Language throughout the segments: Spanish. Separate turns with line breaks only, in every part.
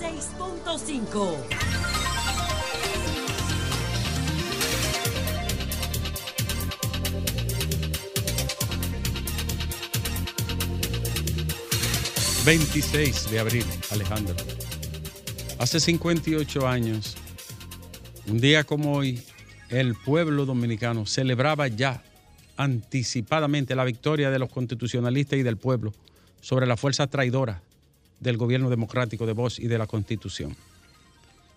96.5.
...26 de abril, Alejandro. Hace 58 años, un día como hoy, el pueblo dominicano celebraba ya anticipadamente la victoria de los constitucionalistas y del pueblo sobre la fuerza traidora del gobierno democrático de Bosch y de la Constitución.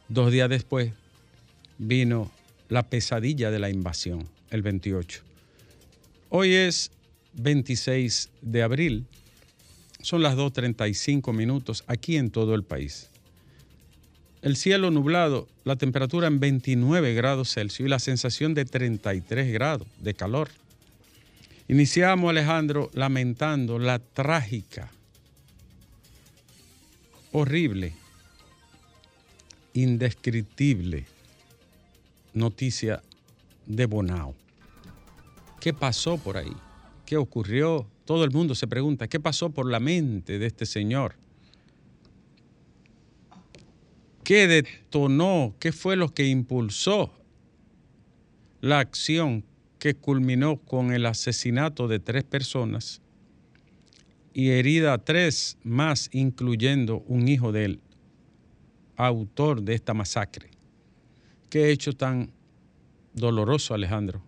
Dos días después vino la pesadilla de la invasión, el 28. Hoy es 26 de abril, son las 2.35 minutos aquí en todo el país. El cielo nublado, la temperatura en 29 grados Celsius y la sensación de 33 grados de calor. Iniciamos, Alejandro, lamentando la trágica, horrible, indescriptible noticia de Bonao. ¿Qué pasó por ahí? ¿Qué ocurrió? Todo el mundo se pregunta, ¿qué pasó por la mente de este señor? ¿Qué detonó? ¿Qué fue lo que impulsó la acción que culminó con el asesinato de tres personas y herida tres más, incluyendo un hijo del autor de esta masacre. Qué hecho tan doloroso, Alejandro.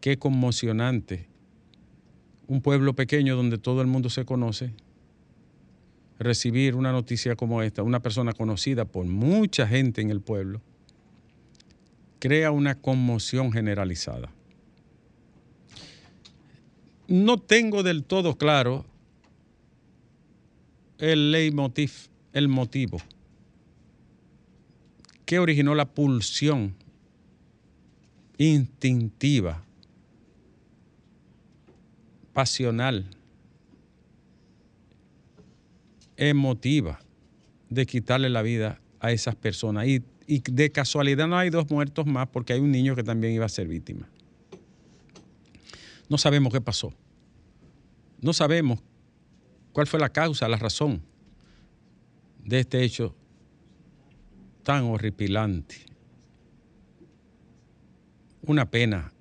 Qué conmocionante. Un pueblo pequeño donde todo el mundo se conoce. Recibir una noticia como esta, una persona conocida por mucha gente en el pueblo, crea una conmoción generalizada no tengo del todo claro el leitmotiv, el motivo que originó la pulsión instintiva, pasional, emotiva de quitarle la vida a esas personas. Y, y de casualidad no hay dos muertos más porque hay un niño que también iba a ser víctima. No sabemos qué pasó. No sabemos cuál fue la causa, la razón de este hecho tan horripilante. Una pena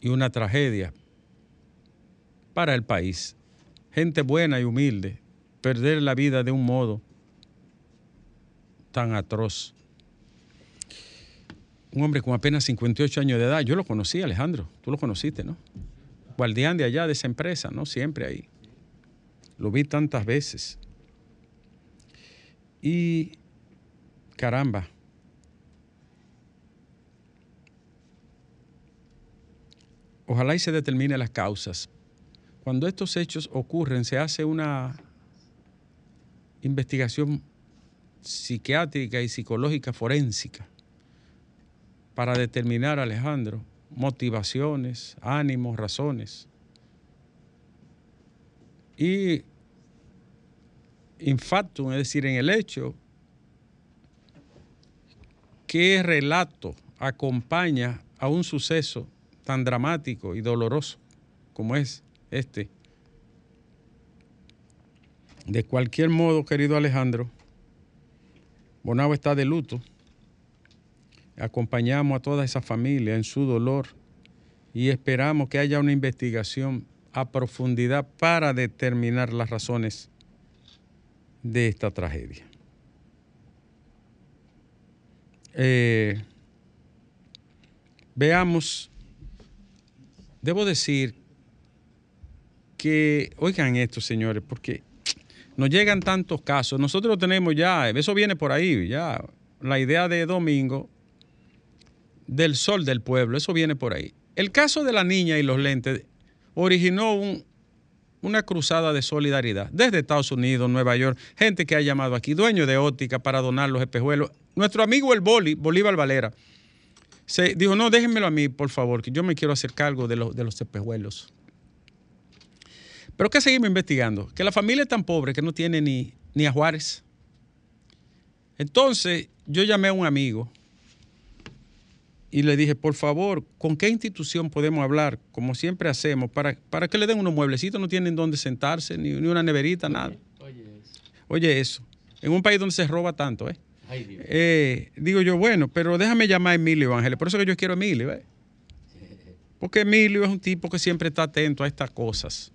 y una tragedia para el país. Gente buena y humilde, perder la vida de un modo tan atroz. Un hombre con apenas 58 años de edad, yo lo conocí, Alejandro, tú lo conociste, ¿no? Guardián de allá, de esa empresa, ¿no? Siempre ahí. Lo vi tantas veces. Y caramba. Ojalá y se determine las causas. Cuando estos hechos ocurren, se hace una investigación psiquiátrica y psicológica forénsica para determinar, Alejandro, motivaciones, ánimos, razones. Y infactum, es decir, en el hecho, qué relato acompaña a un suceso tan dramático y doloroso como es este. De cualquier modo, querido Alejandro, Bonao está de luto acompañamos a toda esa familia en su dolor y esperamos que haya una investigación a profundidad para determinar las razones de esta tragedia. Eh, veamos, debo decir que, oigan esto, señores, porque nos llegan tantos casos, nosotros tenemos ya, eso viene por ahí, ya, la idea de domingo del sol del pueblo, eso viene por ahí. El caso de la niña y los lentes originó una cruzada de solidaridad desde Estados Unidos, Nueva York, gente que ha llamado aquí, dueño de óptica para donar los espejuelos. Nuestro amigo el Boli, Bolívar Valera, se dijo, no, déjenmelo a mí, por favor, que yo me quiero hacer cargo de, los, de los espejuelos. Pero que seguimos investigando, que la familia es tan pobre que no tiene ni, ni a Juárez. Entonces, yo llamé a un amigo y le dije, por favor, ¿con qué institución podemos hablar, como siempre hacemos, para, para que le den unos mueblecitos? No tienen dónde sentarse, ni, una neverita, nada. Oye eso. Oye eso. en un país donde se roba tanto, ¿eh? eh digo yo, bueno, pero déjame llamar a Emilio Ángeles. Por eso que yo quiero a Emilio, ¿eh? Porque Emilio es un tipo que siempre está atento a estas cosas.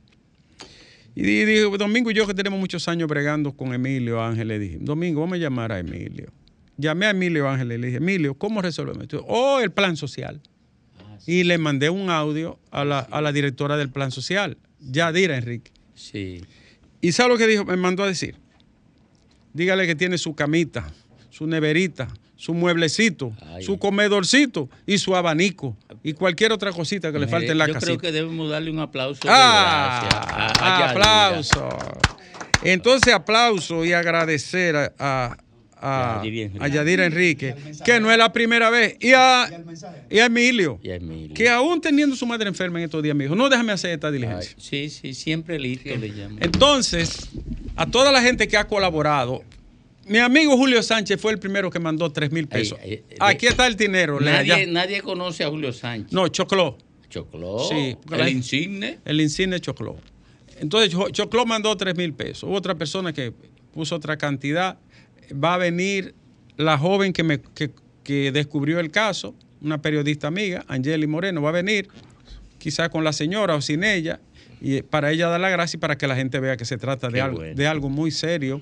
Y dije, Domingo y yo que tenemos muchos años bregando con Emilio Ángeles, dije, Domingo, vamos a llamar a Emilio. Llamé a Emilio Ángeles y le dije, Emilio, ¿cómo resolvemos esto? Oh, el plan social. Ah, y le mandé un audio a la, a la directora del plan social, Yadira Enrique.
Sí.
¿Y sabe lo que dijo? Me mandó a decir. Dígale que tiene su camita, su neverita, su mueblecito, su comedorcito y su abanico y cualquier otra cosita que le falte en la casa.
Yo creo que debemos darle un aplauso.
Ah, aplauso. Entonces, aplauso y agradecer a, a, Yadira Enrique, que no es la primera vez, y a, y Emilio, que aún teniendo su madre enferma en estos días me dijo, no, déjame hacer esta diligencia.
sí, sí, siempre listo le llamo.
Entonces, a toda la gente que ha colaborado, mi amigo Julio Sánchez fue el primero que mandó 3 mil pesos. Aquí está el dinero.
Nadie, nadie, conoce a Julio Sánchez.
No, Chocló.
Chocló.
Sí.
El insigne.
El insigne Chocló. Entonces, Chocló mandó 3 mil pesos. Hubo otra persona que puso otra cantidad. Va a venir la joven que, me, que, descubrió el caso, una periodista amiga, Angeli Moreno, va a venir, quizás con la señora o sin ella, y para ella dar la gracia y para que la gente vea que se trata de algo, de algo muy serio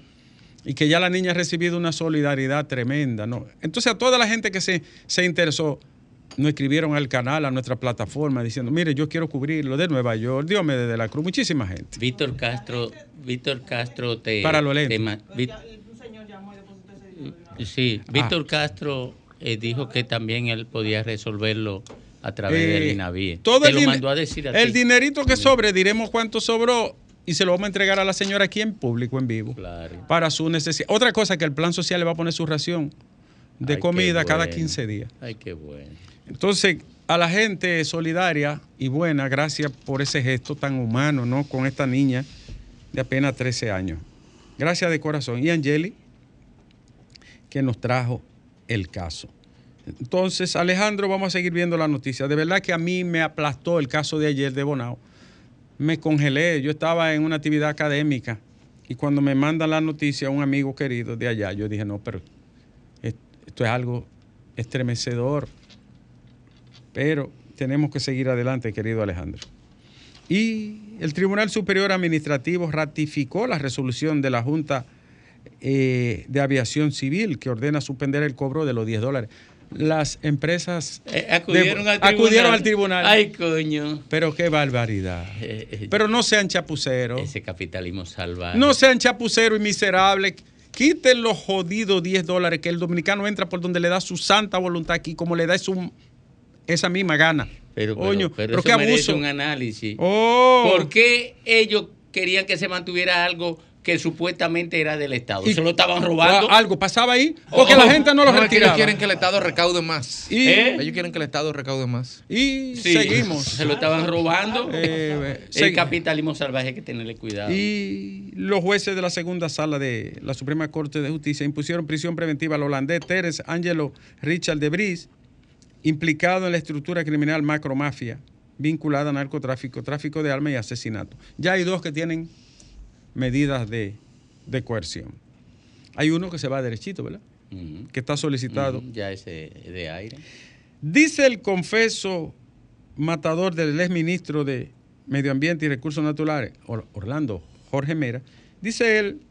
y que ya la niña ha recibido una solidaridad tremenda. ¿no? Entonces a toda la gente que se, se interesó, nos escribieron al canal, a nuestra plataforma, diciendo, mire, yo quiero cubrirlo de Nueva York, Dios me de la Cruz, muchísima gente.
Víctor Castro, Víctor Castro te...
Para lo lento.
Sí, ah. Víctor Castro eh, dijo que también él podía resolverlo a través del eh, INAVIE.
Todo el lo mandó a decir El dinerito que sobre, diremos cuánto sobró y se lo vamos a entregar a la señora aquí en público, en vivo.
Claro.
Para su necesidad. Otra cosa que el plan social le va a poner su ración de comida cada 15 días.
Ay, qué bueno.
Entonces, a la gente solidaria y buena, gracias por ese gesto tan humano, ¿no? Con esta niña de apenas 13 años. Gracias de corazón. Y Angeli, que nos trajo el caso. Entonces, Alejandro, vamos a seguir viendo la noticia. De verdad que a mí me aplastó el caso de ayer de Bonao me congelé. Yo estaba en una actividad académica y cuando me mandan la noticia un amigo querido de allá, yo dije, no, pero esto es algo estremecedor. Pero tenemos que seguir adelante, querido Alejandro. Y el Tribunal Superior Administrativo ratificó la resolución de la Junta eh, de Aviación Civil que ordena suspender el cobro de los 10 dólares las empresas
eh, acudieron, al tribunal.
Ay, coño. Pero qué barbaridad. Eh, Pero no sean chapuceros.
Ese capitalismo salvaje.
No sean chapuceros y miserables. Quiten los jodidos 10 dólares que el dominicano entra por donde le da su santa voluntad aquí, como le da esa misma gana.
Pero, Coño, pero, qué abuso. un análisis.
Oh.
¿Por qué ellos querían que se mantuviera algo que supuestamente era del Estado. Y se lo estaban robando.
Algo pasaba ahí. Porque la gente no lo retiraba.
ellos quieren que el Estado recaude más.
Y, ¿Eh?
Ellos quieren que el Estado recaude más.
Y seguimos.
Se lo estaban robando. Eh, el capitalismo salvaje hay que tenerle cuidado.
Y los jueces de la segunda sala de la Suprema Corte de Justicia impusieron prisión preventiva al holandés Teres Angelo Richard de Bris, implicado en la estructura criminal macromafia vinculada a narcotráfico, tráfico de armas y asesinato. Ya hay dos que tienen medidas de, coerción. Hay uno que se va derechito, ¿verdad? Que está solicitado.
Ya ese de aire.
Dice el confeso matador del exministro de Medio Ambiente y Recursos Naturales, Orlando Jorge Mera, dice él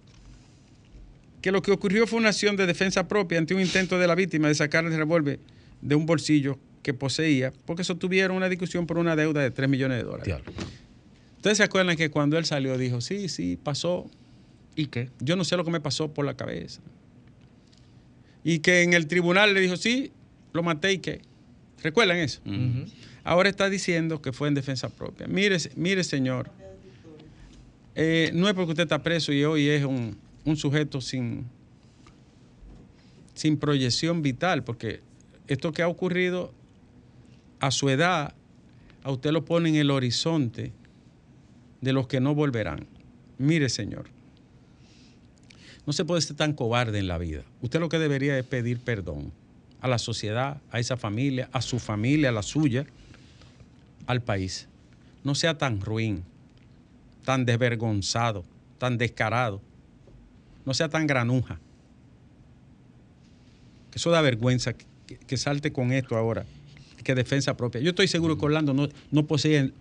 que lo que ocurrió fue una acción de defensa propia ante un intento de la víctima de sacar el revólver de un bolsillo que poseía, porque sostuvieron una discusión por una deuda de 3 millones de dólares. Ustedes se acuerdan que cuando él salió dijo, sí, sí, pasó. ¿Y qué? Yo no sé lo que me pasó por la cabeza. Y que en el tribunal le dijo, sí, lo maté y qué. ¿Recuerdan eso? Ahora está diciendo que fue en defensa propia. Mire, mire señor, eh, no es porque usted está preso y hoy es un, un sujeto sin, sin proyección vital, porque esto que ha ocurrido a su edad, a usted lo pone en el horizonte de los que no volverán. Mire, Señor, no se puede ser tan cobarde en la vida. Usted lo que debería es pedir perdón a la sociedad, a esa familia, a su familia, a la suya, al país. No sea tan ruin, tan desvergonzado, tan descarado. no sea tan granuja. Que eso da vergüenza que, salte con esto ahora, que defensa propia. Yo estoy seguro que Orlando no, no posee,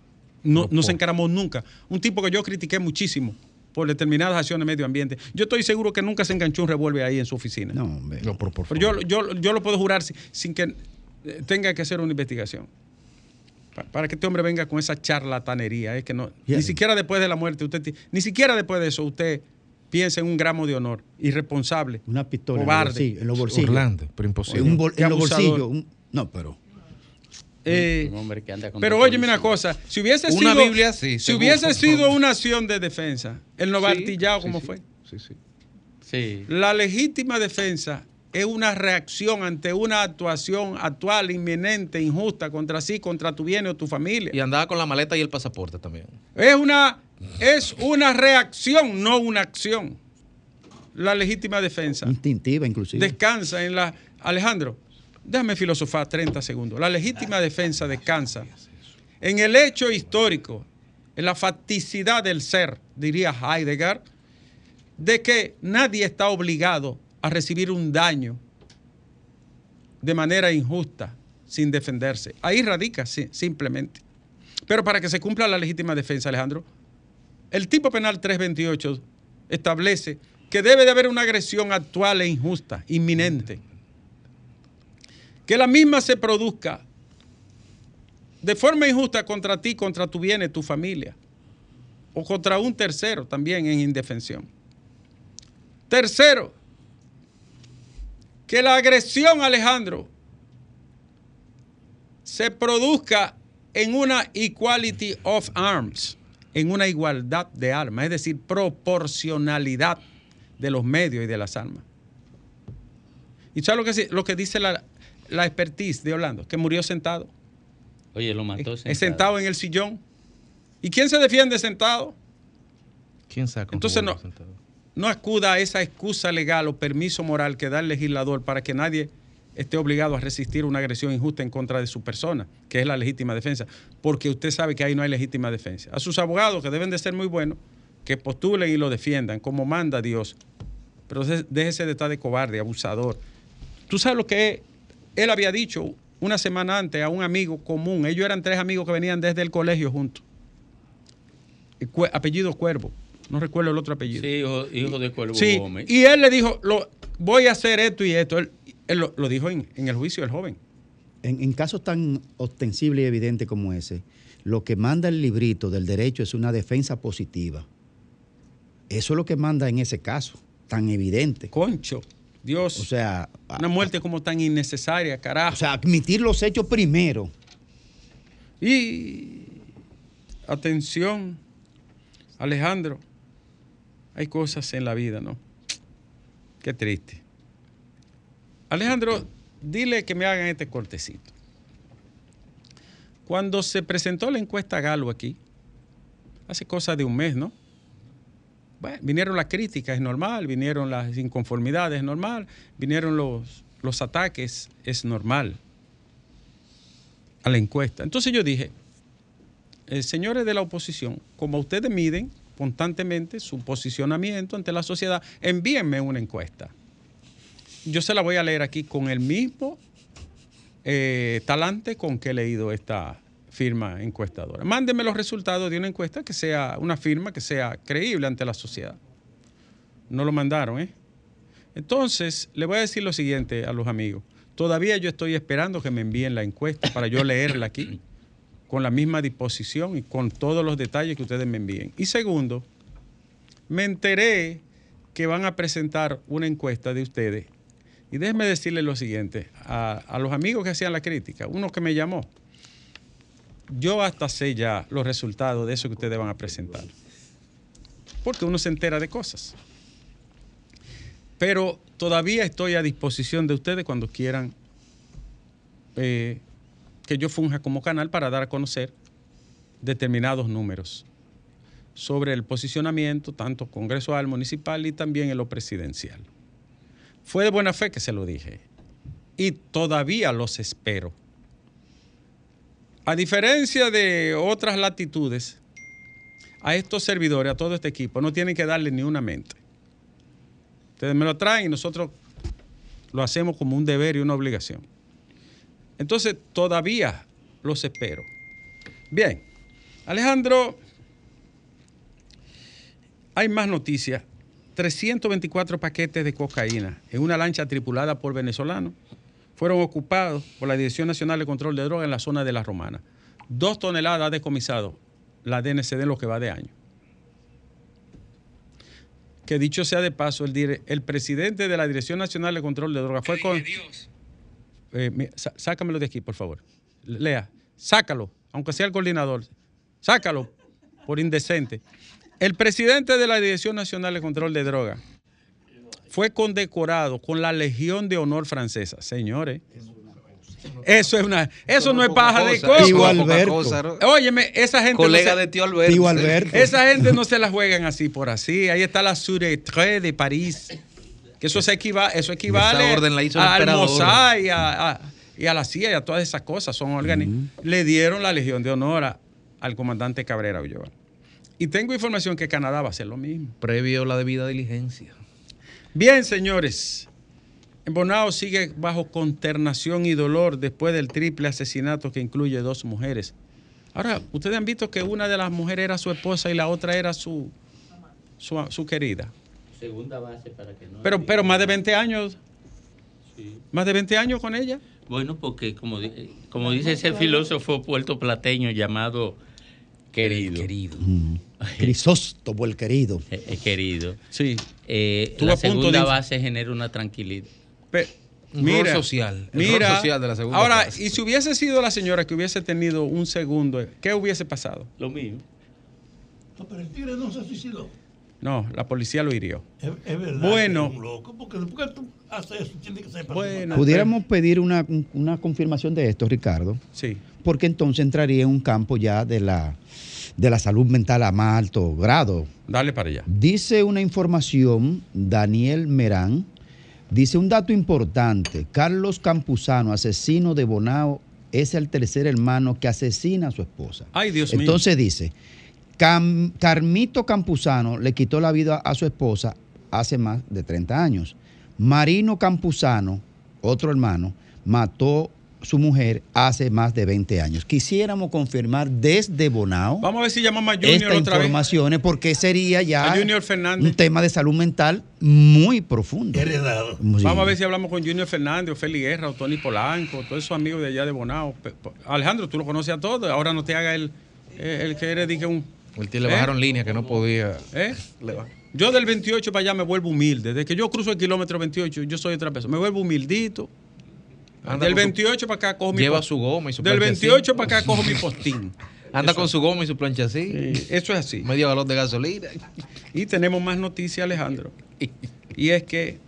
no, no se encaramó nunca. Un tipo que yo critiqué muchísimo por determinadas acciones de medio ambiente. Yo estoy seguro que nunca se enganchó un revólver ahí en su oficina.
No, hombre.
No, por, por
Pero yo, yo, yo lo puedo jurar sin, sin que eh, tenga que hacer una investigación. Pa- Para que este hombre venga con esa charlatanería. Es que no. Ni siquiera después de la muerte, usted, ni siquiera después de eso, usted piensa en un gramo de honor. Irresponsable.
Una pistola en los
Cobarde.
bolsillos. En los bolsillos.
Orlando, pero imposible.
Un bol-
Qué
en los bolsillos. un- no, pero.
Eh,
Un hombre que anda con
pero óyeme una cosa, si hubiese
Una
sido,
Biblia, sí,
si hubiese sido una acción de defensa, él no va
Sí,
artillado
sí,
como
sí.
fue.
Sí, sí.
Sí.
La legítima defensa es una reacción ante una actuación actual, inminente, injusta contra sí, contra tu bien o tu familia.
Y andaba con la maleta y el pasaporte también.
Es una, es una reacción, no una acción. La legítima defensa
Instintiva, inclusive.
descansa en la... Alejandro, déjame filosofar 30 segundos. La legítima defensa descansa en el hecho histórico, en la facticidad del ser, diría Heidegger, de que nadie está obligado a recibir un daño de manera injusta sin defenderse. Ahí radica sí, simplemente. Pero para que se cumpla la legítima defensa, Alejandro, el tipo penal 328 establece que debe de haber una agresión actual e injusta, inminente. Que la misma se produzca de forma injusta contra ti, contra tu bienes, tu familia, o contra un tercero también en indefensión. Tercero, que la agresión, Alejandro, se produzca en una equality of arms, en una igualdad de armas, es decir, proporcionalidad de los medios y de las armas. ¿Y sabes lo que, lo que dice la, la expertise de Orlando? Que murió sentado.
Oye, lo mató
Es sentado en el sillón. ¿Y quién se defiende sentado?
¿Quién saca? un
Entonces no.
sentado?
No acuda a esa excusa legal o permiso moral que da el legislador para que nadie esté obligado a resistir una agresión injusta en contra de su persona, que es la legítima defensa, porque usted sabe que ahí no hay legítima defensa. A sus abogados, que deben de ser muy buenos, que postulen y lo defiendan, como manda Dios. Pero dé- déjese de estar de cobarde, abusador. Tú sabes lo que él había dicho una semana antes a un amigo común. Ellos eran tres amigos que venían desde el colegio juntos. Apellido Cuervo. No recuerdo el otro apellido.
Sí, hijo, hijo de Cuervo
Sí,
Gómez.
y él le dijo, lo, voy a hacer esto y esto. Él, él lo, lo dijo en, en el juicio del joven.
En, en casos tan ostensibles y evidentes como ese, lo que manda el librito del derecho es una defensa positiva. Eso es lo que manda en ese caso, tan evidente.
Concho, Dios,
O sea,
una muerte como tan innecesaria, carajo.
o sea, admitir los hechos primero.
y atención, Alejandro, hay cosas en la vida, ¿no? Qué triste. Alejandro, dile que me hagan este cortecito. Cuando se presentó la encuesta Galo aquí, hace cosa de un mes, ¿no? Vinieron las críticas, es normal, vinieron las inconformidades, es normal, vinieron los, los ataques, es normal, a la encuesta. Entonces yo dije, eh, señores de la oposición, como ustedes miden constantemente su posicionamiento ante la sociedad, envíenme una encuesta. Yo se la voy a leer aquí con el mismo eh, talante con que he leído esta firma encuestadora. Mándenme los resultados de una encuesta que sea una firma que sea creíble ante la sociedad. No lo mandaron, ¿eh? Entonces, le voy a decir lo siguiente a los amigos. Todavía yo estoy esperando que me envíen la encuesta para yo leerla aquí con la misma disposición y con todos los detalles que ustedes me envíen. Y segundo, me enteré que van a presentar una encuesta de ustedes. Y déjenme decirles lo siguiente, a, a los amigos que hacían la crítica, uno que me llamó, yo hasta sé ya los resultados de eso que ustedes van a presentar. Porque uno se entera de cosas. Pero todavía estoy a disposición de ustedes cuando quieran eh, que yo funja como canal para dar a conocer determinados números sobre el posicionamiento, tanto congresual, municipal y también en lo presidencial. Fue de buena fe que se lo dije y todavía los espero. A diferencia de otras latitudes, a estos servidores, a todo este equipo, no tienen que darle ni una mente. Ustedes me lo traen y nosotros lo hacemos como un deber y una obligación. Entonces, todavía los espero. Bien, Alejandro, hay más noticias. 324 paquetes de cocaína en una lancha tripulada por venezolanos fueron ocupados por la Dirección Nacional de Control de Drogas en la zona de La Romana. Dos toneladas ha decomisado la DNCD en lo que va de año. Que dicho sea de paso, el, dire- el presidente de la Dirección Nacional de Control de Drogas fue con... Eh, sácamelo de aquí, por favor. Lea, sácalo, aunque sea el coordinador. Sácalo, por indecente. El presidente de la Dirección Nacional de Control de Drogas fue condecorado con la Legión de Honor Francesa. Señores, eso es una, eso no es paja de coco.
Tío Alberto.
Óyeme, esa gente no
Colega
se-
de tío Alberto.
Tío Alberto.
esa gente no se la juegan así por así. Ahí está la Suretre de París. Que eso, se equiva- eso equivale
Esa orden la hizo el
al
emperador.
Mossad y a, a- y a la CIA y a todas esas cosas. Son organismos. Le dieron la Legión de Honor a- al comandante Cabrera Ulloa. Y tengo información que Canadá va a hacer lo mismo.
Previo a la debida diligencia.
Bien, señores. Bonao sigue bajo consternación y dolor después del triple asesinato que incluye dos mujeres. Ahora, ustedes han visto que una de las mujeres era su esposa y la otra era su, su, su querida.
Segunda base para que no.
Pero, pero más de 20 años,
Sí.
más de 20 años con ella.
Bueno, porque como, como dice ese filósofo puertoplateño llamado querido.
Querido.
Mm. Crisóstomo el querido.
eh, eh, querido.
Sí.
Eh, la segunda
de-
base genera una tranquilidad.
Mira,
rol social,
Mira,
rol social de la segunda
ahora,
clase.
y si hubiese sido la señora que hubiese tenido un segundo, ¿qué hubiese pasado?
Lo mismo.
No, pero el tigre no se suicidó.
No, la policía lo hirió.
Es, es verdad.
Bueno.
es un loco, porque después que tú haces eso, tiene que ser
Bueno.
Pudiéramos pedir una, una confirmación de esto, Ricardo,
Sí.
porque entonces entraría en un campo ya de la, de la salud mental a más alto grado.
Dale para allá.
Dice una información, Daniel Merán, dice un dato importante, Carlos Campuzano, asesino de Bonao, es el tercer hermano que asesina a su esposa.
Ay, Dios mío.
Entonces dice, Cam- Carmito Campuzano le quitó la vida a su esposa hace más de 30 años. Marino Campuzano, otro hermano, mató su mujer hace más de 20 años. Quisiéramos confirmar desde Bonao
Vamos a ver si llamamos a Junior
estas
otra vez.
informaciones porque sería ya
A Junior Fernández.
un tema de salud mental muy profundo.
heredado.
Sí.
Vamos a ver si hablamos con Junior Fernández, o Félix Guerra, o Tony Polanco, todos esos amigos de allá de Bonao. Alejandro, tú lo conoces a todos. Ahora no te haga el, eh, el que eres, dije un.
El tío le
¿Eh?
bajaron línea que no podía.
¿eh? Yo del 28 para allá me vuelvo humilde. Desde que yo cruzo el kilómetro 28, yo soy otra persona. Me vuelvo humildito.
Anda
del
con su-
28 para acá cojo mi
Lleva su goma y su
Del
plancha
28
así.
para acá cojo mi postín.
Anda
Eso-
con su goma y su plancha así.
Sí, Eso es así.
Medio galón de gasolina.
Y tenemos más noticias, Alejandro. Y es que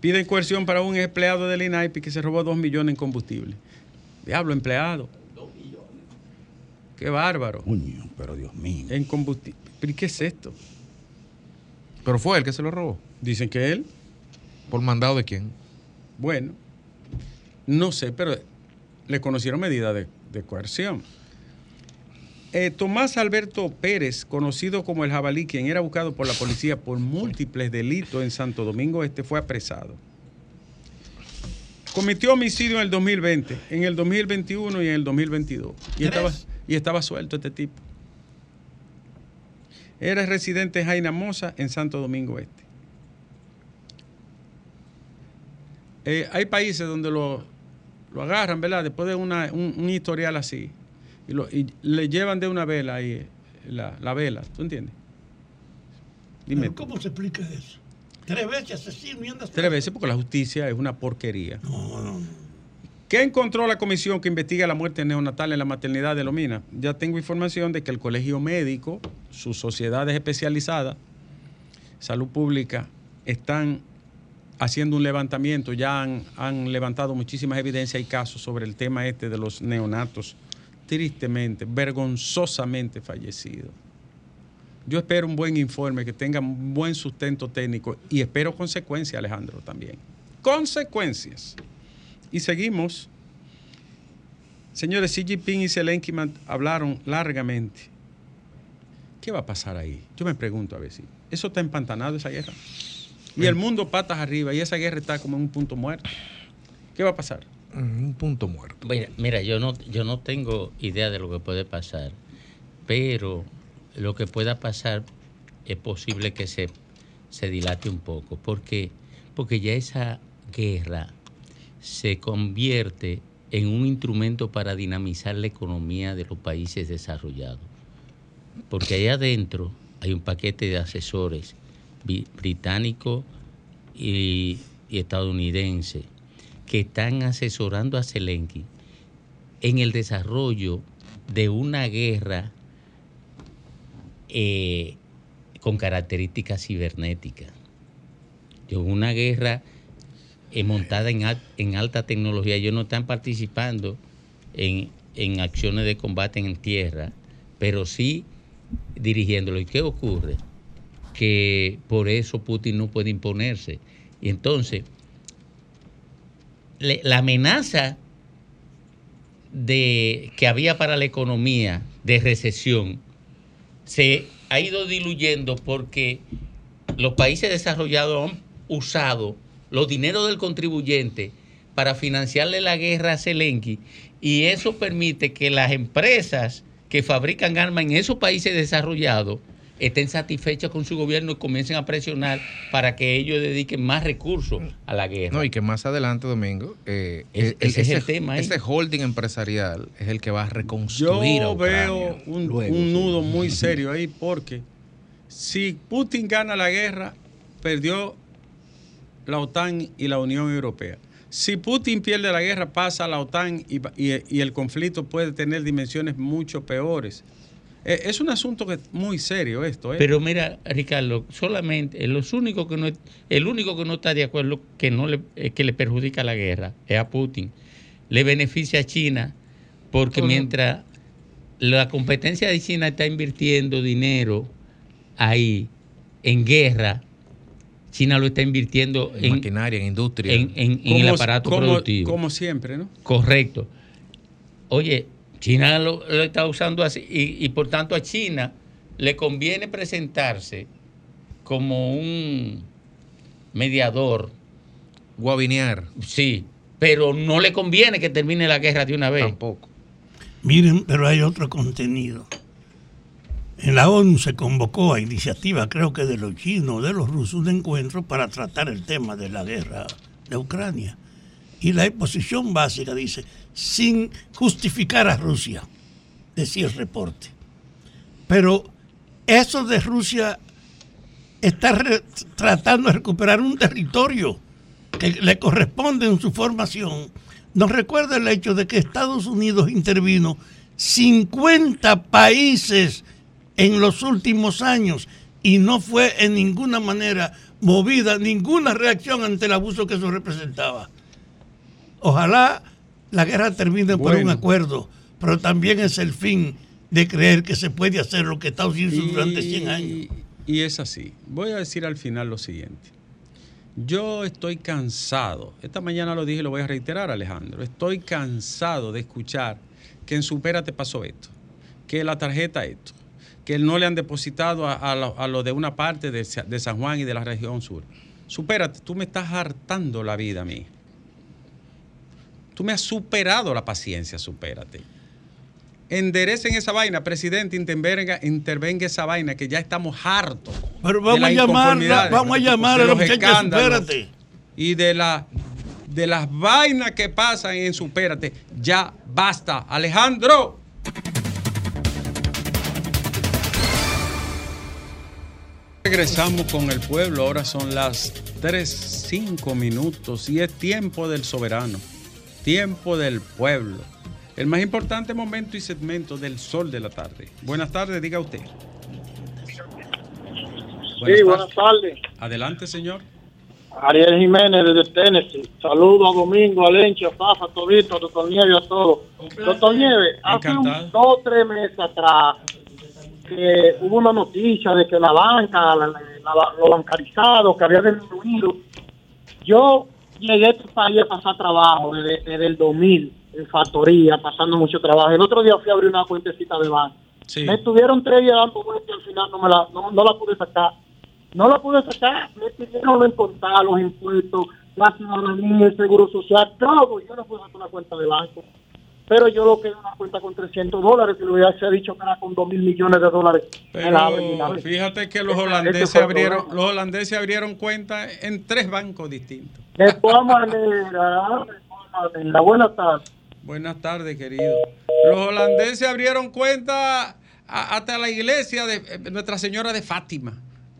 piden coerción para un empleado del INAIPI que se robó dos millones en combustible. Diablo, empleado. Qué bárbaro.
Coño, pero Dios mío.
En combustible. ¿Pero y qué es esto?
Pero fue él que se lo robó.
Dicen que él,
¿Por mandado de quién?
bueno, no sé, pero le conocieron medidas de, de coerción. Eh, Tomás Alberto Pérez, conocido como el jabalí, quien era buscado por la policía por múltiples delitos en Santo Domingo Este, fue apresado. Cometió homicidio en el 2020, en el 2021 y en el 2022. Y estaba, y estaba suelto este tipo. Era residente en Jaina Mosa, en Santo Domingo Este. Eh, hay países donde lo, lo agarran, ¿verdad? Después de una- un, un historial así. Y, lo- y le llevan de una vela ahí, eh, la, la vela, ¿tú entiendes? Dime.
Pero ¿Cómo se explica eso? Tres veces asesino y andas
Tres veces porque la justicia es una porquería.
No, no, no.
¿Qué encontró la comisión que investiga la muerte neonatal en la maternidad de Lomina? Ya tengo información de que el Colegio Médico, sus sociedades especializadas, Salud Pública, están haciendo un levantamiento, ya han, levantado muchísimas evidencias y casos sobre el tema este de los neonatos, tristemente, vergonzosamente fallecidos. Yo espero un buen informe, que tenga un buen sustento técnico y espero consecuencias, Alejandro, también. Consecuencias. Y seguimos. Señores, Xi Jinping y Zelensky hablaron largamente. ¿Qué va a pasar ahí? Yo me pregunto a ver si. ¿Eso está empantanado esa guerra? Y el mundo patas arriba y esa guerra está como en un punto muerto. ¿Qué va a pasar?
Un punto muerto.
Mira, mira, yo no, yo no tengo idea de lo que puede pasar, pero lo que pueda pasar es posible que se, se dilate un poco, porque, porque ya esa guerra se convierte en un instrumento para dinamizar la economía de los países desarrollados. Porque allá adentro hay un paquete de asesores británicos y, estadounidenses que están asesorando a Zelensky en el desarrollo de una guerra eh, con características cibernéticas. De una guerra eh, montada en alta tecnología. Ellos no están participando en, en acciones de combate en tierra, pero sí dirigiéndolo. ¿Y qué ocurre? Que por eso Putin no puede imponerse. Y entonces, la amenaza de, que había para la economía de recesión se ha ido diluyendo porque los países desarrollados han usado los dineros del contribuyente para financiarle la guerra a Zelensky y eso permite que las empresas que fabrican armas en esos países desarrollados estén satisfechas con su gobierno y comiencen a presionar para que ellos dediquen más recursos a la guerra.
No, y que más adelante, Domingo, eh,
Es-
el-
ese es el tema ahí.
ese holding empresarial es el que va a
Yo
reconstruir a Ucrania
veo un,
luego,
un
sí.
nudo muy serio ahí porque si Putin gana la guerra, perdió la OTAN y la Unión Europea. Si Putin pierde la guerra, pasa la OTAN y, y- y el conflicto puede tener dimensiones mucho peores. Eh, es un asunto que es muy serio esto. ¿eh?
Pero mira, Ricardo, solamente eh, los únicos que no, el único que no está de acuerdo que no le, eh, que le perjudica la guerra es a Putin. Le beneficia a China porque
Todo.
mientras la competencia de China está invirtiendo dinero ahí en guerra, China lo está invirtiendo
en,
en,
maquinaria, en industria.
en- en- en el aparato
como-
productivo.
Como siempre, ¿no?
Correcto. Oye, China lo, lo está usando así y, y por tanto a China le conviene presentarse como un mediador,
Guavinear
sí, pero no le conviene que termine la guerra de una vez.
tampoco.
Miren, pero hay otro contenido. En la ONU se convocó a iniciativa, creo que de los chinos, de los rusos, un encuentro para tratar el tema de la guerra de Ucrania. Y la exposición básica dice, sin justificar a Rusia, decía el reporte. Pero eso de Rusia está tratando de recuperar un territorio que le corresponde en su formación. Nos recuerda el hecho de que Estados Unidos intervino 50 países en los últimos años y no fue en ninguna manera movida ninguna reacción ante el abuso que eso representaba. Ojalá la guerra termine por un acuerdo, pero también es el fin de creer que se puede hacer lo que Estados Unidos durante 100 años.
Y es así. Voy a decir al final lo siguiente. Yo estoy cansado, esta mañana lo dije y lo voy a reiterar, Alejandro, estoy cansado de escuchar que en Supérate pasó esto, que la tarjeta esto, que no le han depositado a, a lo, a lo de una parte de San Juan y de la región sur. Supérate, tú me estás hartando la vida a mí. Tú me has superado la paciencia, supérate. Enderecen esa vaina, presidente, intervenga, intervenga esa vaina, que ya estamos hartos.
Pero vamos a llamar, vamos a llamar a
los
los espérate.
Y de, la, de las vainas que pasan en Supérate. Ya basta. Alejandro. Regresamos con el pueblo. Ahora son las 3, 5 minutos y es tiempo del soberano. Tiempo del pueblo. El más importante momento y segmento del sol de la tarde. Buenas tardes, diga usted.
Sí, buenas tardes.
Adelante, señor.
Ariel Jiménez desde Tennessee. Saludo a Domingo, a Lencho, a Fafa, a Tobito, a Doctor Nieve, a todos. Doctor Nieve, hace un, dos o tres meses atrás que hubo una noticia de que la banca, la, la- la- lo bancarizado, que había disminuido. Yo llegué a este país a pasar trabajo desde, desde el 2000 en factoría, pasando mucho trabajo. El otro día fui a abrir una cuentecita de banco.
Sí.
Me estuvieron tres días dando vueltas y al final no, me la, no, no la pude sacar. No lo pude sacar, me pidieron en contar los impuestos, la ciudadanía, el seguro social, todo. Yo no pude sacar una cuenta de banco. Pero yo lo que una cuenta con 300 dólares, que le hubiese dicho que era con 2 mil millones de dólares. y
Pero fíjate que los
Ese- ese
holandeses abrieron,
problema.
los holandeses abrieron cuenta en tres bancos distintos.
De todas maneras, de todas maneras, buenas tardes.
Buenas tardes, querido. Los holandeses abrieron cuenta a- hasta la iglesia de eh, Nuestra Señora de Fátima.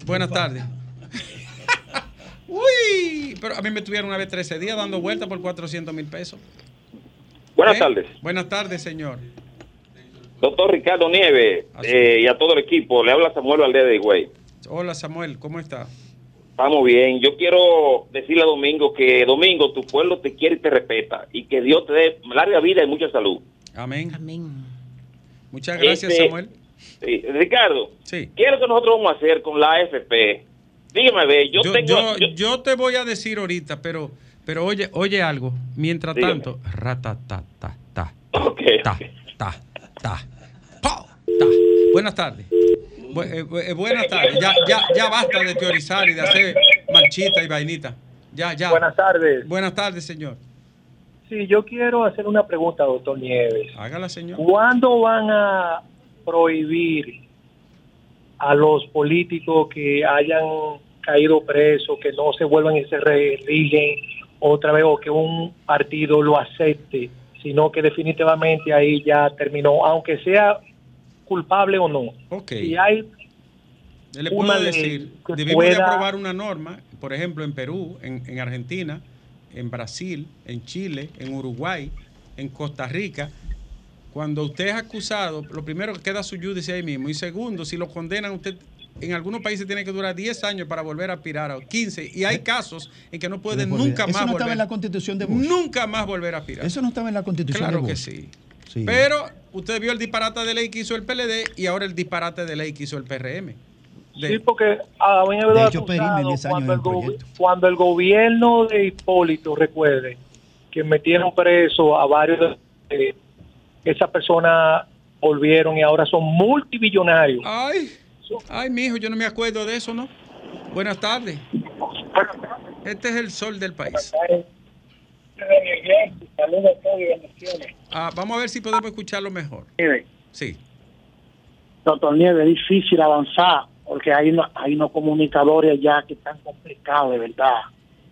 Buenas tardes. Uy, pero a mí me tuvieron una vez 13 días dando vueltas por 400 mil pesos.
Buenas
¿Eh?
tardes,
Buenas tardes, señor.
doctor Ricardo Nieves
Así.
eh, y a todo el equipo. Le habla Samuel Valdés de Higüey.
Hola, Samuel, ¿cómo está?
Estamos bien. Yo quiero decirle a Domingo que, Domingo, tu pueblo te quiere y te respeta. Y que Dios te dé larga vida y mucha salud.
Amén.
Amén.
Muchas gracias,
Este-
Samuel.
Sí, Ricardo,
Sí.
¿qué es lo que nosotros vamos a hacer con la AFP? Dígame, a ver, yo,
Yo,
tengo...
yo-
yo-
yo te voy a decir ahorita, pero, pero oye, oye algo. Mientras
Dígame.
tanto, ratatata, ta,
Ok,
ta,
ok.
ta, ta, ta. Buenas tardes. Bu- eh, eh, buenas tardes. Ya, ya, ya basta de teorizar y de hacer marchita y vainita. Ya, ya.
Buenas tardes.
Buenas tardes, señor.
Sí, yo quiero hacer una pregunta, doctor Nieves.
Hágala, señor.
¿Cuándo van a prohibir a los políticos que hayan caído presos, que no se vuelvan y se reeligen otra vez o que un partido lo acepte, sino que definitivamente ahí ya terminó, aunque sea culpable o no?
Ok.
Si hay
Le puedo decir, debimos de aprobar una norma, por ejemplo, en Perú, en, en Argentina, en Brasil, en Chile, en Uruguay, en Costa Rica. Cuando usted es acusado, lo primero que queda su judice ahí mismo. Y segundo, si lo condenan, usted en algunos países tiene que durar 10 años para volver a aspirar a 15. Y hay casos en que no puede
por
nunca.
Eso
más
no
volver.
estaba en la constitución de Bush.
Nunca más volver a aspirar.
Eso no estaba en la constitución
Claro
de
que
Bush.
sí.
Sí.
Pero usted vio el disparate de ley que hizo el PLD y ahora el disparate de ley que hizo el PRM. De-
Sí, porque a mí me
De
veo
hecho, Perín, en 10 años
cuando,
en
el go- cuando el gobierno de Hipólito, recuerde, que metieron preso a varios de esas personas volvieron y ahora son multimillonarios.
Ay, ay, mijo, yo no me acuerdo de eso, ¿no? Buenas tardes. Este es el sol del país. Ah, vamos a ver si podemos escucharlo mejor. Sí.
Doctor Nieves, es difícil avanzar porque hay, uno- hay unos comunicadores ya que están complicados, de verdad.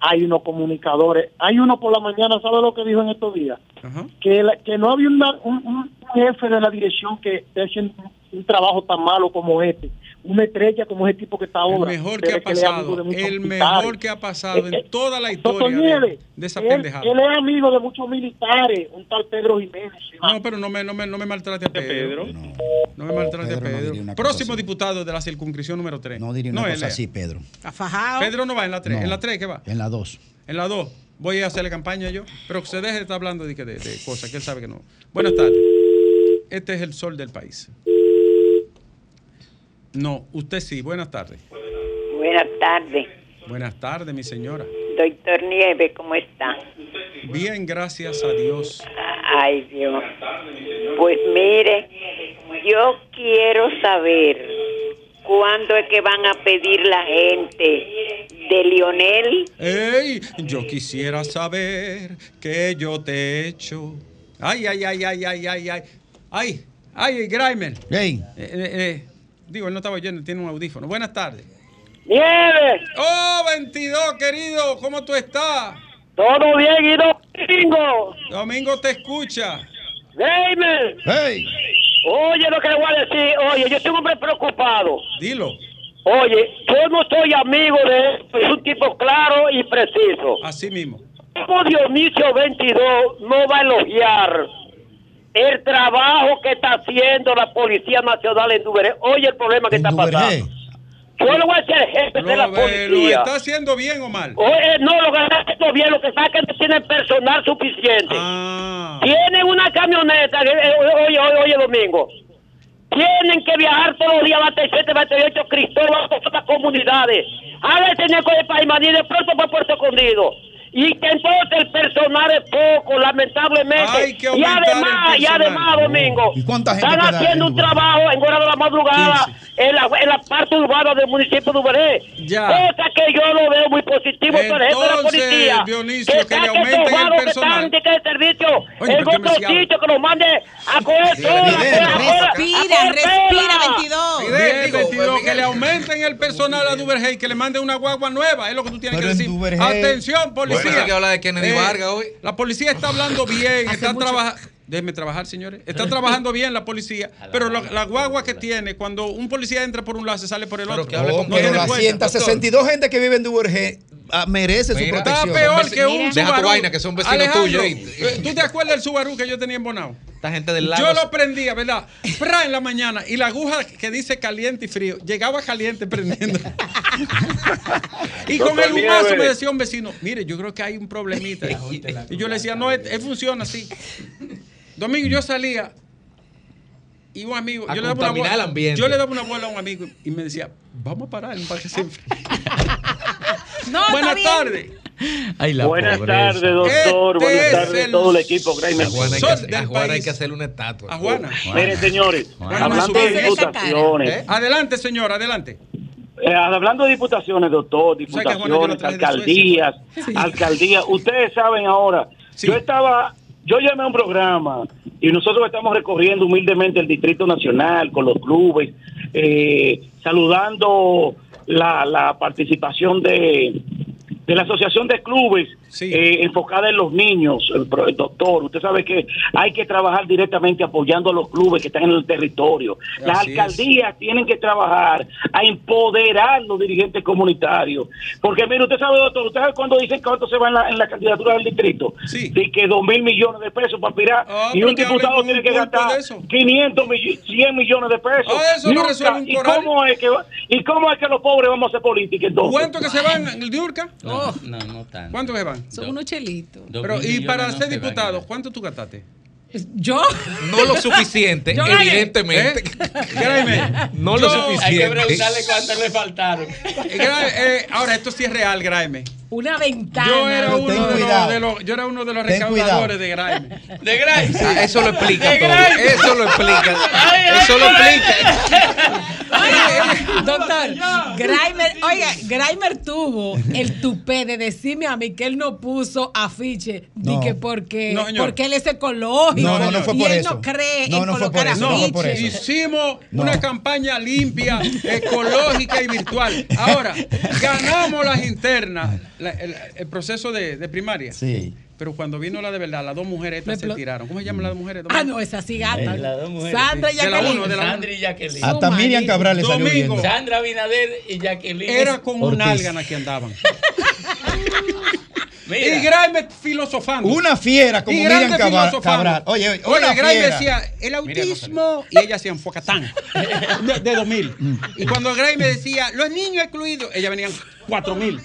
Hay unos comunicadores. Hay uno por la mañana, ¿sabe lo que dijo en estos días?
Ajá.
Que, la- que no había una- un, un jefe de la dirección que esté haciendo un, trabajo tan malo como este. Una estrella como ese tipo que está
El
ahora.
mejor
Pero
que ha pasado, el mejor que ha pasado en toda la historia de,
Nieves,
de esa
él,
pendejada.
él es amigo de muchos militares, un tal Pedro Jiménez.
No, pero no me, no me, no me maltrate a Pedro.
No,
No me maltrate
Pedro
a
no
Pedro. Próximo
así.
diputado de la circunscripción número 3.
no diría una
él
cosa
es.
así, Pedro.
Está fajado.
Pedro no va en la 3.
No.
¿En la 3 qué va?
En la 2.
En la 2. Voy a hacerle campaña yo. Pero que se deje de estar hablando de, que de, de cosas que él sabe que no. Buenas tardes. Este es el sol del país. No, usted sí. Buenas tardes.
Buenas tardes,
Buenas tardes, mi señora.
doctor Nieve, ¿cómo está?
Bien, gracias a Dios.
Ay, Dios. Pues mire, yo quiero saber cuándo es que van a pedir la gente de Lionel.
¡Ey! Yo quisiera saber que yo te he hecho. ¡Ay, ay, ay, ay, ay, ay, ay! ¡Ay! ¡Ay, Grimer!
Hey,
Eh, eh, eh, digo, él no estaba oyendo, tiene un audífono. Buenas tardes.
Nieves,
¡Oh, 22, querido! ¿Cómo tú estás?
todo bien y domingo.
Domingo te escucha.
Gamer,
hey.
oye lo que le voy a decir. Oye, yo soy un hombre preocupado.
Dilo.
Oye, yo no soy amigo de él, es un tipo claro y preciso.
Así mismo.
¿Cómo Dionisio 22 no va a elogiar el trabajo que está haciendo la Policía Nacional en Duvergé? Oye, el problema que está pasando. Yo le voy a decir jefe
Lo,
de la
eh, ¿lo
policía.
está haciendo bien o mal?
Oye, no, lo que está haciendo bien, lo que pasa es que no tienen personal suficiente.
Ah.
Tienen una camioneta, eh, oye, oye, oye, Domingo. Tienen que viajar todos los días a 27, 28 Cristóbal a todas las comunidades. A veces en el país Maní, de pronto para Puerto Escondido. Y que entonces el personal es poco, lamentablemente. Y además,
el
y
personal.
además, Domingo,
¿Y cuánta gente
están haciendo
en
un trabajo en hora de la madrugada.
15.
en la, en la parte urbana del municipio de Uberé.
Ya.
Cosa que yo lo veo muy positivo, por ejemplo, la
Entonces,
policía.
Dionisio, que le aumenten el
vagos que
personal.
están de que servicio
Oye,
en
¿por qué me
otro sitio, que nos mande a coger todo. a coger- a coger- a
Respira, respira,
pela.
22.
Bien,
digo,
22,
Miguel.
que le aumenten el personal a Duvergey, que le manden una guagua nueva, es lo que tú tienes
Pero
que decir. Atención, policía.
Que de Kennedy
Eh,
Vargas hoy.
La policía está hablando bien, está
mucho-
trabajando. Déjenme trabajar, señores. Está trabajando bien la policía, pero la, la guagua que tiene, cuando un policía entra por un lado, se sale por el
Pero
otro.
que hable
Oh,
con
No
pero
tiene
las
puerta.
162 gente que vive en Duvergé merece su
Mira,
Está
protección.
peor
Son
que un.
Deja tu
Subaru.
vaina, que son vecinos tuyos,
¿Tú te acuerdas del Subaru que yo tenía en Bonao?
Esta gente del lago.
Yo lo prendía, ¿verdad? Fra en la mañana y la aguja que dice caliente y frío llegaba caliente prendiendo. y con el humazo me decía un vecino, mire, yo creo que hay un problemita. Y, y yo le decía, no, él, él funciona así. Domingo, yo salía y un amigo,
A
yo le, daba una
el ambiente.
yo le daba una bola a un amigo y me decía, vamos a parar para que se enfríe".
No, está
Buenas tardes.
Ay, la
Buenas tardes, doctor.
Este
Buenas
es
tardes
el
todo el equipo.
A Juana, hay que, hacer- a
del
Juana hay
país.
que hacerle una estatua.
A Juana.
Miren, señores,
Juana,
hablando de diputaciones,
¿Eh?
Adelante, señor, adelante.
eh, hablando de diputaciones, doctor,
¿Sabes que Juana
diputaciones, alcaldías, alcaldías, ustedes saben ahora,
Sí.
yo estaba, yo llamé a un programa y nosotros estamos recorriendo humildemente el Distrito Nacional con los clubes, eh, saludando la, la participación de, de la Asociación de Clubes
Sí.
eh, enfocada en los niños, el, doctor. Usted sabe que hay que trabajar directamente apoyando a los clubes que están en el territorio. Las
Así es.
alcaldías tienen que trabajar a empoderar los dirigentes comunitarios. Porque, mire, usted sabe, doctor, usted sabe cuándo dicen cuánto se va en la, en la candidatura del distrito.
Sí.
De que dos mil millones de pesos para aspirar.
Ah,
y un diputado tiene
un
que gastar
de eso.
500 millones, 100 millones de pesos.
Ah, eso resuelve un
¿Y cómo, es que, ¿Y cómo es que los pobres vamos a hacer política entonces?
¿Cuánto que se van en el Diurca?
No, no, no tanto.
¿Cuánto que van?
Son unos chelitos.
Pero, y para ser diputado. ¿cuánto tú gastaste?
Yo.
No lo suficiente,
Yo
evidentemente.
¿Eh? Graeme.
No lo suficiente.
Hay que preguntarle cuánto le faltaron.
Eh, eh, ahora, esto sí es real, Graeme.
Una ventana.
Yo era, uno de, los, de los- yo era uno de los recaudadores de Graeme.
De Grace.
Ah, eso lo explica
De
todo. Eso lo explica. Eso lo explica.
Oiga, doctor, Graimer, oiga, Graimer tuvo el tupé de decirme a mí que él no puso afiche,
No.
di que porque,
No,
porque él es ecológico.
No, no, no fue
y
por
él
eso.
no cree
No,
en
no fue
colocar
eso, no.
Hicimos
No.
una campaña limpia, ecológica y virtual. Ahora, ganamos las internas, la- el, el proceso de, de primaria.
Sí.
Pero cuando vino la de verdad, las dos mujeres estas se tiraron. ¿Cómo se llaman las dos mujeres?
Ah, no, esa sí gata.
Las dos mujeres,
Sandra y
sí. De la
Jacqueline.
uno, de la
Sandra y Jacqueline.
Hasta Miriam. Cabral le salió
Domingo.
Sandra Binader y Jacqueline.
Era con un álgana que andaban.
Mira,
Y Graeme filosofando.
Una fiera como
y
Miriam Cabral. Cabral. Oye, oye,
Oye,
una
Graeme
fiera.
decía, el autismo, y ella hacía un focatán de, de 2000. Y cuando Graeme decía, los niños excluidos, ella venían 4000.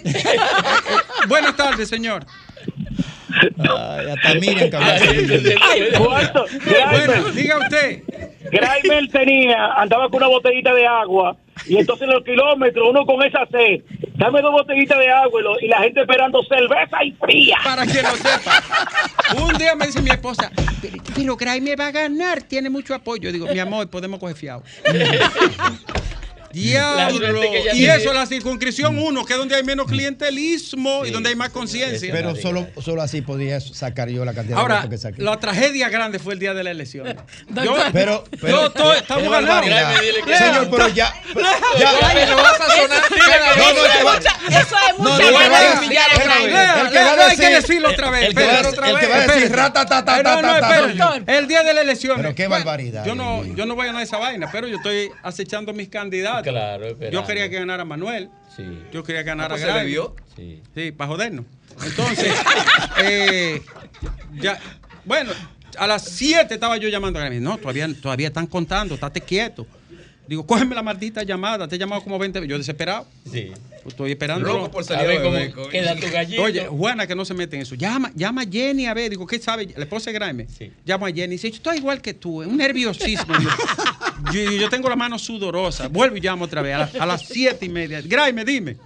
Buenas tardes, señor.
Ay, hasta Miriam Cabral.
Bueno, diga usted.
Graimer tenía, andaba con una botellita de agua y entonces en los kilómetros uno con esa sed, dame dos botellitas de agua y, lo- y la gente esperando cerveza y fría.
Para que lo sepa. Un día me dice mi esposa, pero, pero Graeme va a ganar, tiene mucho apoyo. Digo, mi amor, podemos coger fiado. Diablo. Y eso, la circunscripción 1, que es donde hay menos clientelismo y donde hay más conciencia.
Pero solo, solo así podía sacar yo la cantidad de
Ahora,
votos que saqué.
la tragedia grande fue el día de la elección. Yo.
Pero, pero
yo todo- estamos ganando.
Señor, pero ya. ya
Me lo vas a sonar
No, no, va-
Eso es
No,
mucha
no, el que va
de
a-
hay que
decir-
decirlo otra vez.
el que va a decir- rata, ta, ta,
Eh,
ta.
El día de la elección.
Pero qué barbaridad,
yo no voy a ganar esa vaina, pero yo estoy acechando mis candidatos.
Claro, esperando.
Yo quería que ganara Manuel.
Sí.
Yo quería que ganara
pues se le vio.
Sí.
Sí, para jodernos. Entonces, eh, ya, bueno, a las 7 estaba yo llamando a Graeme. No, todavía, todavía están contando, estate quieto. Digo, cógeme la maldita llamada. Te he llamado como 20 veces. Yo desesperado.
Sí.
Estoy esperando.
Loco por
A
salir
ver cómo queda tu gallito.
Oye, Juana, que no se mete en eso. Llama, llama a Jenny a ver. Digo, ¿qué sabe? La esposa de Graeme.
Sí.
Llamo a Jenny y dice, estoy igual que tú, un nerviosismo. yo, yo- yo tengo la mano sudorosa. Vuelvo y llamo otra vez a, la- a las siete y media. Graeme, dime.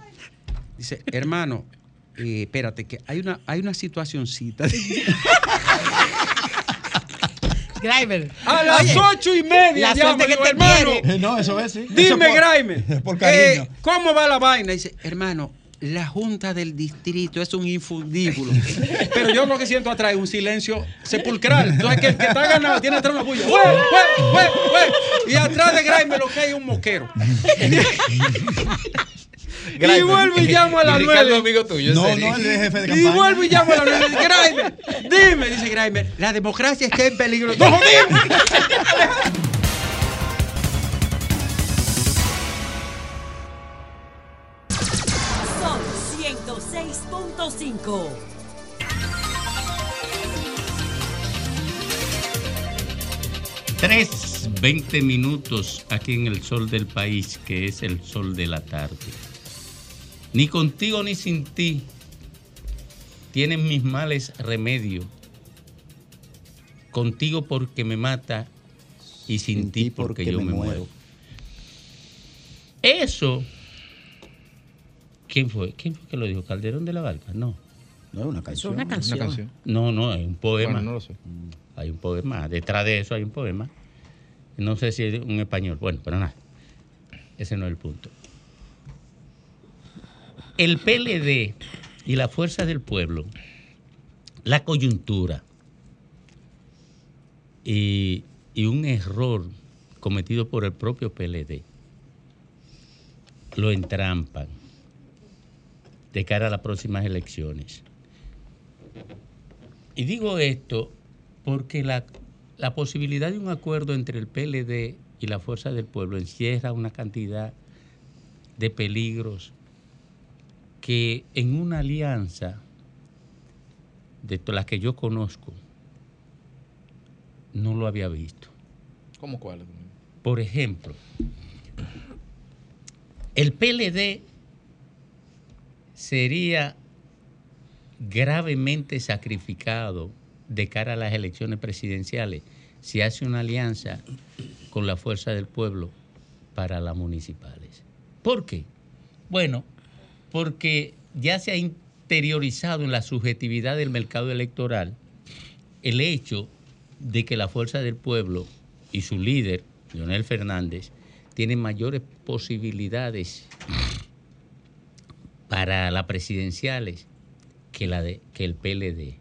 Dice, hermano, eh, espérate, que hay una, hay una situacioncita.
Grimer.
A las
Oye,
ocho y media
la suerte que
digo,
te
hermano.
tiene.
Eh, No, eso es, sí.
Dime,
por-
Graime.
Por cariño.
eh, ¿Cómo va la vaina? Dice, hermano, la Junta del Distrito es un infundíbulo. Pero yo lo que siento atrás es un silencio sepulcral. Entonces, que el que está ganado tiene atrás una bulla. ¡Hue, hue, hue, hue! Y atrás de Graime lo que hay es un moquero. y vuelvo y llamo a las
Y Ricardo,
nueve.
amigo tuyo, en
No,
serio.
no, él es jefe de
Y
campaña.
vuelvo y llamo a las nueve. Graime, dime, dice Graime, la democracia está en peligro. ¡No jodimos!
Son 106.5.
Tres, 20 minutos aquí en el sol del país, que es el sol de la tarde. Ni contigo ni sin ti tienen mis males remedio. Contigo porque me mata y sin, ti porque, yo me, muero. Eso. ¿Quién fue? ¿Quién fue que lo dijo? ¿Calderón de la Barca? No.
No es una
Es
canción.
una canción.
Una canción.
No, no, es un poema.
Bueno, no lo sé.
Hay un poema. Detrás de eso hay un poema. No sé si es un español. Bueno, pero nada. Ese no es el punto. El PLD y la fuerza del pueblo, la coyuntura y, un error cometido por el propio PLD lo entrampan de cara a las próximas elecciones. Y digo esto porque la, la posibilidad de un acuerdo entre el PLD y la Fuerza del Pueblo encierra una cantidad de peligros que en una alianza de las que yo conozco no lo había visto.
¿Cómo cuál?
Por ejemplo, el PLD sería gravemente sacrificado de cara a las elecciones presidenciales si hace una alianza con la fuerza del pueblo para las municipales. ¿Por qué? Bueno, porque ya se ha interiorizado en la subjetividad del mercado electoral el hecho de que la fuerza del pueblo y su líder, Leonel Fernández, tienen mayores posibilidades para las presidenciales que, la de, que el PLD,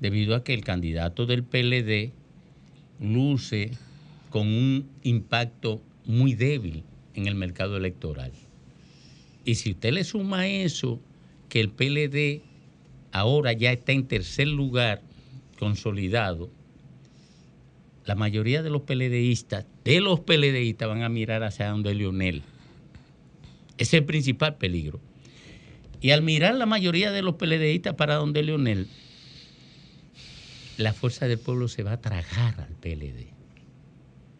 debido a que el candidato del PLD luce con un impacto muy débil en el mercado electoral. Y si usted le suma eso, que el PLD ahora ya está en tercer lugar consolidado, la mayoría de los PLDistas, de los PLDistas van a mirar hacia donde Leonel. Ese es el principal peligro. Y al mirar la mayoría de los PLDistas para donde Leonel, la fuerza del pueblo se va a tragar al PLD,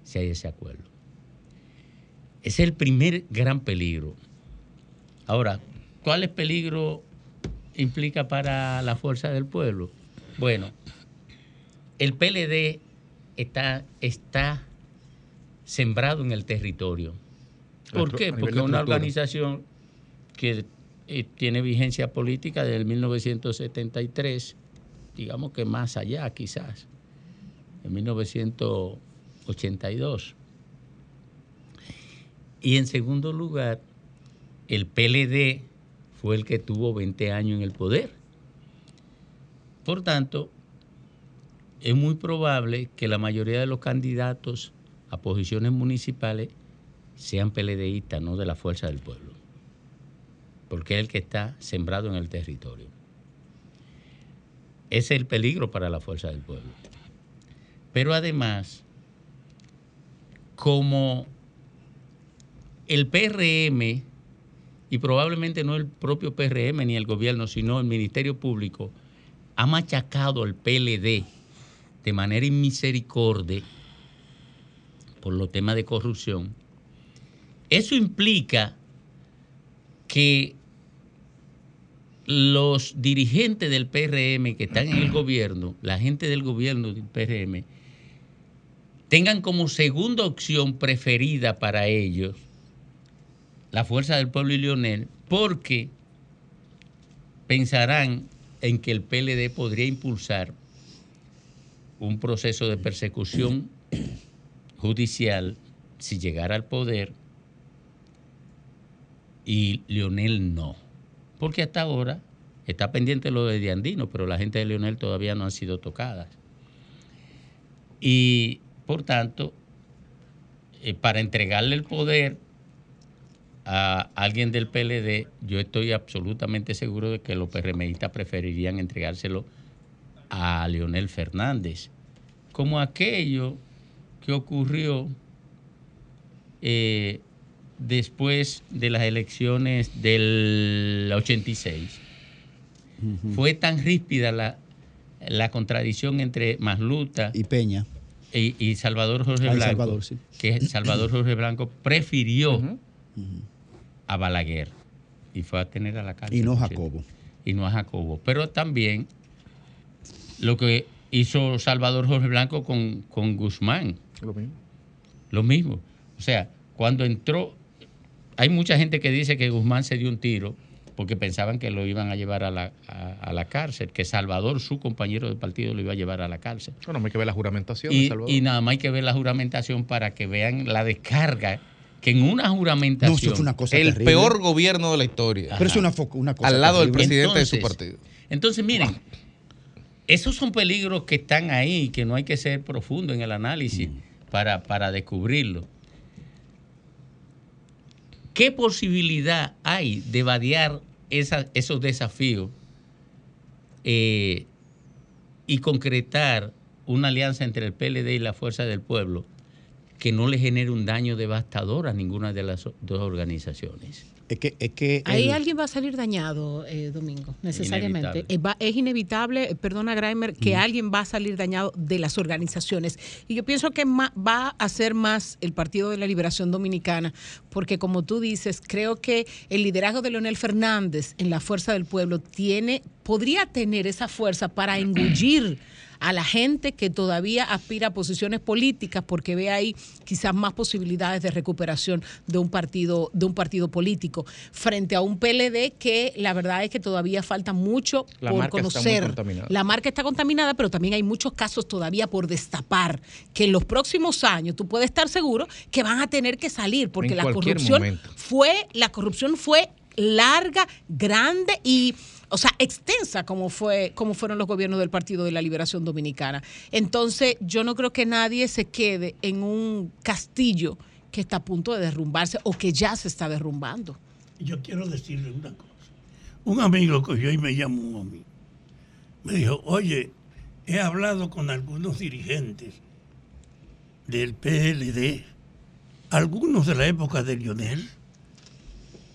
si hay ese acuerdo. Ese es el primer gran peligro. Ahora, ¿cuál es peligro implica para la fuerza del pueblo? Bueno, el PLD está, está sembrado en el territorio. ¿Por qué? Porque es una organización que eh, tiene vigencia política desde el 1973, digamos que más allá quizás, en 1982. Y en segundo lugar, el PLD fue el que tuvo 20 años en el poder. Por tanto, es muy probable que la mayoría de los candidatos a posiciones municipales sean PLDistas, no de la fuerza del pueblo, porque es el que está sembrado en el territorio. Ese es el peligro para la fuerza del pueblo. Pero además, como el PRM, y probablemente no el propio PRM ni el gobierno, sino el Ministerio Público, ha machacado al PLD de manera inmisericordia por los temas de corrupción, eso implica que los dirigentes del PRM que están en el gobierno, la gente del gobierno del PRM, tengan como segunda opción preferida para ellos la fuerza del pueblo y Lionel, porque pensarán en que el PLD podría impulsar un proceso de persecución judicial si llegara al poder y Leonel no. Porque hasta ahora está pendiente lo de Diandino, pero la gente de Leonel todavía no han sido tocadas. Y por tanto, eh, para entregarle el poder a alguien del PLD, yo estoy absolutamente seguro de que los PRMistas preferirían entregárselo a Leonel Fernández, como aquello que ocurrió eh, después de las elecciones del 86. Fue tan ríspida la, la contradicción entre Masluta
y Peña.
y, y Salvador Jorge Blanco,
Salvador, sí.
que Salvador Jorge Blanco prefirió a Balaguer y fue a tener a la cárcel.
Y no
por
Jacobo.
Y no a Jacobo. Pero también lo que hizo Salvador Jorge Blanco con, con Guzmán.
Lo mismo.
Lo mismo. O sea, cuando entró, hay mucha gente que dice que Guzmán se dio un tiro porque pensaban que lo iban a llevar a la, a, a la cárcel, que Salvador, su compañero de partido, lo iba a llevar a la cárcel.
Bueno, hay que ver la juramentación de
Y,
Salvador.
y nada más hay que ver la juramentación para que vean la descarga, que en una juramentación...
No, eso fue una cosa
el
terrible.
peor gobierno de la historia.
Pero es una, cosa
Al lado del presidente de su partido.
Entonces, miren, esos son peligros que están ahí y que no hay que ser profundo en el análisis para, para descubrirlo. ¿Qué posibilidad hay de vadear esa- esos desafíos eh, y concretar una alianza entre el PLD y la Fuerza del Pueblo que no le genere un daño devastador a ninguna de las dos organizaciones?
Es que, es que
Ahí
el-
alguien va a salir dañado, eh, Domingo, necesariamente.
Inevitable.
Eh, va- es inevitable, eh, perdona Grimer, que alguien va a salir dañado de las organizaciones. Y yo pienso que ma- va a ser más el Partido de la Liberación Dominicana, porque como tú dices, creo que el liderazgo de Leonel Fernández en la Fuerza del Pueblo tiene, podría tener esa fuerza para engullir a la gente que todavía aspira a posiciones políticas porque ve ahí quizás más posibilidades de recuperación de un partido de un partido político frente a un PLD que la verdad es que todavía falta mucho
La
por
marca está muy
conocer. La marca está contaminada, pero también hay muchos casos todavía por destapar que en los próximos años tú puedes estar seguro que van a tener que salir porque
En
la corrupción
momento.
fue la corrupción fue larga, grande y o sea, extensa como fue como fueron los gobiernos del Partido de la Liberación Dominicana. Entonces, yo no creo que nadie se quede en un castillo que está a punto de derrumbarse o que ya se está derrumbando.
Yo quiero decirle una cosa. Un amigo yo y me llamó a mí, me dijo, oye, he hablado con algunos dirigentes del PLD, algunos de la época de Lionel,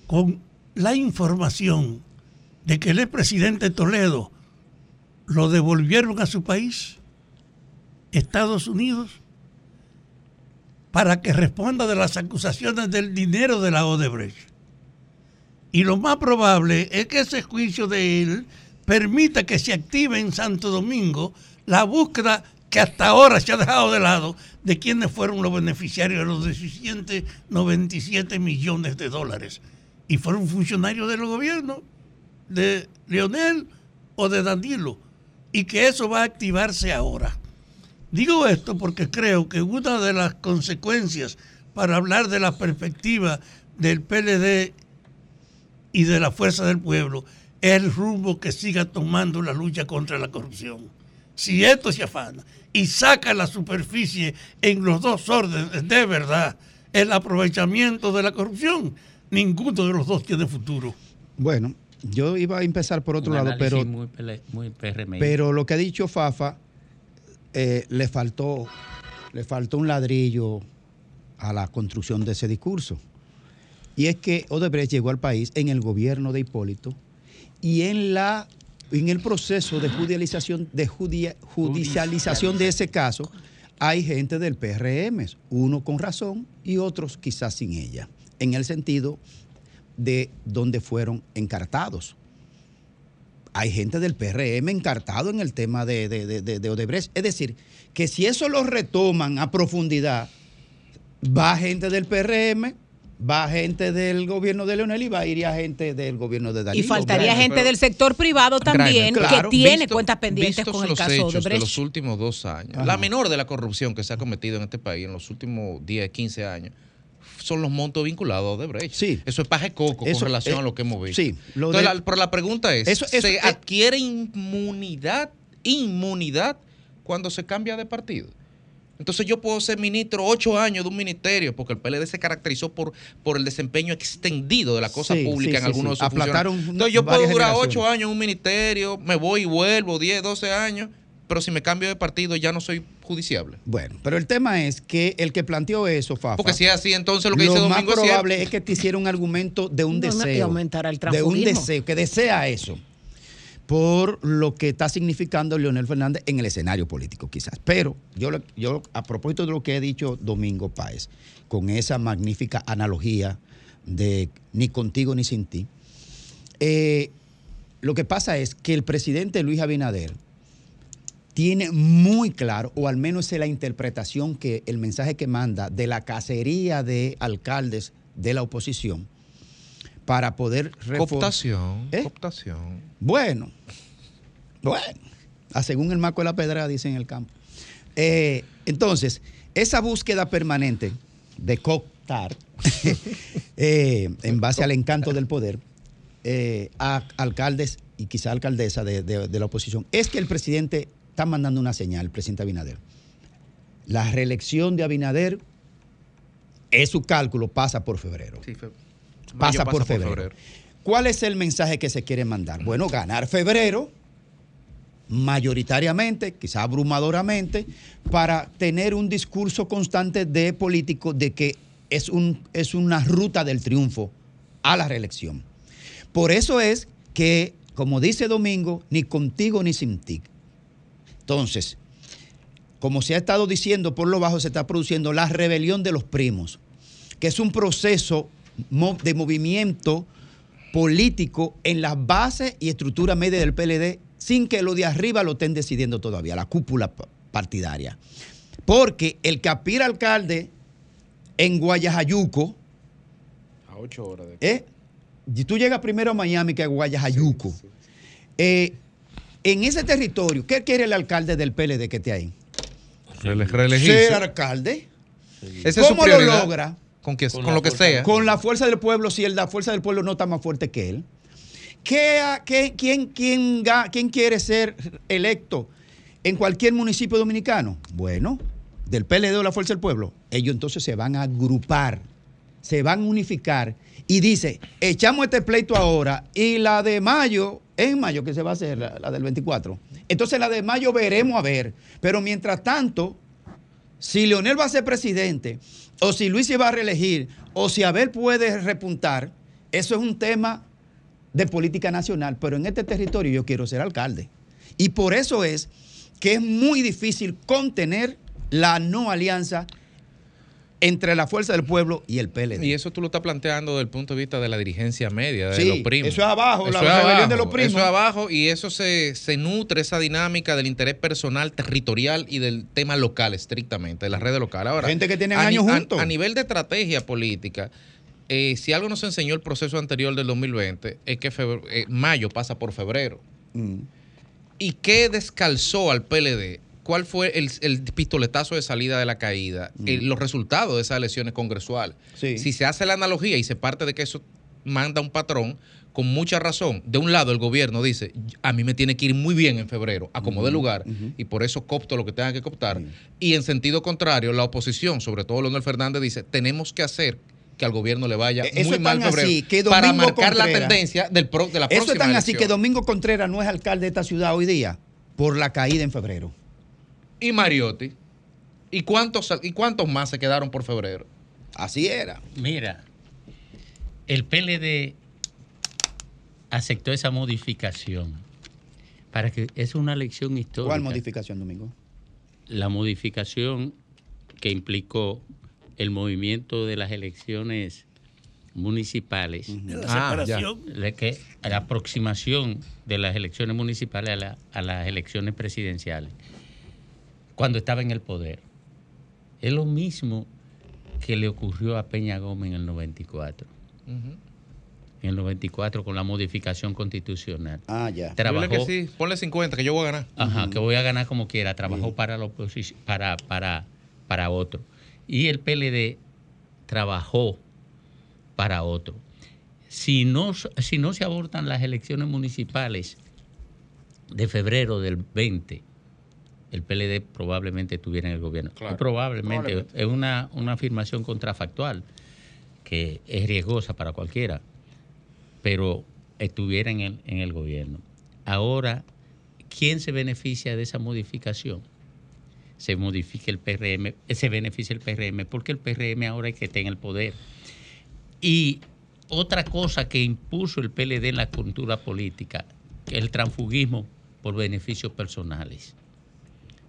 con la información de que el expresidente Toledo lo devolvieron a su país, Estados Unidos, para que responda de las acusaciones del dinero de la Odebrecht. Y lo más probable es que ese juicio de él permita que se active en Santo Domingo la búsqueda que hasta ahora se ha dejado de lado de quiénes fueron los beneficiarios de los 97 millones de dólares. Y fueron funcionarios del gobierno de Leonel o de Danilo. Y que eso va a activarse ahora. Digo esto porque creo que una de las consecuencias para hablar de la perspectiva del PLD y de la fuerza del pueblo es el rumbo que siga tomando la lucha contra la corrupción. Si esto se afana y saca la superficie en los dos órdenes de verdad el aprovechamiento de la corrupción, ninguno de los dos tiene futuro.
Bueno, yo iba a empezar por otro
Un
lado, pero,
muy, muy
pero lo que ha dicho Fafa, eh, le, faltó, le faltó un ladrillo a la construcción de ese discurso. Y es que Odebrecht llegó al país en el gobierno de Hipólito y en, la, en el proceso de judicialización, de judia- judicialización de ese caso hay gente del PRM, uno con razón y otros quizás sin ella, en el sentido de donde fueron encartados. Hay gente del PRM encartado en el tema de, de- de- de- de Odebrecht. Es decir, que si eso lo retoman a profundidad, va gente del PRM va gente del gobierno de Leonel y va a ir gente del gobierno de
Y
Danilo.
faltaría
Bueno,
gente
pero-
del sector privado también
claro.
que tiene
Visto-
cuentas pendientes con el
los
caso de
hechos de
Odebrecht.
los últimos dos años,
Ajá.
la menor de la corrupción que se ha cometido en este país en los últimos 10, 15 años son los montos vinculados a Odebrecht.
Sí.
Eso es paje coco
Eso,
con relación
eh,
a lo que hemos visto.
sí, lo
Entonces,
de-
la- pero la pregunta es,
Eso- eso-
¿se
eh,
adquiere inmunidad, inmunidad cuando se cambia de partido? Entonces yo puedo ser ministro ocho años de un ministerio, porque el PLD se caracterizó por, por el desempeño extendido de la cosa
Sí,
pública
sí,
en algunos
sí.
de sus. Entonces yo puedo durar ocho años en un ministerio, me voy y vuelvo, 10, 12 años, pero si me cambio de partido ya no soy judiciable.
Bueno, pero el tema es que el que planteó eso, Fafa.
Porque si es así, entonces lo que dice
más
Domingo es
probable es que te hiciera un argumento de un
No, no, y
deseo.
el
de un deseo, que desea eso. Por lo que está significando Leonel Fernández en el escenario político, quizás. Pero yo, lo- yo a propósito de lo que ha dicho Domingo Páez, con esa magnífica analogía de ni contigo ni sin ti, eh, lo que pasa es que el presidente Luis Abinader tiene muy claro, o al menos es la interpretación que el mensaje que manda de la cacería de alcaldes de la oposición para poder.
Cooptación,
¿Eh?
cooptación.
Bueno, bueno, a según el marco de la pedra, dicen en el campo. Eh, entonces, esa búsqueda permanente de cooptar, eh, en base al encanto del poder, eh, a alcaldes y quizá alcaldesa de, de- de la oposición, es que el presidente está mandando una señal, el presidente Abinader. La reelección de Abinader es su cálculo, pasa por febrero.
Sí, fe-
Pasa, por, febrero. ¿Cuál es el mensaje que se quiere mandar? Bueno, ganar febrero, mayoritariamente, quizá abrumadoramente, para tener un discurso constante de político de que es, un, es una ruta del triunfo a la reelección. Por eso es que, como dice Domingo, ni contigo ni sin ti. Entonces, como se ha estado diciendo por lo bajo, se está produciendo la rebelión de los primos, que es un proceso de movimiento político en las bases y estructura media del PLD sin que lo de arriba lo estén decidiendo todavía, la cúpula pa- partidaria. Porque el que aspira a alcalde en Guayajayuco,
A ocho horas de...
¿eh? Y tú llegas primero a Miami que a Guayajayuco. Eh, en ese territorio, ¿qué quiere el alcalde del PLD que esté ahí?
Reelegirse.
Ser alcalde.
Esa es su
¿Cómo lo logra?
Con, que, con,
la
lo que
fuerza
sea.
Con la fuerza del pueblo, si el- la fuerza del pueblo no está más fuerte que él. ¿Qué, quién, quién quiere ser electo en cualquier municipio dominicano? Bueno, del PLD o la fuerza del pueblo. Ellos entonces se van a agrupar, se van a unificar y dice, echamos este pleito ahora y la de mayo, en mayo que se va a hacer, la, del 24. Entonces la de mayo veremos a ver. Pero mientras tanto, si Leonel va a ser presidente, o si Luis se va a reelegir, o si Abel puede repuntar, eso es un tema de política nacional, pero en este territorio yo quiero ser alcalde. Y por eso es que es muy difícil contener la no alianza entre la fuerza del pueblo y el PLD.
Y eso tú lo estás planteando desde el punto de vista de la dirigencia media, de
Sí,
los primos.
eso es abajo, la
es
rebelión de
abajo,
los primos.
Eso es abajo y eso se, se nutre, esa dinámica del interés personal, territorial y del tema local, estrictamente, de las redes locales. Ahora,
Gente que
ni-
años
a-
juntos.
A, nivel de estrategia política, eh, si algo nos enseñó el proceso anterior del 2020, es que febrero- eh, mayo pasa por febrero.
Mm.
¿Y qué descalzó al PLD? ¿Cuál fue el, el pistoletazo de salida de la caída? Eh, los resultados de esas elecciones congresuales.
Mm. Sí.
Si se hace la analogía y se parte de que eso manda un patrón, con mucha razón, de un lado el gobierno dice, a mí me tiene que ir muy bien en febrero, a como de lugar, y por eso copto lo que tenga que coptar. Y en sentido contrario, la oposición, sobre todo Leonel Fernández, dice, tenemos que hacer que al gobierno le vaya
eso
muy mal febrero
así que
para marcar la tendencia del pro- de la próxima
Eso es tan así que Domingo Contreras no es alcalde de esta ciudad hoy día por la caída en febrero.
Y Mariotti. ¿Y cuántos, ¿Y cuántos más se quedaron por febrero?
Así era.
Mira, el PLD aceptó esa modificación para que es una lección histórica.
¿Cuál modificación, Domingo?
La modificación que implicó el movimiento de las elecciones municipales.
De la
Ah,
separación.
la, que, a la aproximación de las elecciones municipales a, la- a las elecciones presidenciales, cuando estaba en el poder. Es lo mismo que le ocurrió a Peña Gómez en el 94.
Ujú.
En el 94 con la modificación constitucional.
Ah, ya.
Trabajó,
que sí, ponle 50, que yo voy a ganar.
Ajá, que voy a ganar como quiera. Trabajó para la oposición, para, para, para otro. Y el PLD trabajó para otro. Si no, si no se abortan las elecciones municipales de febrero del 20, el PLD probablemente estuviera en el gobierno.
Claro.
Probablemente.
Probablemente.
Es una, una afirmación contrafactual que es riesgosa para cualquiera, pero estuviera en el, en el gobierno. Ahora, ¿quién se beneficia de esa modificación? Se modifica el PRM, eh, se beneficia el PRM, porque el PRM ahora es que está en el poder. Y otra cosa que impuso el PLD en la cultura política, el transfugismo por beneficios personales.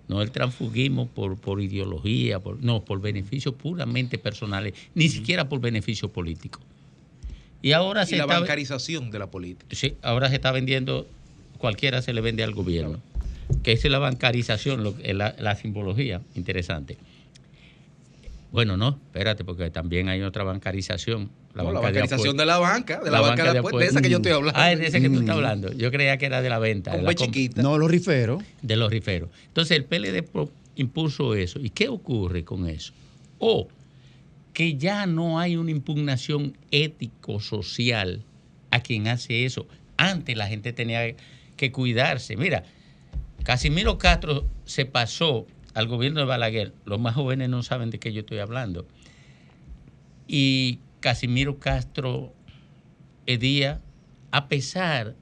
No el transfugismo por, por ideología, por- no, por beneficios puramente personales, ni siquiera por beneficio político. Y ahora
Y
se
la
está,
bancarización de la política.
sí, ahora se está vendiendo, cualquiera se le vende al gobierno. Que es la bancarización, lo- la, la simbología, interesante. Bueno, no, espérate, porque también hay otra bancarización.
No, la
banca de
bancarización de la banca, de la, banca, de apuestas, de esa que yo estoy hablando.
Ah, es de esa que tú estás hablando. Yo creía que era de la venta. de
Con
la
chiquita.
No, los riferos.
de los riferos. Entonces el PLD impuso eso. ¿Y qué ocurre con eso? O que ya no hay una impugnación ético-social a quien hace eso. Antes la gente tenía que cuidarse. Mira, Casimiro Castro se pasó al gobierno de Balaguer. Los más jóvenes no saben de qué yo estoy hablando. Y Casimiro Castro Edía, a pesar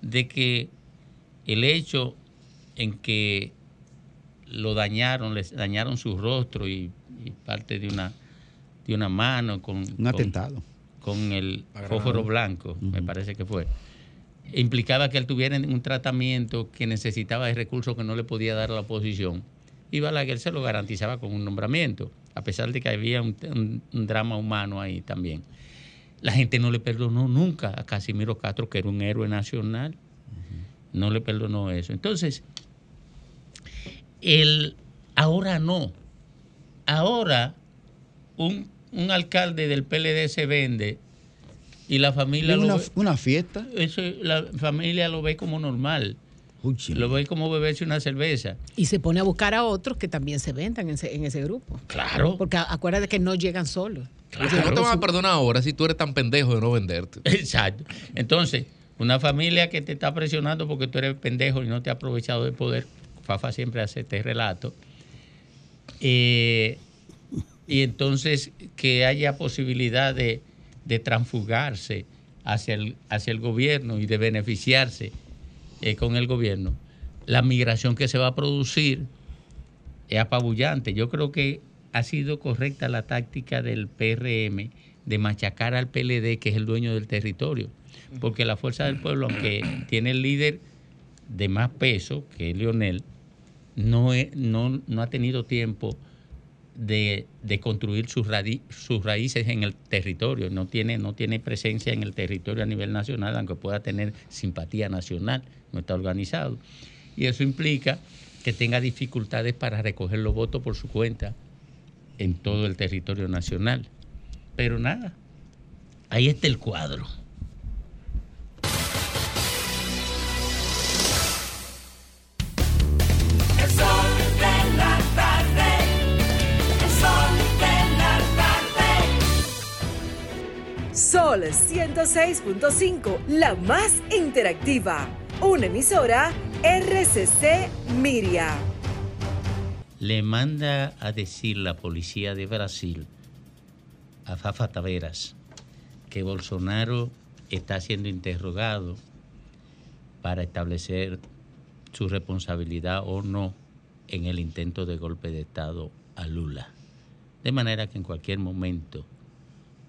de que el hecho en que lo dañaron, les dañaron su rostro y, y parte de una, de una mano con,
Un
con-
atentado.
con el fósforo blanco, me parece que fue. Implicaba que él tuviera un tratamiento que necesitaba de recursos que no le podía dar la oposición. Y Balaguer se lo garantizaba con un nombramiento, a pesar de que había un, un- un drama humano ahí también. La gente no le perdonó nunca a Casimiro Castro, que era un héroe nacional. No le perdonó eso. Entonces, el, ahora no. Ahora un, un alcalde del PLD se vende y la familia lo
Una,
ve-
una fiesta.
eso, la familia lo ve como normal. Lo ve como beberse una cerveza.
Y se pone a buscar a otros que también se vendan en ese, en ese grupo.
Claro.
Porque acuérdate que no llegan solos.
No te van a perdonar ahora si tú eres tan pendejo de no venderte.
Exacto. Entonces, una familia que te está presionando porque tú eres pendejo y no te has aprovechado del poder, Fafa siempre hace este relato. Eh, y entonces que haya posibilidad de, de transfugarse hacia el, hacia el gobierno y de beneficiarse eh, con el gobierno, la migración que se va a producir es apabullante. Yo creo que ha sido correcta la táctica del PRM de machacar al PLD, que es el dueño del territorio. Porque la Fuerza del Pueblo, aunque tiene el líder de más peso, que es Lionel, no, no, no ha tenido tiempo de, de construir sus, sus raíces en el territorio. No tiene, no tiene presencia en el territorio a nivel nacional, aunque pueda tener simpatía nacional. No está organizado. Y eso implica que tenga dificultades para recoger los votos por su cuenta en todo el territorio nacional. Pero nada, ahí está el cuadro.
Sol 106.5, la más interactiva. Una emisora RCC Miria.
Le manda a decir la policía de Brasil a Fafa Taveras que Bolsonaro está siendo interrogado para establecer su responsabilidad o no en el intento de golpe de Estado a Lula. De manera que en cualquier momento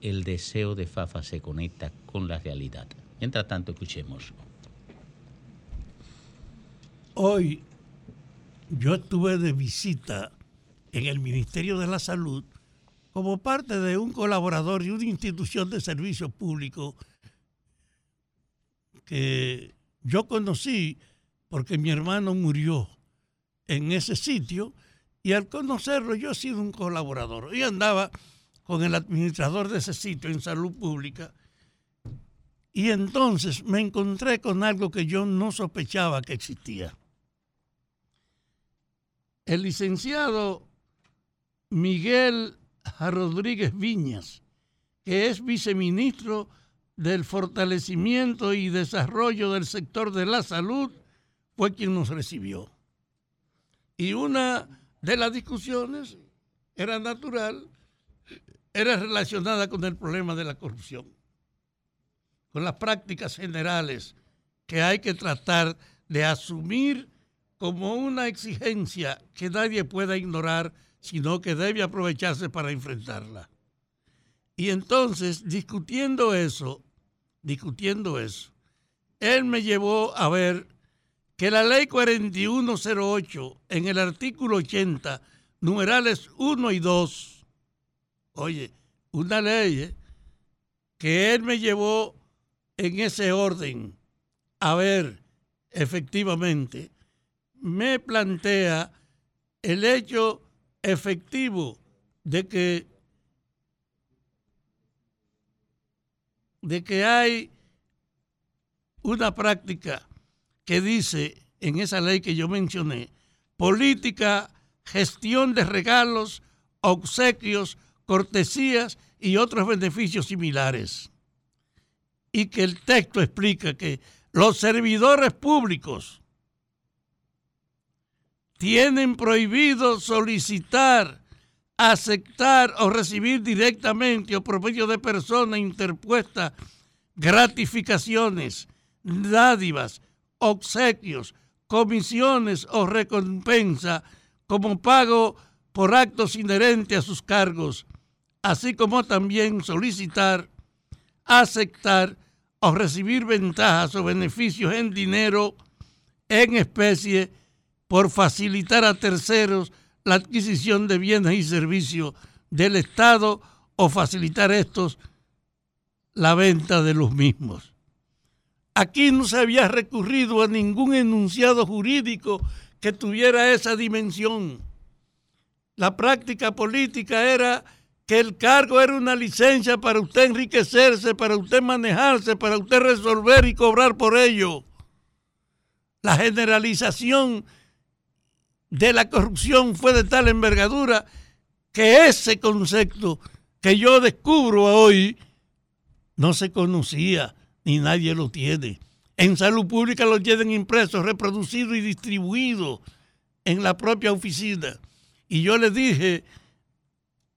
el deseo de Fafa se conecta con la realidad. Mientras tanto, escuchemos.
Hoy yo estuve de visita en el Ministerio de la Salud como parte de un colaborador de una institución de servicio público que yo conocí porque mi hermano murió en ese sitio y al conocerlo yo he sido un colaborador. Y andaba con el administrador de ese sitio en salud pública. Y entonces me encontré con algo que yo no sospechaba que existía. El licenciado Miguel Rodríguez Viñas, que es viceministro del fortalecimiento y desarrollo del sector de la salud, fue quien nos recibió. Y una de las discusiones era natural, era relacionada con el problema de la corrupción, con las prácticas generales que hay que tratar de asumir como una exigencia que nadie pueda ignorar, sino que debe aprovecharse para enfrentarla. Y entonces, discutiendo eso, discutiendo eso, él me llevó a ver que la ley 4108, en el artículo 80, numerales 1 y 2, oye, una ley ¿eh? que él me llevó en ese orden a ver efectivamente, me plantea el hecho efectivo de que de que hay una práctica que dice en esa ley que yo mencioné, política, gestión de regalos, obsequios, cortesías y otros beneficios similares. Y que el texto explica que los servidores públicos tienen prohibido solicitar, aceptar o recibir directamente o por medio de persona interpuesta gratificaciones, dádivas, obsequios, comisiones o recompensa como pago por actos inherentes a sus cargos, así como también solicitar, aceptar o recibir ventajas o beneficios en dinero, en especie, por facilitar a terceros la adquisición de bienes y servicios del Estado o facilitar estos la venta de los mismos. Aquí no se había recurrido a ningún enunciado jurídico que tuviera esa dimensión. La práctica política era que el cargo era una licencia para usted enriquecerse, para usted manejarse, para usted resolver y cobrar por ello. La generalización de la corrupción fue de tal envergadura que ese concepto que yo descubro hoy no se conocía ni nadie lo tiene. En salud pública lo tienen impresos, reproducido y distribuido en la propia oficina. Y yo le dije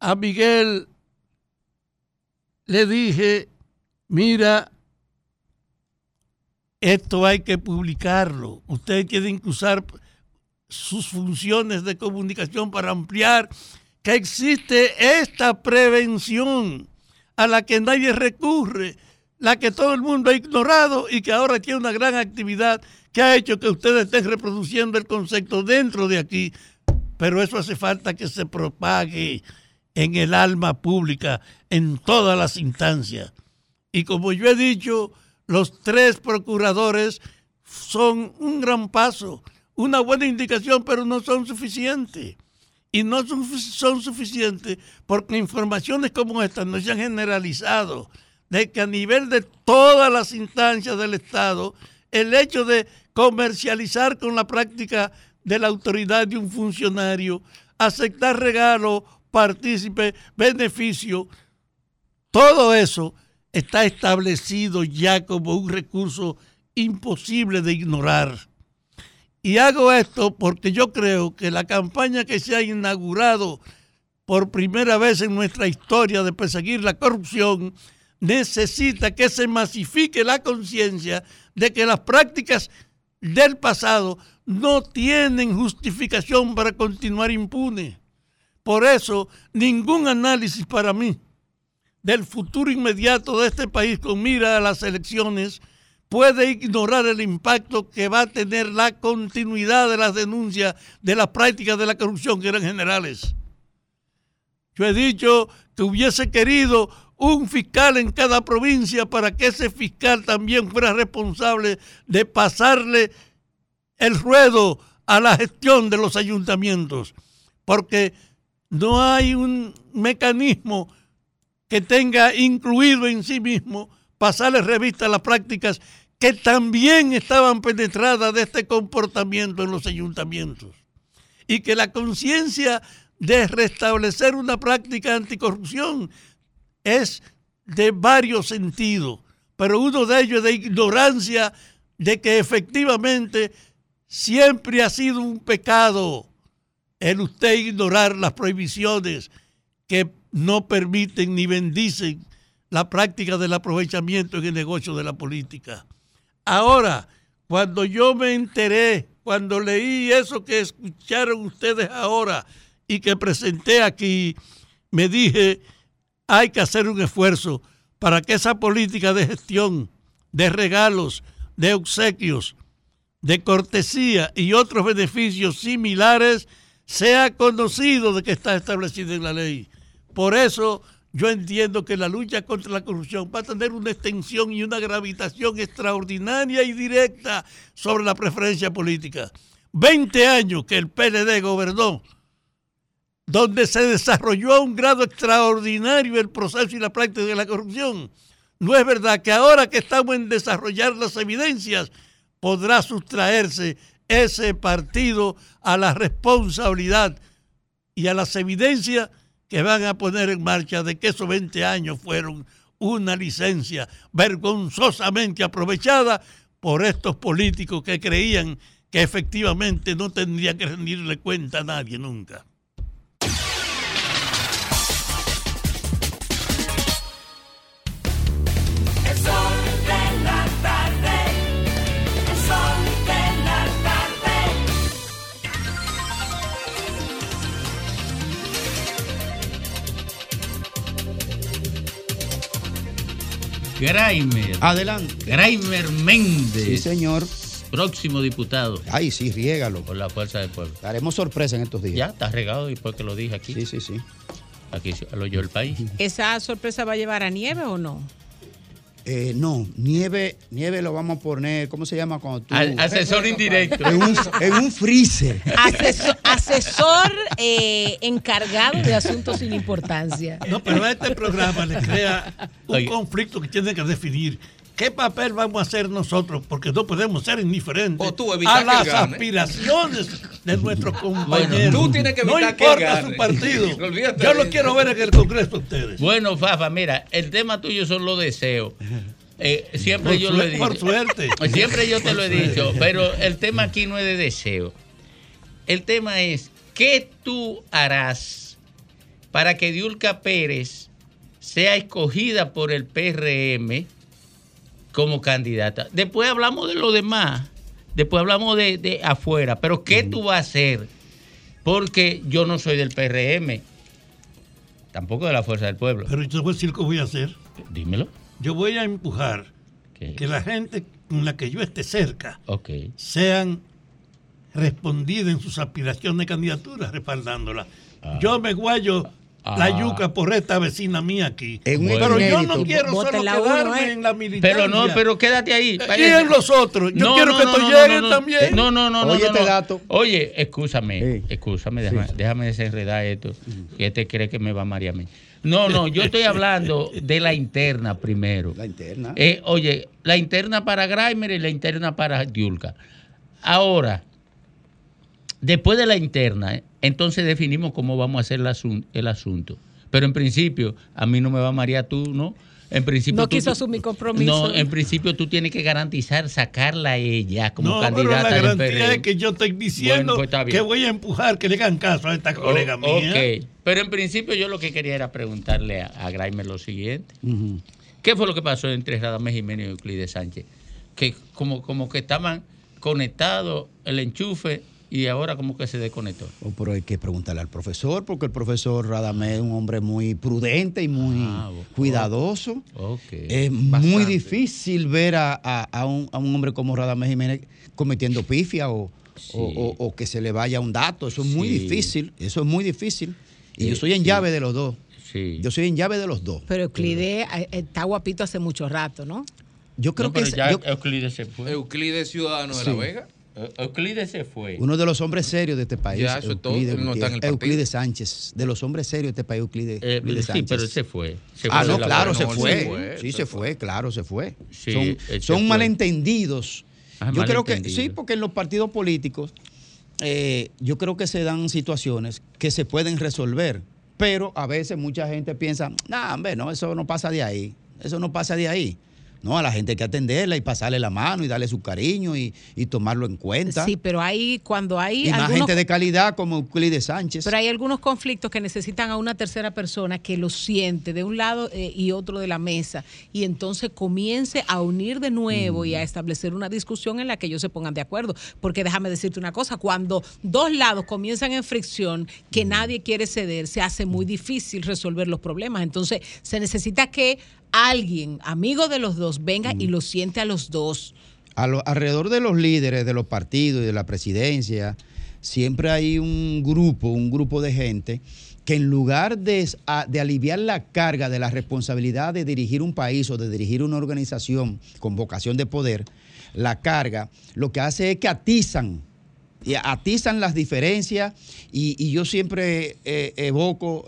a Miguel, le dije, mira, esto hay que publicarlo. Ustedes quieren usar sus funciones de comunicación para ampliar que existe esta prevención a la que nadie recurre, la que todo el mundo ha ignorado y que ahora tiene una gran actividad que ha hecho que ustedes estén reproduciendo el concepto dentro de aquí. Pero eso hace falta que se propague en el alma pública, en todas las instancias. Y como yo he dicho, los tres procuradores son un gran paso una buena indicación, pero no son suficientes. Y no son, suficientes porque informaciones como estas no se han generalizado, de que a nivel de todas las instancias del Estado, el hecho de comercializar con la práctica de la autoridad de un funcionario, aceptar regalo, partícipe, beneficio, todo eso está establecido ya como un recurso imposible de ignorar. Y hago esto porque yo creo que la campaña que se ha inaugurado por primera vez en nuestra historia de perseguir la corrupción necesita que se masifique la conciencia de que las prácticas del pasado no tienen justificación para continuar impunes. Por eso, ningún análisis para mí del futuro inmediato de este país con mira a las elecciones puede ignorar el impacto que va a tener la continuidad de las denuncias de las prácticas de la corrupción que eran generales. Yo he dicho que hubiese querido un fiscal en cada provincia para que ese fiscal también fuera responsable de pasarle el ruedo a la gestión de los ayuntamientos, porque no hay un mecanismo que tenga incluido en sí mismo pasarle revista a las prácticas que también estaban penetradas de este comportamiento en los ayuntamientos. Y que la conciencia de restablecer una práctica anticorrupción es de varios sentidos, pero uno de ellos es de ignorancia de que efectivamente siempre ha sido un pecado el usted ignorar las prohibiciones que no permiten ni bendicen la práctica del aprovechamiento en el negocio de la política. Ahora, cuando yo me enteré, cuando leí eso que escucharon ustedes ahora y que presenté aquí, me dije, hay que hacer un esfuerzo para que esa política de gestión, de regalos, de obsequios, de cortesía y otros beneficios similares sea conocido de que está establecido en la ley. Por eso yo entiendo que la lucha contra la corrupción va a tener una extensión y una gravitación extraordinaria y directa sobre la preferencia política. 20 años que el PLD gobernó, donde se desarrolló a un grado extraordinario el proceso y la práctica de la corrupción. No es verdad que ahora que estamos en desarrollar las evidencias, podrá sustraerse ese partido a la responsabilidad y a las evidencias que van a poner en marcha de que esos 20 años fueron una licencia vergonzosamente aprovechada por estos políticos que creían que efectivamente no tendría que rendirle cuenta a nadie nunca.
Graimer.
Adelante.
Graimer Méndez.
Sí, señor.
Próximo diputado.
Ay, sí, riégalo.
Por la fuerza del pueblo.
Daremos sorpresa en estos días.
Ya está regado después que lo dije aquí.
Sí, sí, sí.
Aquí lo oyó el país.
¿Esa sorpresa va a llevar a nieve o no?
Eh, no, nieve, nieve lo vamos a poner, ¿cómo se llama cuando tú?
Al- asesor indirecto.
En un, en un freezer.
Asesor, asesor, eh, encargado de asuntos sin importancia.
No, pero a este programa le crea un conflicto que tiene que definir. ¿Qué papel vamos a hacer nosotros? Porque no podemos ser indiferentes a las aspiraciones de nuestros compañeros.
tú tienes que
no
evitar que
importa su partido.
Olvídate
Yo lo quiero ver en el Congreso de ustedes.
Bueno, Fafa, mira, el tema tuyo son los deseos. Eh, siempre
Por
yo lo he dicho.
por suerte.
Siempre yo te
Por
lo he
suerte.
dicho, pero el tema aquí no es de deseo. El tema es, ¿qué tú harás para que Diulca Pérez sea escogida por el PRM como candidata? Después hablamos de lo demás, después hablamos de, de afuera, pero ¿qué tú vas a hacer? Porque yo no soy del PRM, tampoco de la Fuerza del Pueblo.
Pero yo te voy a decir que voy a hacer.
Dímelo.
Yo voy a empujar que la gente con la que yo esté cerca sean respondidas en sus aspiraciones de candidatura respaldándola. Yo me guayo la
Ah.
yuca por esta vecina mía aquí. Pero yo no quiero solo
uno,
quedarme
¿eh?
en la militancia.
Pero no, pero quédate ahí.
Y en los otros. Yo quiero que esto llegue
no,
también.
No, no, no, no.
Oye,
no,
este
no.
dato.
Oye, escúchame, escúchame, déjame, déjame desenredar esto. Que este cree que me va a marear a mí. No, no, yo estoy hablando de la interna primero.
La interna.
Eh, oye, la interna para Grimer y la interna para Diulca. Ahora, después de la interna, eh, entonces definimos cómo vamos a hacer el, asun- el asunto. Pero en principio, a mí no me va a marear tú, ¿no? En principio
No
tú-
quiso asumir compromiso.
No, en principio tú tienes que garantizar sacarla a ella como
No, pero
candidata
la
del
garantía es que yo estoy diciendo
Bueno, pues
que voy a empujar que le hagan caso a esta colega
Oh,
mía.
ok. Pero en principio yo lo que quería era preguntarle a, a Graimer lo siguiente. ¿Qué fue lo que pasó entre Radamés Jiménez y Euclides Sánchez? Que como, como que estaban conectados el enchufe y ahora como que se desconectó.
Oh, pero hay que preguntarle al profesor, porque el profesor Radamés es un hombre muy prudente y muy
Ah,
cuidadoso. Es muy difícil ver a, a- a un, a un hombre como Radamés Jiménez cometiendo pifia o, o- o- o que se le vaya un dato. Eso es muy difícil. Eso es muy difícil. Y
Eh,
yo soy en
sí.
llave de los dos.
Sí.
Yo soy en llave de los dos.
Pero Euclides eh, está guapito hace mucho rato, ¿no?
Yo creo
No,
que
pero
es-
ya
yo-
Euclides se fue.
Euclides Ciudadano de
Sí.
La Vega.
Euclides se fue.
Uno de los hombres serios de este país.
Ya, eso es todo,
Euclides
él no está en el
Gutiérrez.
partido.
Euclides Sánchez. De los hombres serios de este país, Euclides,
Eh,
Euclides
sí,
Sánchez.
pero se fue. Se
ah,
fue
no, claro, se fue.
Se fue,
Sí, se fue, claro, se fue.
Sí,
son
él se
son
fue.
malentendidos.
Ah,
yo creo que sí, porque en los partidos políticos eh, yo creo que se dan situaciones que se pueden resolver, pero a veces mucha gente piensa, nah, hombre, no, eso no pasa de ahí, eso no pasa de ahí. No, a la gente hay que atenderla y pasarle la mano y darle su cariño y, y tomarlo en cuenta.
Sí, pero hay cuando hay
y más gente de calidad como Euclides Sánchez.
Pero hay algunos conflictos que necesitan a una tercera persona que lo siente de un lado eh, y otro de la mesa y entonces comience a unir de nuevo y a establecer una discusión en la que ellos se pongan de acuerdo. Porque déjame decirte una cosa, cuando dos lados comienzan en fricción, que nadie quiere ceder, se hace muy difícil resolver los problemas. Entonces se necesita que alguien, amigo de los dos, venga y lo siente a los dos.
a lo- alrededor de los líderes de los partidos y de la presidencia, siempre hay un grupo, un grupo de gente que en lugar de, de aliviar la carga de la responsabilidad de dirigir un país o de dirigir una organización con vocación de poder, la carga, lo que hace es que atizan, y atizan las diferencias y, y yo siempre eh, evoco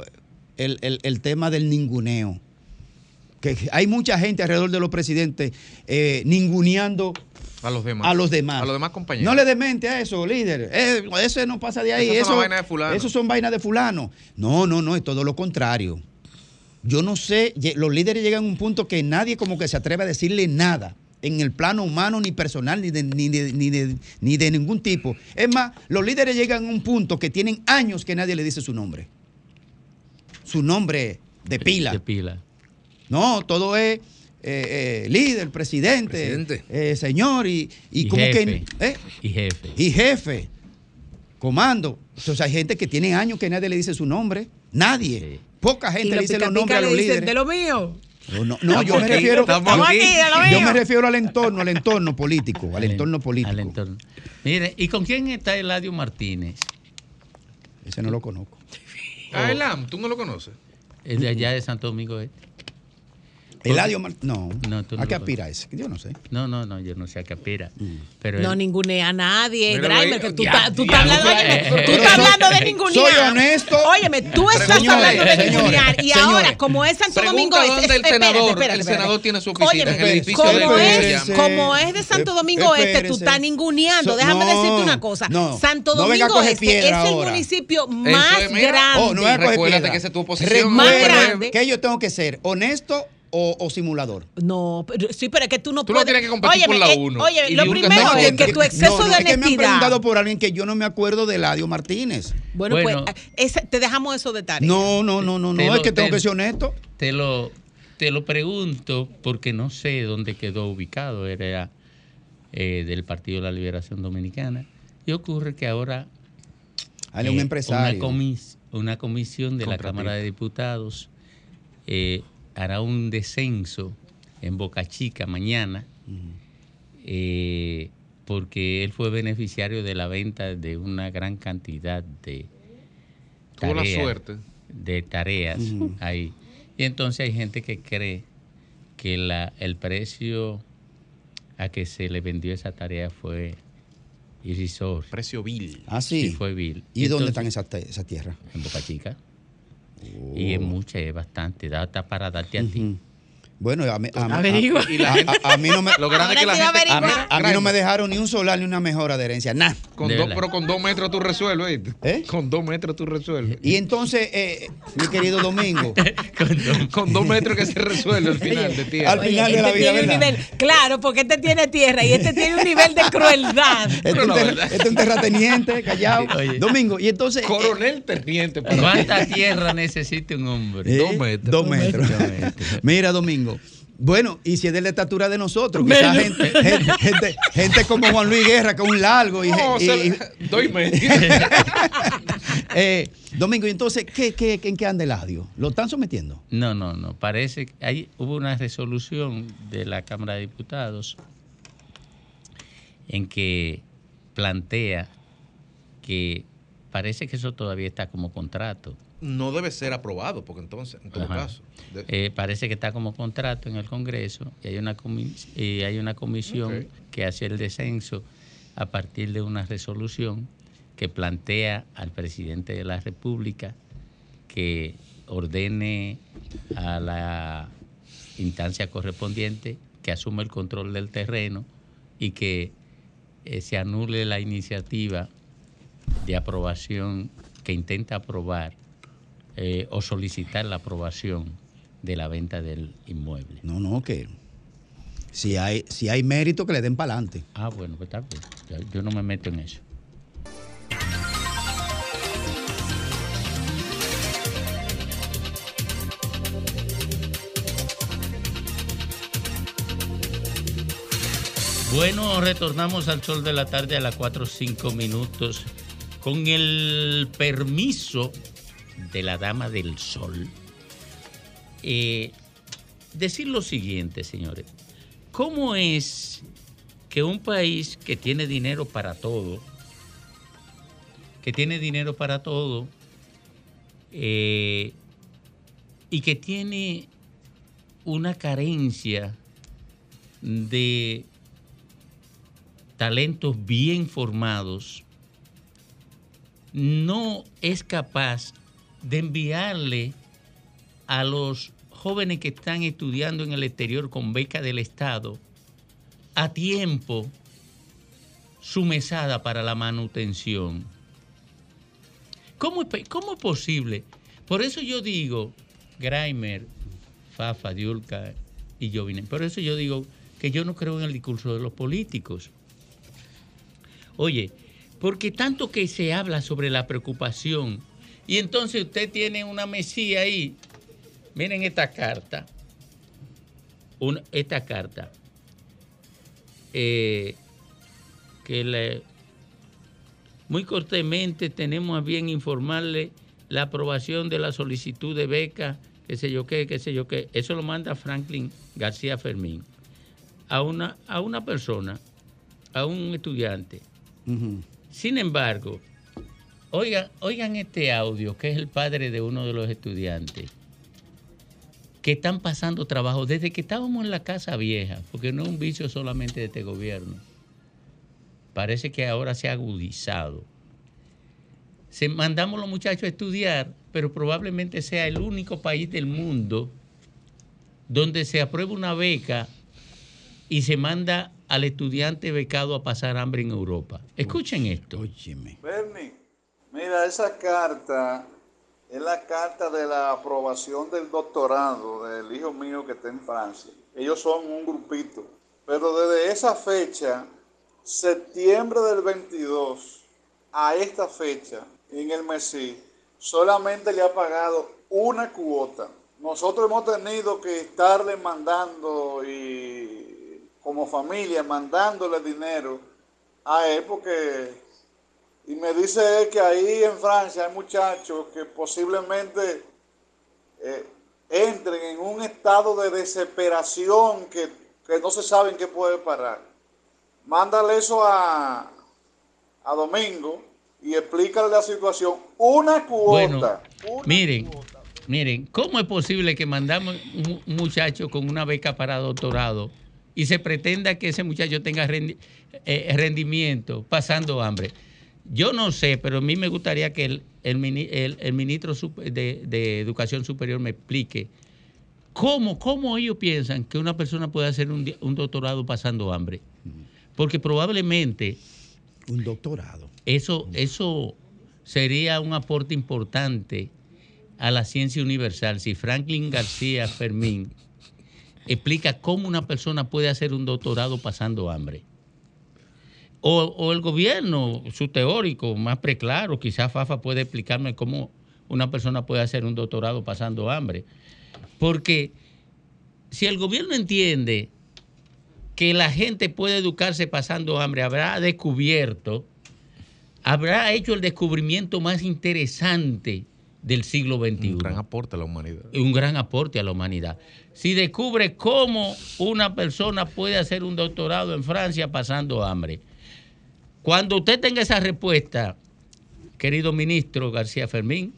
el, el- el tema del ninguneo que hay mucha gente alrededor de los presidentes eh, ninguneando
A los demás.
a los demás.
A los demás compañeros.
No le demente a eso, líder. Eh, eso no pasa de ahí.
Son
Eso,
las vainas de fulano.
Eso son vainas de fulano. No, no, no, es todo lo contrario. Yo no sé, los líderes llegan a un punto que nadie como que se atreve a decirle nada en el plano humano, ni personal, ni de, ni de- ni de- ni de ningún tipo. Es más, los líderes llegan a un punto que tienen años que nadie le dice su nombre. Su nombre de pila.
De pila.
No, todo es eh, eh, líder, presidente, eh, señor y, y,
Y
como
jefe.
que... ¿eh?
Y jefe.
Y jefe, comando. Entonces hay gente que tiene años que nadie le dice su nombre. Nadie. Poca gente le dice los nombres a los
dicen,
líderes.
de lo mío.
No, no, no, yo me refiero,
estamos aquí.
yo me refiero al entorno, al entorno político, al entorno político.
Al entorno. Mire, ¿y con quién está Eladio Martínez?
Ese no lo conozco.
Ah, Elam, ¿tú no lo conoces?
Es de allá de Santo Domingo Este.
Eladio Mar- no.
No, tú no
¿A qué aspira ese? Yo no sé.
No, no, no, yo no sé a qué aspira. Pero
No
él-
ningunea a nadie. Grimer, que tú,
Ya,
estás- tú
ya,
estás hablando,
eh,
tú estás de ningunear.
soy honesto.
Óyeme, tú estás
Señores,
hablando de ningunear. Y
señores.
ahora, como es Santo Domingo Este.
dónde el
espérate,
senador,
espérate,
el
espérate.
senador tiene su oficina
Óyeme,
en el edificio
como
de
es, como es de Santo Domingo Este, tú estás ninguneando. Déjame decirte una cosa. Santo Domingo Este es el municipio más
es,
grande.
Oh, no voy a coger
Recuérdate que esa es tu oposición.
Más grande.
que yo tengo que ser honesto o, o simulador.
No, pero, sí, pero es que tú no
Tú no
puedes.
tienes que competir
Óyeme,
por la
eh,
uno.
Oye,
Y
lo primero es que tu exceso
no, no,
de
es que me han
honestidad.
preguntado por alguien que yo no me acuerdo de Eladio Martínez.
Bueno,
Bueno.
pues te dejamos eso de tarea.
No, no, no, no,
Te
no,
lo-
es que tengo
te-
que ser honesto.
Te lo, te lo pregunto porque no sé dónde quedó ubicado. Era eh, del Partido de la Liberación Dominicana. Y ocurre que ahora
Hay un
eh,
empresario.
Una, comis- una comisión de la. Cámara de Diputados eh, hará un descenso en Boca Chica mañana eh, porque él fue beneficiario de la venta de una gran cantidad de
Tuvo la
tareas-
suerte.
de tareas ahí. Y entonces hay gente que cree que la, el precio a que se le vendió esa tarea fue irrisorio.
Precio vil.
Ah, sí.
Sí, fue vil.
¿Y dónde están esas esa tierra?
En Boca Chica. Y es mucha, es bastante. Da hasta para darte a ti.
Bueno, a mí, a, mí-
Averigua.
a- a- a- a mí no me,
Lo grande es que la gente.
a
mí,
averiguar.
a mí no me dejaron ni un solar ni una mejora de herencia, nada.
Con
De
dos,
verdad.
pero con dos metros tú resuelves.
¿Eh?
Con dos metros tú resuelves.
Y entonces, eh, mi querido Domingo,
Con dos metros que se resuelve al final de tierra.
Al final de
este
la vida,
tiene un nivel, claro, porque este tiene tierra y este tiene un nivel de crueldad.
este es un,
no,
este es un terrateniente, callado.
Oye.
Domingo, y entonces... eh,
Coronel teniente. para-
¿Cuánta tierra necesita un hombre?
eh,
Dos metros.
Dos metros.
Dos metros.
Mira, Domingo. Bueno, y si es de la estatura de nosotros, quizás gente, gente, gente- gente como Juan Luis Guerra, con un largo y,
No,
y-
se-
y-
doy medio.
eh, Domingo, y entonces, ¿qué, qué, ¿en qué anda el audio? ¿Lo están sometiendo?
No, no, no. Parece que hay, hubo una resolución de la Cámara de Diputados en que plantea que parece que eso todavía está como contrato.
No debe ser aprobado, porque entonces, en todo
Ajá.
caso. de-
Eh, parece que está como contrato en el Congreso y hay una, y hay una comisión que hace el descenso a partir de una resolución que plantea al presidente de la República que ordene a la instancia correspondiente que asuma el control del terreno y que eh, se anule la iniciativa de aprobación que intenta aprobar eh, o solicitar la aprobación de la venta del inmueble.
No, no, que si hay, si hay mérito, que le den para adelante.
Ah, bueno, pues está bien. Yo no me meto en eso. Bueno, retornamos al sol de la tarde a las 4 o 5 minutos con el permiso de la dama del sol. Eh, decir lo siguiente, señores. ¿Cómo es que un país que tiene dinero para todo, que tiene dinero para todo, eh, y que tiene una carencia de talentos bien formados, no es capaz de enviarle a los jóvenes que están estudiando en el exterior con beca del Estado a tiempo su mesada para la manutención. ¿Cómo cómo es posible? Por eso yo digo, Grimer, Fafa, Diulca y Jovinen, por eso yo digo que yo no creo en el discurso de los políticos. Oye, porque tanto que se habla sobre la preocupación y entonces usted tiene una mesía ahí. Miren esta carta. Una- esta carta. eh, que le- muy cortésmente tenemos a bien informarle la aprobación de la solicitud de beca, qué sé yo qué, qué sé yo qué. Eso lo manda Franklin García Fermín a una, a una persona, a un estudiante. Sin embargo, oigan, oigan este audio, que es el padre de uno de los estudiantes, que están pasando trabajo desde que estábamos en la casa vieja, porque no es un vicio solamente de este gobierno. Parece que ahora se ha agudizado. Se mandamos a los muchachos a estudiar, pero probablemente sea el único país del mundo donde se aprueba una beca y se manda al estudiante becado a pasar hambre en Europa. Escuchen esto.
Bernie, mira, esa carta es la carta de la aprobación del doctorado del hijo mío que está en Francia. Ellos son un grupito. Pero desde esa fecha, septiembre del 22, a esta fecha, en el MESI, solamente le ha pagado una cuota. Nosotros hemos tenido que estarle mandando y como familia mandándole dinero a él porque y me dice él que ahí en Francia hay muchachos que posiblemente eh, entren en un estado de desesperación que, que no se saben qué puede parar. Mándale eso a, a Domingo y explícale la situación. Una
Bueno,
cuota.
miren, miren, ¿cómo es posible que mandamos un un muchacho con una beca para doctorado y se pretenda que ese muchacho tenga rendi- eh, rendimiento pasando hambre? Yo no sé, pero a mí me gustaría que el, el el- el ministro de, de Educación Superior me explique cómo, cómo ellos piensan que una persona puede hacer un, un doctorado pasando hambre. Porque probablemente
Un doctorado.
eso, eso sería un aporte importante a la ciencia universal. Si Franklin García Fermín explica cómo una persona puede hacer un doctorado pasando hambre. O, o el gobierno, su teórico más preclaro, quizás Fafa puede explicarme cómo una persona puede hacer un doctorado pasando hambre. Porque si el gobierno entiende que la gente puede educarse pasando hambre, habrá descubierto, habrá hecho el descubrimiento más interesante del siglo XXI.
Un gran aporte a la humanidad.
Un gran aporte a la humanidad. Si descubre cómo una persona puede hacer un doctorado en Francia pasando hambre. Cuando usted tenga esa respuesta, querido ministro García Fermín,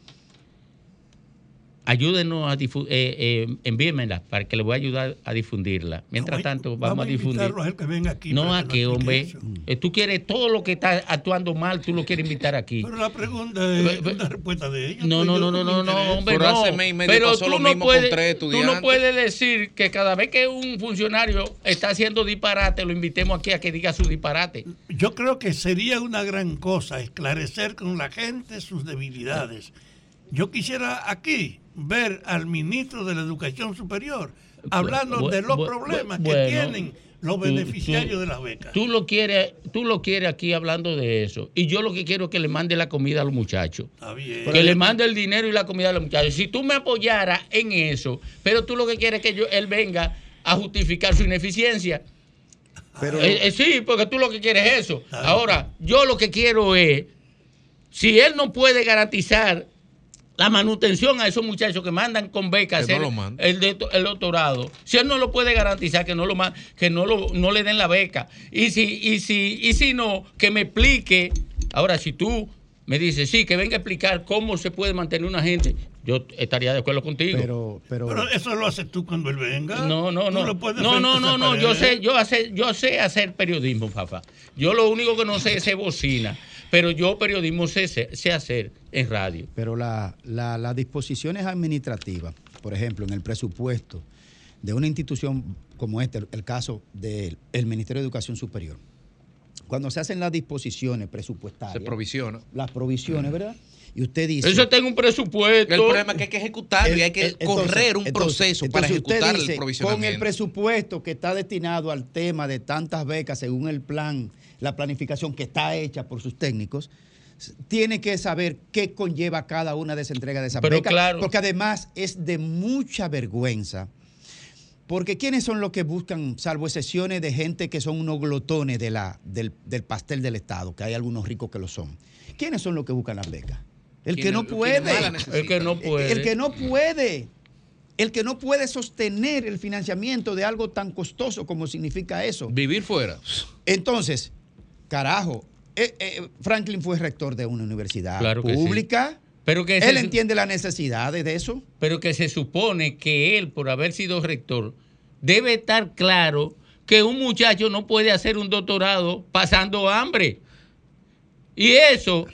ayúdenos a difundirla, envíenmela para que le voy a ayudar a difundirla. Mientras tanto, vamos, a difundir.
a él que venga aquí.
No a
que
hombre.
eso.
Eh, Tú quieres todo lo que está actuando mal, tú lo quieres invitar aquí.
Pero la pregunta es una respuesta de ella.
No,
pues
no, no, no, no, no,
interesa.
hombre,
Pero
no.
hace mes y medio
Pero
pasó
tú
lo
no
mismo con
puedes,
tres
tú no puedes decir que cada vez que un funcionario está haciendo disparate, lo invitemos aquí a que diga su disparate.
Yo creo que sería una gran cosa esclarecer con la gente sus debilidades. Yo quisiera aquí ver al ministro de la Educación Superior hablando de los problemas que tienen los beneficiarios
tú-
de las becas.
Tú lo quieres, tú lo quieres aquí hablando de eso. Y yo lo que quiero es que le mande la comida a los muchachos.
Está bien.
Que le mande el dinero y la comida a los muchachos. Si tú me apoyaras en eso, pero tú lo que quieres es que yo, él venga a justificar su ineficiencia.
Pero-
Eh, eh, sí, porque tú lo que quieres es eso. Ahora, yo lo que quiero es, si él no puede garantizar la manutención a esos muchachos que mandan con becas
no
el, de- el doctorado, si él no lo puede garantizar, que no lo que no lo no le den la beca. Y si, y si, y si no, que me explique. Ahora, si tú me dices, sí, que venga a explicar cómo se puede mantener una gente, yo estaría de acuerdo contigo.
Pero, pero,
Pero eso lo haces tú cuando él venga.
No, no, no. No, no, no, no. Yo sé, yo hacer, yo sé hacer periodismo, papá. Yo lo único que no sé es bocina. Pero yo periodismo sé, sé, hacer en radio.
Pero la- la- las disposiciones administrativas, por ejemplo, en el presupuesto de una institución como este, el caso del el Ministerio de Educación Superior, cuando se hacen las disposiciones presupuestarias,
Se provisiona.
las provisiones, ¿verdad? Y usted dice...
Eso tengo un presupuesto.
El problema es que hay que ejecutarlo y hay que
entonces-
correr un
entonces-
proceso para
entonces usted
ejecutar el
dice,
provisionamiento.
Con el presupuesto que está destinado al tema de tantas becas según el plan, la planificación que está hecha por sus técnicos, tiene que saber qué conlleva cada una de esas entregas de esas
Pero
becas,
claro.
porque además es de mucha vergüenza. Porque ¿quiénes son los que buscan, salvo excepciones de gente que son unos glotones de la, del, del pastel del Estado, que hay algunos ricos que lo son? ¿Quiénes son los que buscan las becas? El que no puede.
El que no puede.
El que no puede. El que no puede sostener el financiamiento de algo tan costoso como significa eso.
Vivir fuera.
Entonces, carajo, eh, eh, Franklin fue rector de una universidad
Claro que sí.
pública.
Pero que
Él entiende las necesidades de eso.
pero que se supone que él, por haber sido rector, debe estar claro que un muchacho no puede hacer un doctorado pasando hambre. Y eso,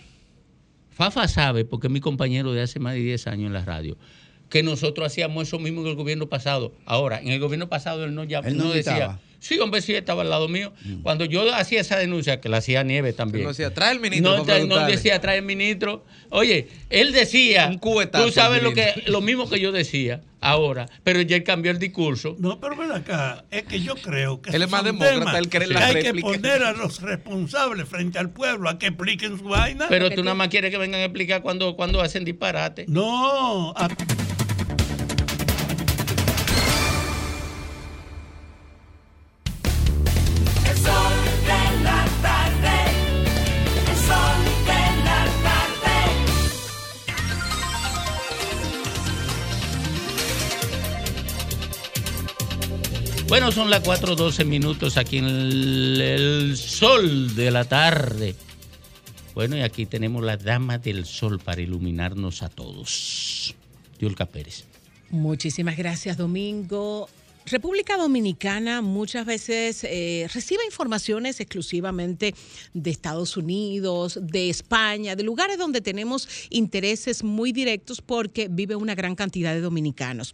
Fafa sabe, porque es mi compañero de hace más de 10 años en la radio, que nosotros hacíamos eso mismo en el gobierno pasado. Ahora, en el gobierno pasado él no, ya,
Él no
no decía. Sí, hombre, sí, estaba al lado mío. Cuando yo hacía esa denuncia, que la hacía Nieves también.
No decía, "Trae el ministro
No,
para
tra- no
preguntarle".
decía, trae el ministro. Oye, él decía,
Un cubetazo
tú sabes lo, que, lo mismo que yo decía ahora, pero ya él cambió el discurso.
No, pero ven acá, es que yo creo que
Él es más demócrata, él cree
que
la
hay que poner a los responsables frente al pueblo a que expliquen su vaina.
Pero tú nada más quieres que vengan a explicar cuando, cuando hacen disparate.
No, a-
Bueno, son las 4.12 minutos aquí en el, sol de la tarde. Bueno, y aquí tenemos la dama del sol para iluminarnos a todos. Yulka Pérez.
Muchísimas gracias, Domingo. República Dominicana muchas veces eh, recibe informaciones exclusivamente de Estados Unidos, de España, de lugares donde tenemos intereses muy directos porque vive una gran cantidad de dominicanos.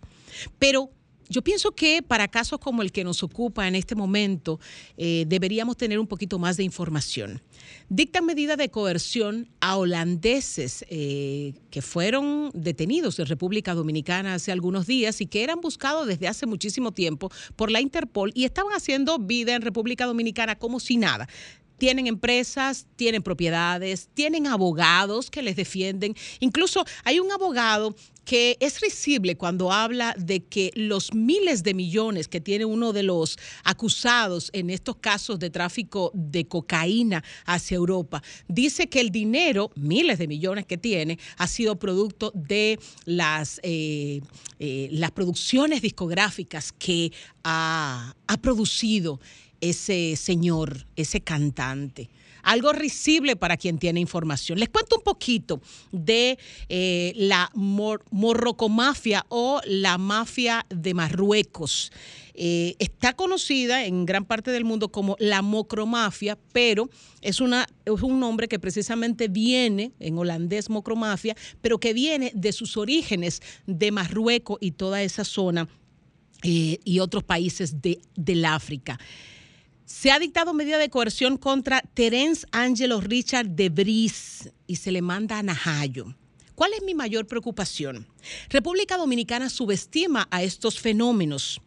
Pero yo pienso que para casos como el que nos ocupa en este momento, eh, deberíamos tener un poquito más de información. Dictan medida de coerción a holandeses eh, que fueron detenidos en República Dominicana hace algunos días y que eran buscados desde hace muchísimo tiempo por la Interpol y estaban haciendo vida en República Dominicana como si nada tienen empresas, tienen propiedades, tienen abogados que les defienden. Incluso hay un abogado que es risible cuando habla de que los miles de millones que tiene uno de los acusados en estos casos de tráfico de cocaína hacia Europa, dice que el dinero, miles de millones que tiene, ha sido producto de las, eh, eh, las producciones discográficas que ha, ha producido ese señor, ese cantante. algo risible para quien tiene información. Les cuento un poquito de eh, la mor- morrocomafia o la mafia de Marruecos. Eh, está conocida en gran parte del mundo como la mocromafia, pero es un nombre que precisamente viene, en holandés mocromafia, pero que viene de sus orígenes de Marruecos y toda esa zona eh, y otros países de, del África. Se ha dictado medida de coerción contra Terence Angelo Richard de Vries y se le manda a Najayo. ¿Cuál es mi mayor preocupación? República Dominicana subestima a estos fenómenos.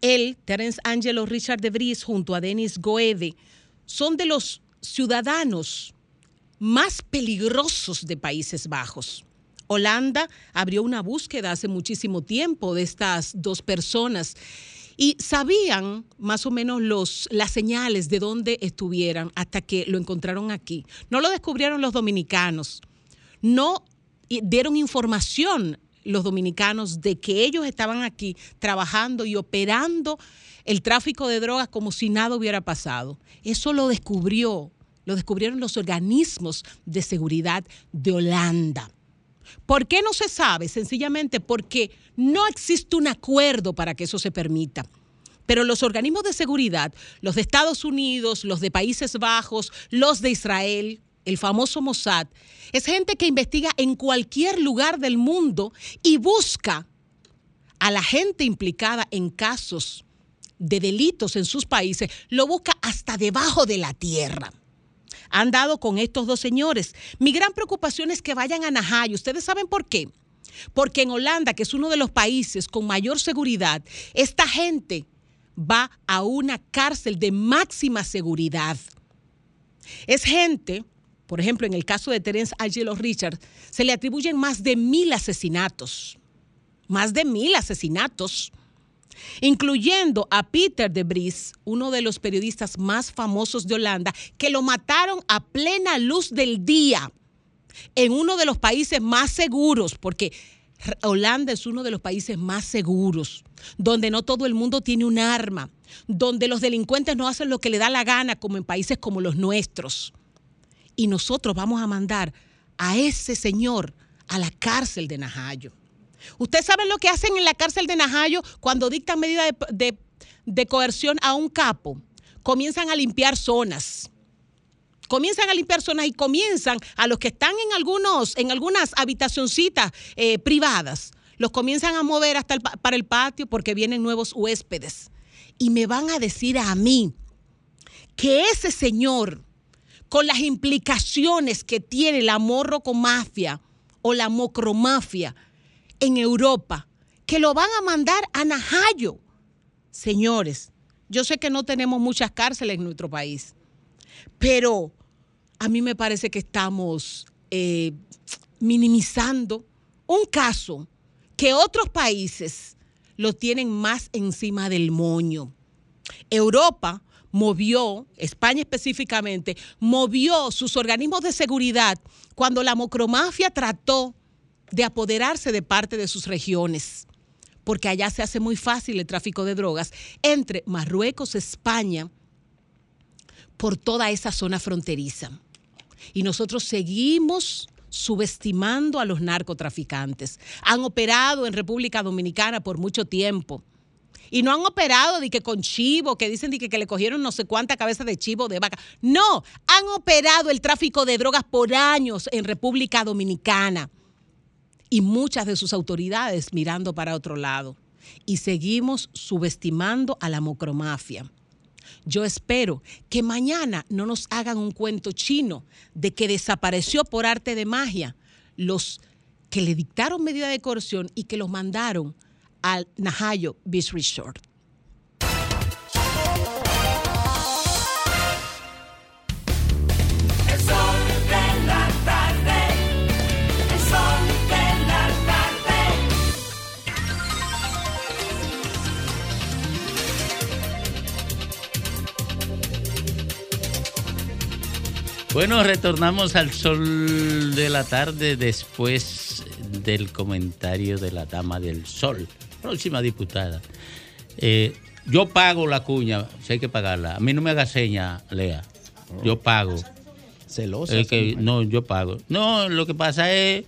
Él, Terence Angelo Richard de Vries, junto a Denis Goede, son de los ciudadanos más peligrosos de Países Bajos. Holanda abrió una búsqueda hace muchísimo tiempo de estas dos personas y sabían más o menos los, las señales de dónde estuvieran hasta que lo encontraron aquí. No lo descubrieron los dominicanos, no dieron información los dominicanos de que ellos estaban aquí trabajando y operando el tráfico de drogas como si nada hubiera pasado. Eso lo descubrió, lo descubrieron los organismos de seguridad de Holanda. ¿Por qué no se sabe? Sencillamente porque no existe un acuerdo para que eso se permita. Pero los organismos de seguridad, los de Estados Unidos, los de Países Bajos, los de Israel, el famoso Mossad, es gente que investiga en cualquier lugar del mundo y busca a la gente implicada en casos de delitos en sus países, lo busca hasta debajo de la tierra han dado con estos dos señores. Mi gran preocupación es que vayan a Najayo. ¿Ustedes saben por qué? Porque en Holanda, que es uno de los países con mayor seguridad, esta gente va a una cárcel de máxima seguridad. Es gente, por ejemplo, en el caso de Terence Angelo Richard, se le atribuyen más de mil asesinatos. Más de mil asesinatos incluyendo a Peter de Vries, uno de los periodistas más famosos de Holanda, que lo mataron a plena luz del día en uno de los países más seguros, porque Holanda es uno de los países más seguros, donde no todo el mundo tiene un arma, donde los delincuentes no hacen lo que le da la gana, como en países como los nuestros. Y nosotros vamos a mandar a ese señor a la cárcel de Najayo. ¿Ustedes saben lo que hacen en la cárcel de Najayo cuando dictan medida de, coerción a un capo? Comienzan a limpiar zonas. Comienzan a limpiar zonas y comienzan a los que están en algunos, en algunas habitacioncitas eh, privadas, los comienzan a mover hasta el pa- para el patio porque vienen nuevos huéspedes. Y me van a decir a mí que ese señor, con las implicaciones que tiene la morrocomafia o la mocromafia en Europa, que lo van a mandar a Najayo. Señores, yo sé que no tenemos muchas cárceles en nuestro país, pero a mí me parece que estamos eh, minimizando un caso que otros países lo tienen más encima del moño. Europa movió, España específicamente, movió sus organismos de seguridad cuando la mocromafia trató de apoderarse de parte de sus regiones, porque allá se hace muy fácil el tráfico de drogas entre Marruecos, España, por toda esa zona fronteriza. Y nosotros seguimos subestimando a los narcotraficantes. Han operado en República Dominicana por mucho tiempo. Y no han operado de que con chivo, que dicen de que, que le cogieron no sé cuánta cabeza de chivo de vaca. No, han operado el tráfico de drogas por años en República Dominicana. Y muchas de sus autoridades mirando para otro lado. Y seguimos subestimando a la mocromafia. Yo espero que mañana no nos hagan un cuento chino de que desapareció por arte de magia los que le dictaron medida de coerción y que los mandaron al Najayo Beach Resort.
Bueno, retornamos al sol de la tarde después del comentario de la dama del sol, próxima diputada. Eh, yo pago la cuña, si hay que pagarla. A mí no me haga seña, Lea. Yo pago.
Celosa.
Que, no, yo pago. No, lo que pasa es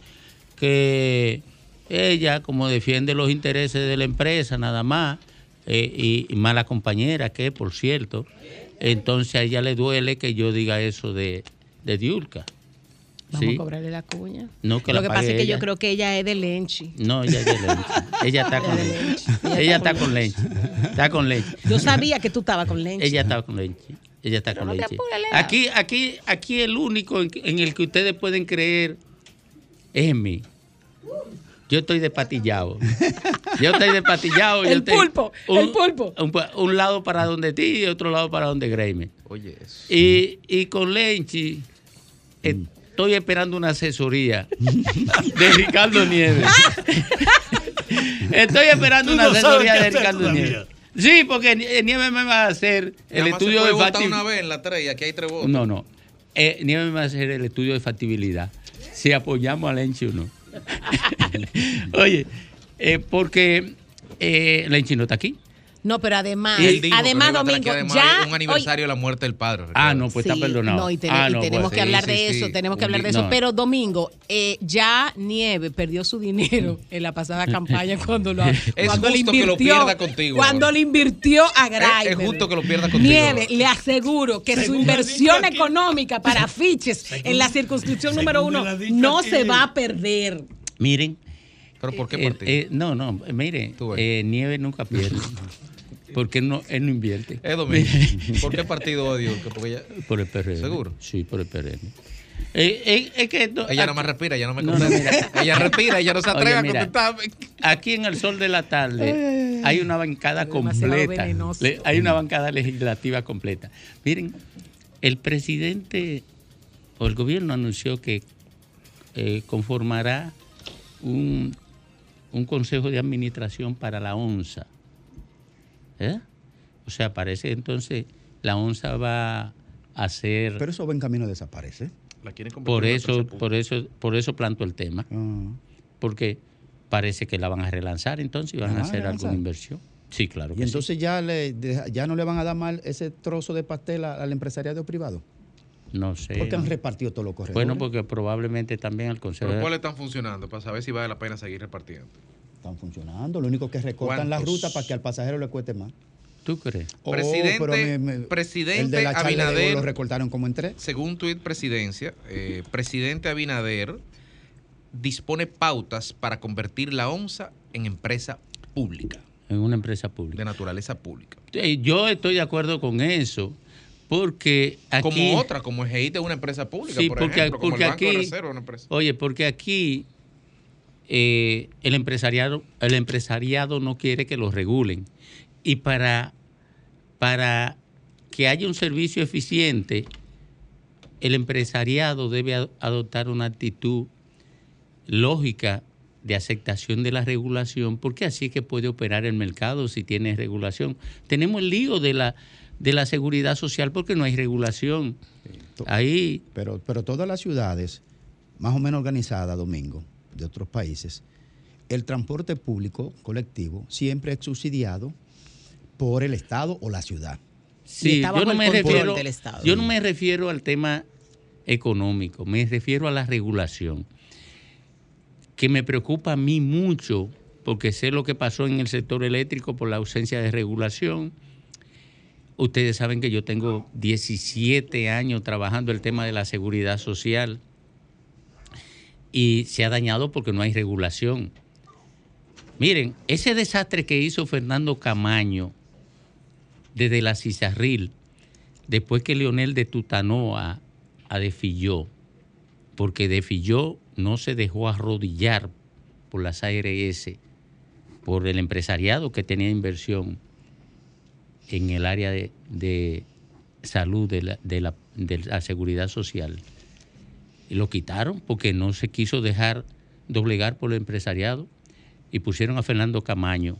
que ella, como defiende los intereses de la empresa nada más, eh, y, y mala compañera que, por cierto, entonces a ella le duele que yo diga eso de, de Diulca.
Vamos
Sí.
a cobrarle la cuña.
No, que
Lo
la
que pasa es que
ella.
yo creo que ella es de Lenchi.
No, ella es de Lenchi. Ella está con leche. Ella está con leche. Está con leche.
Yo sabía que tú estabas con Lenchi.
Ella está con leche. Ella está
Pero
con
no Lea.
Aquí, aquí, aquí el único en, en el que ustedes pueden creer es en mí. Yo estoy despatillado. Yo estoy despatillado. yo
El
estoy-
pulpo, el pulpo.
Un, un lado para donde ti y otro lado para donde Greime.
Oye, eso.
Y, y con Lenchi estoy esperando una asesoría de Ricardo Nieves. estoy esperando una
no
asesoría de Ricardo
todavía.
Nieves. Sí, porque Nie- Nieves me va a hacer el
se
estudio
puede
de factibilidad.
una vez en la 3 y aquí hay tres votos.
No, no. Eh, Nieves me va a hacer el estudio de factibilidad. Si apoyamos a Lenchi o no. Oye, eh, porque eh, Lenchi no está aquí.
No, pero además,
Él dijo que
además, Domingo,
además
ya.
un aniversario de la muerte del padre.
Ah, no, pues
Sí,
está perdonado.
No, y, ten-
Ah,
y
no,
tenemos
pues,
que
sí,
hablar
sí,
de eso,
sí.
tenemos que
Un
hablar de eso.
no.
Pero Domingo, eh, ya Nieve perdió su dinero en la pasada campaña cuando lo
Es
cuando le
justo que lo
invirtió-
pierda contigo
Cuando
ahora.
le invirtió a
Es-
Grimer.
es justo que lo pierda contigo
Nieve,
ahora.
le aseguro que su inversión económica para afiches en la circunscripción número
me
uno no se va a perder.
Miren.
¿Pero por qué
eh,
partido?
eh, no, no, mire, eh, Nieve nunca pierde. porque él no, él no invierte.
Domingo, ¿por qué partido odio? Porque ella,
Por el PRM.
¿Seguro?
Sí, por el PRM. Eh, eh, es que esto-
ella
aquí-
nada más respira, ella no me
No, no,
contesta.
mira.
ella respira, ella no se atreve
Oye,
a
mira,
contestarme.
Aquí en el sol de la tarde hay una bancada completa. Le- hay una bancada legislativa completa. Miren, el presidente o el gobierno anunció que eh, conformará un, un consejo de administración para la ONSA. ¿Eh? O sea, parece entonces la ONSA va a ser...
Pero eso va en camino a desaparecer.
La quieren
Por eso, por eso, por eso planto el tema.
Ah.
Porque parece que la van a relanzar entonces y van
¿La
a hacer
relanzar?
alguna inversión. Sí, claro.
Y
que sí.
entonces ya, le, ya no le van a dar mal ese trozo de pastel a- al empresariado privado.
No sé.
Porque han repartido todos los corredores.
Bueno, porque probablemente también el Consejo.
¿Pero cuáles están funcionando? Para saber si vale la pena seguir repartiendo.
Están funcionando. Lo único que recortan la
¿Cuántos?
ruta para que al pasajero le cueste más.
¿Tú crees?
Oh,
Presidente-
pero me- me-
presidente
el de la
Abinader-
lo recortaron como en tres.
Según tuit presidencia, eh, presidente Abinader dispone pautas para convertir la ONSA en empresa pública,
En una empresa pública.
de naturaleza pública.
Yo estoy de acuerdo con eso, porque aquí.
como otra, como el GEIT es una empresa pública,
Sí,
por
porque,
ejemplo, como
porque
el Banco de
aquí.
Reserva una empresa.
Oye, porque aquí eh, el empresariado, el empresariado no quiere que lo regulen. Y para, para que haya un servicio eficiente, el empresariado debe adoptar una actitud lógica de aceptación de la regulación, porque así es que puede operar el mercado si tiene regulación. Tenemos el lío de la, de la seguridad social porque no hay regulación. Ahí
Pero, pero todas las ciudades más o menos organizadas, Domingo, de otros países, el transporte público colectivo siempre es subsidiado por el Estado o la ciudad.
Sí, yo no,
el
me refiero,
del Estado.
yo no me refiero al tema económico, me refiero a la regulación, que me preocupa a mí mucho, porque sé lo que pasó en el sector eléctrico por la ausencia de regulación. Ustedes saben que yo tengo 17 años trabajando el tema de la seguridad social y se ha dañado porque no hay regulación. Miren, ese desastre que hizo Fernando Camaño desde la Cizarril, después que Leonel de Tutanoa a Defilló, porque Defilló no se dejó arrodillar por las ARS, por el empresariado que tenía inversión en el área de, de salud de la, de la- de la seguridad social. Y lo quitaron porque no se quiso dejar doblegar por el empresariado y pusieron a Fernando Camaño.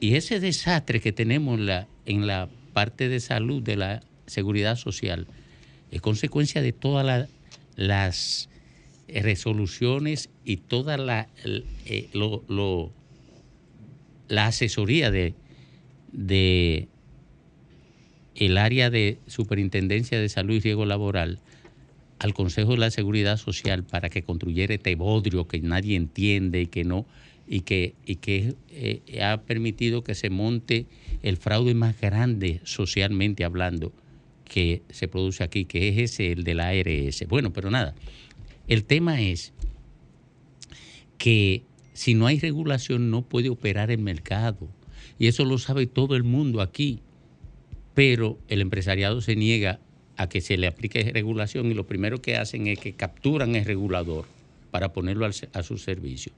Y ese desastre que tenemos en la, en la parte de salud de la seguridad social es consecuencia de todas la- las resoluciones y toda la, eh, lo- lo- la asesoría de, de, el área de Superintendencia de Salud y Riesgo Laboral al Consejo de la Seguridad Social para que construyera este bodrio que nadie entiende y que no y que, y que eh, ha permitido que se monte el fraude más grande socialmente hablando que se produce aquí, que es ese, el de la ARS. Bueno, pero nada, el tema es que si no hay regulación no puede operar el mercado. Y eso lo sabe todo el mundo aquí. Pero el empresariado se niega a que se le aplique regulación y lo primero que hacen es que capturan el regulador para ponerlo a su servicio.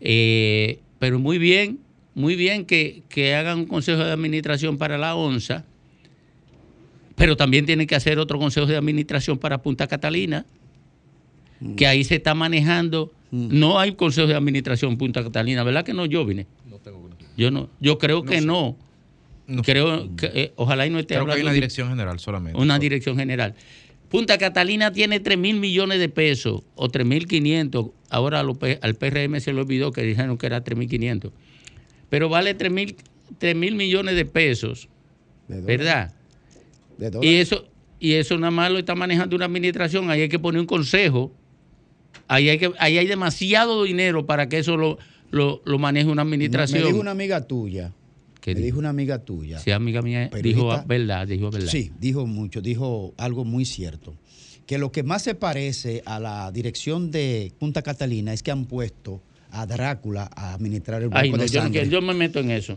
Eh, pero muy bien, muy bien que, que hagan un consejo de administración para la ONSA, pero también tienen que hacer otro consejo de administración para Punta Catalina, que ahí se está manejando. No hay consejo de administración en Punta Catalina, ¿verdad que no, yo vine? Yo no, yo creo que no. Creo que eh, ojalá y no esté
Creo que hay una
de-
dirección general solamente.
una dirección general. Punta Catalina tiene 3 mil millones de pesos o 3 mil 500. Ahora lo P- al PRM se le olvidó que dijeron que era 3 mil 500. Pero vale 3 mil 3 mil millones de pesos, ¿verdad?
De
Y eso, y eso nada más lo está manejando una administración. Ahí hay que poner un consejo. Ahí hay, que, ahí hay demasiado dinero para que eso lo, lo, lo maneje una administración.
Me dijo una amiga tuya.
¿Qué
Me
dijo?
dijo una amiga tuya.
Sí, amiga mía,
Periodista.
dijo verdad, dijo verdad.
Sí, dijo mucho, dijo algo muy cierto. Que lo que más se parece a la dirección de Punta Catalina es que han puesto a Drácula a administrar el banco
Ay, no,
de
yo, no
sangre.
quiero- yo me meto en eso.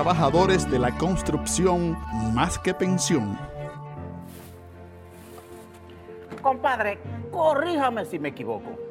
de la construcción más que pensión.
Compadre, corríjame si me equivoco.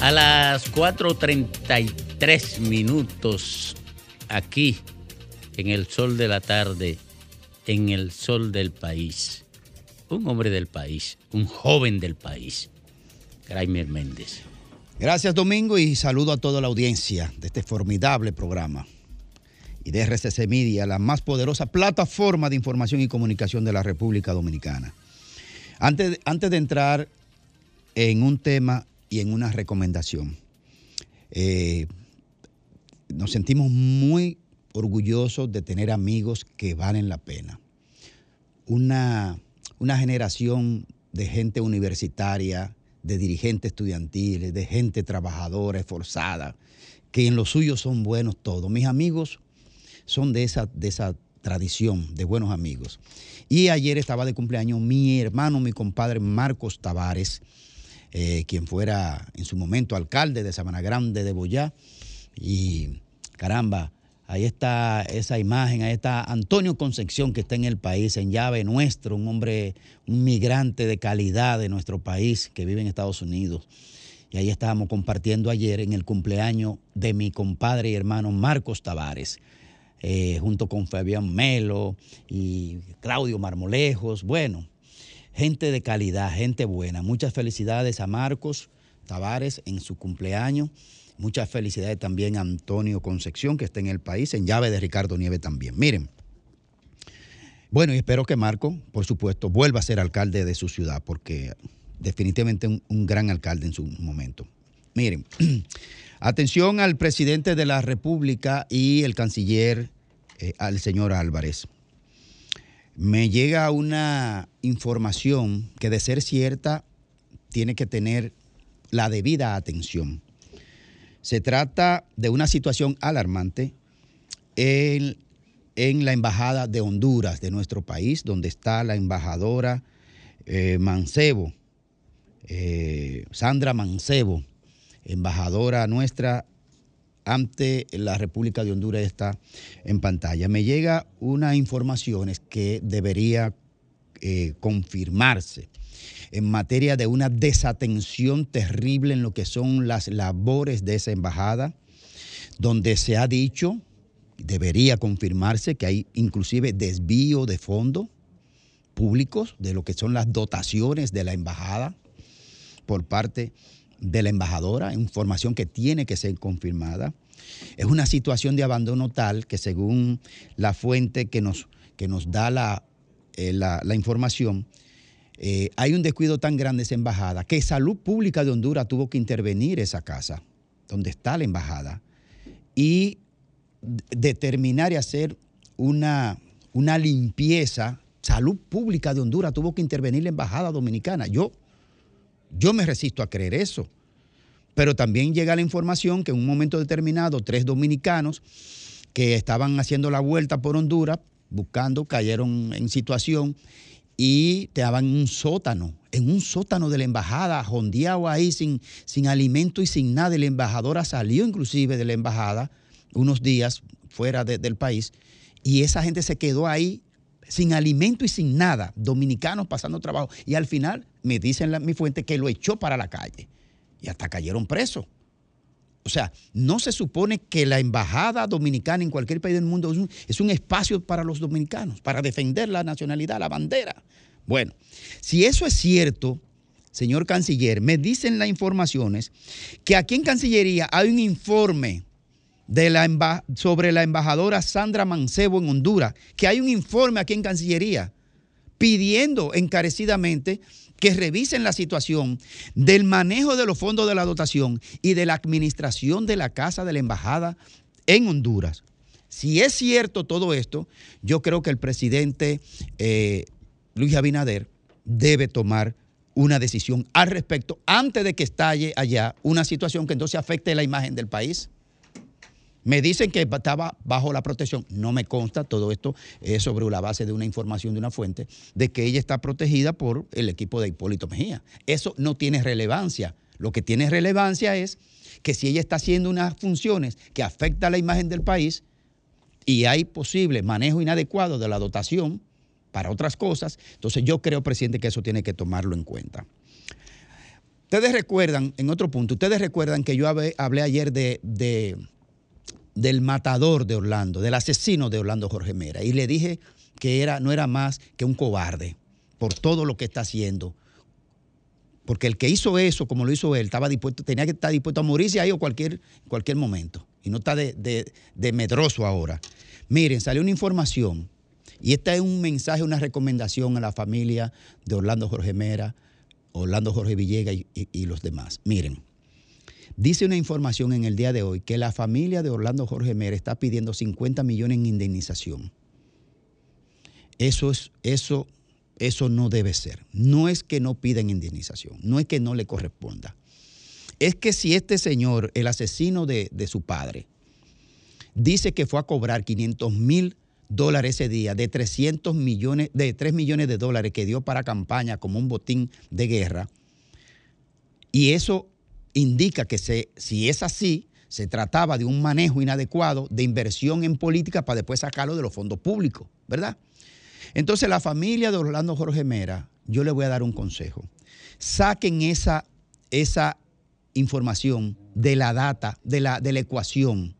A las 4.33 minutos, aquí, en el sol de la tarde, en el sol del país, un hombre del país, un joven del país, Graimer Méndez.
Gracias Domingo y saludo a toda la audiencia de este formidable programa y de RCC Media, la más poderosa plataforma de información y comunicación de la República Dominicana. Antes, antes de entrar en un tema y en una recomendación, eh, nos sentimos muy orgullosos de tener amigos que valen la pena. Una, una generación de gente universitaria, de dirigentes estudiantiles, de gente trabajadora, esforzada, que en lo suyo son buenos todos. Mis amigos son de esa, de esa tradición de buenos amigos. Y ayer estaba de cumpleaños mi hermano, mi compadre Marcos Tavares, eh, quien fuera en su momento alcalde de Sabana Grande de Boyá. Y caramba, ahí está esa imagen, ahí está Antonio Concepción, que está en el país, en llave nuestro, un hombre, un migrante de calidad de nuestro país que vive en Estados Unidos. Y ahí estábamos compartiendo ayer en el cumpleaños de mi compadre y hermano Marcos Tavares, eh, junto con Fabián Melo y Claudio Marmolejos. Bueno, gente de calidad, gente buena. Muchas felicidades a Marcos Tavares en su cumpleaños. Muchas felicidades también a Antonio Concepción, que está en el país, en llave de Ricardo Nieve también. Miren, bueno, y espero que Marco, por supuesto, vuelva a ser alcalde de su ciudad, porque definitivamente un, un gran alcalde en su momento. Miren, atención al presidente de la República y el canciller, eh, al señor Álvarez. Me llega una información que de ser cierta tiene que tener la debida atención. Se trata de una situación alarmante en, la Embajada de Honduras de nuestro país, donde está la embajadora eh, Mancebo, eh, Sandra Mancebo, embajadora nuestra ante la República de Honduras está en pantalla. Me llega una información que debería eh, confirmarse en materia de una desatención terrible en lo que son las labores de esa embajada, donde se ha dicho, debería confirmarse que hay inclusive desvío de fondos públicos de lo que son las dotaciones de la embajada por parte de la embajadora, información que tiene que ser confirmada. Es una situación de abandono tal que según la fuente que nos, que nos da la, eh, la, información, eh, hay un descuido tan grande esa embajada que Salud Pública de Honduras tuvo que intervenir esa casa donde está la embajada y determinar y hacer una, una limpieza. Salud Pública de Honduras tuvo que intervenir la embajada dominicana. Yo, yo me resisto a creer eso. Pero también llega la información que en un momento determinado tres dominicanos que estaban haciendo la vuelta por Honduras, buscando, cayeron en situación y estaban en un sótano, en un sótano de la embajada, jondeado ahí sin, sin alimento y sin nada. La embajadora salió inclusive de la embajada unos días fuera de- del país y esa gente se quedó ahí sin alimento y sin nada, dominicanos pasando trabajo. Y al final me dicen la- mi fuente que lo echó para la calle y hasta cayeron presos. O sea, no se supone que la embajada dominicana en cualquier país del mundo es un, es un espacio para los dominicanos, para defender la nacionalidad, la bandera. Bueno, si eso es cierto, señor canciller, me dicen las informaciones que aquí en Cancillería hay un informe sobre la embajadora Sandra Mancebo en Honduras, que hay un informe aquí en Cancillería pidiendo encarecidamente que revisen la situación del manejo de los fondos de la dotación y de la administración de la casa de la embajada en Honduras. Si es cierto todo esto, yo creo que el presidente eh, Luis Abinader debe tomar una decisión al respecto antes de que estalle allá una situación que entonces afecte la imagen del país. Me dicen que estaba bajo la protección. No me consta, todo esto es sobre la base de una información de una fuente, de que ella está protegida por el equipo de Hipólito Mejía. Eso no tiene relevancia. Lo que tiene relevancia es que si ella está haciendo unas funciones que afectan a la imagen del país y hay posible manejo inadecuado de la dotación para otras cosas, entonces yo creo, presidente, que eso tiene que tomarlo en cuenta. Ustedes recuerdan, en otro punto, ustedes recuerdan que yo hablé, ayer de, de- del matador de Orlando, del asesino de Orlando Jorge Mera, y le dije que era, no era más que un cobarde por todo lo que está haciendo. Porque el que hizo eso, como lo hizo él, estaba dispuesto, tenía que estar dispuesto a morirse ahí o cualquier, cualquier momento. Y no está de, de- de medroso ahora. Miren, salió una información, y este es un mensaje, una recomendación a la familia de Orlando Jorge Mera, Orlando Jorge Villega y, y- y los demás. Miren, dice una información en el día de hoy que la familia de Orlando Jorge Mera está pidiendo 50 millones en indemnización. Eso, es, eso, eso no debe ser. No es que no piden indemnización, no es que no le corresponda. Es que si este señor, el asesino de, de su padre, dice que fue a cobrar 500 mil dólares ese día de 300 millones, de 3 millones de dólares que dio para campaña como un botín de guerra, y eso indica que se, si es así, se trataba de un manejo inadecuado de inversión en política para después sacarlo de los fondos públicos, ¿verdad? Entonces la familia de Orlando Jorge Mera, yo le voy a dar un consejo. Saquen esa, esa información de la data, de la, de la ecuación.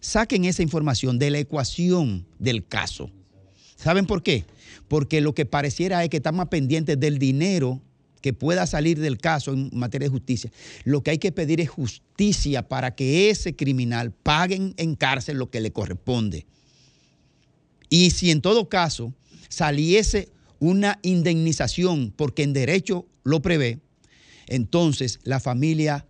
Saquen esa información de la ecuación del caso. ¿Saben por qué? Porque lo que pareciera es que están más pendientes del dinero que pueda salir del caso en materia de justicia. Lo que hay que pedir es justicia para que ese criminal pague en cárcel lo que le corresponde. Y si en todo caso saliese una indemnización, porque en derecho lo prevé, entonces la familia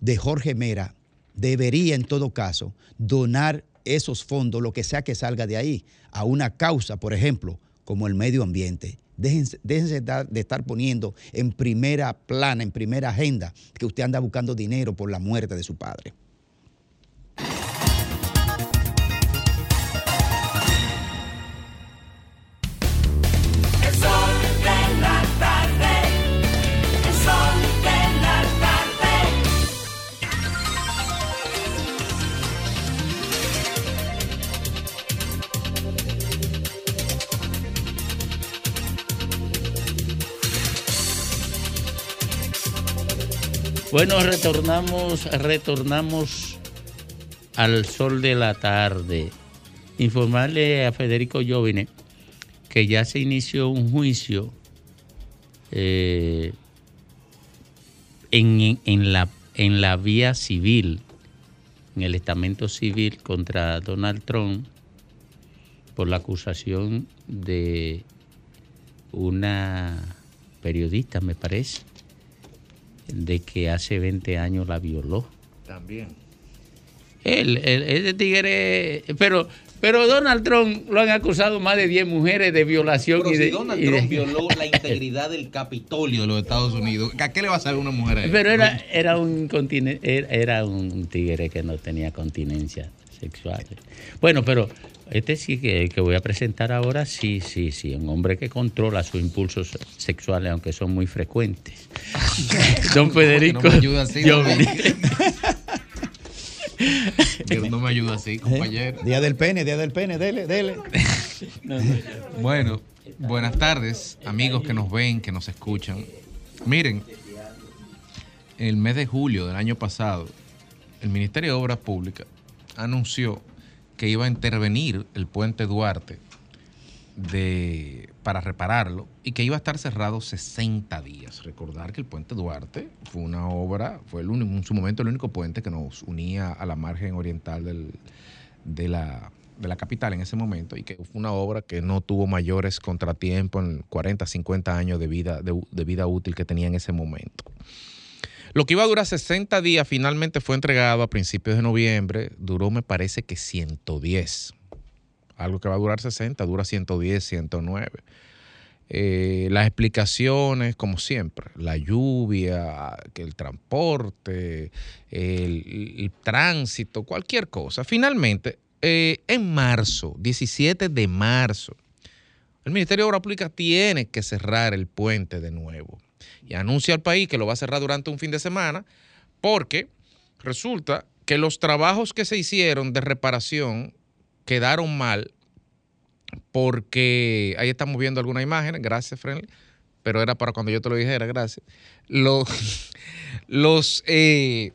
de Jorge Mera debería en todo caso donar esos fondos, lo que sea que salga de ahí, a una causa, por ejemplo, como el medio ambiente. Déjense, de estar poniendo en primera plana, en primera agenda, que usted anda buscando dinero por la muerte de su padre.
Bueno, retornamos, retornamos al sol de la tarde. Informarle a Federico Jovine que ya se inició un juicio eh, en, la, en la vía civil, en el estamento civil contra Donald Trump por la acusación de una periodista, me parece, de que hace 20 años la violó.
También.
Él, él- ese tigre, pero, pero Donald Trump lo han acusado más de 10 mujeres de violación
Pero
y
si
de,
Donald
y de-
Trump violó la integridad del Capitolio de los Estados Unidos, ¿a qué le va a saber una mujer a él?
Pero era, era un era, era un tigre que no tenía continencia sexual. Bueno, pero este sí que, que voy a presentar ahora, sí, sí, sí, un hombre que controla sus impulsos sexuales, aunque son muy frecuentes. Don Federico.
No me ayuda así,
Giovanni.
Dios no me ayuda así, compañero.
Día del pene, día del pene, dele, dele.
Bueno, buenas tardes, amigos que nos ven, que nos escuchan. Miren, el mes de julio del año pasado, el Ministerio de Obras Públicas anunció que iba a intervenir el puente Duarte de, para repararlo y que iba a estar cerrado 60 días. Recordar que el puente Duarte fue una obra, fue el único, en su momento el único puente que nos unía a la margen oriental del- de, la, de la capital en ese momento y que fue una obra que no tuvo mayores contratiempos en 40, 50 años de vida, de, de vida útil que tenía en ese momento. Lo que iba a durar 60 días finalmente fue entregado a principios de noviembre. Duró, me parece que 110. Algo que va a durar 60, dura 110, 109. Eh, las explicaciones, como siempre, la lluvia, el transporte, el, el tránsito, cualquier cosa. Finalmente, eh, en marzo, 17 de marzo, el Ministerio de Obras Públicas tiene que cerrar el puente de nuevo y anuncia al país que lo va a cerrar durante un fin de semana porque resulta que los trabajos que se hicieron de reparación quedaron mal porque ahí estamos viendo algunas imágenes, gracias Friendly, pero era para cuando yo te lo dijera, gracias. Los, los, eh,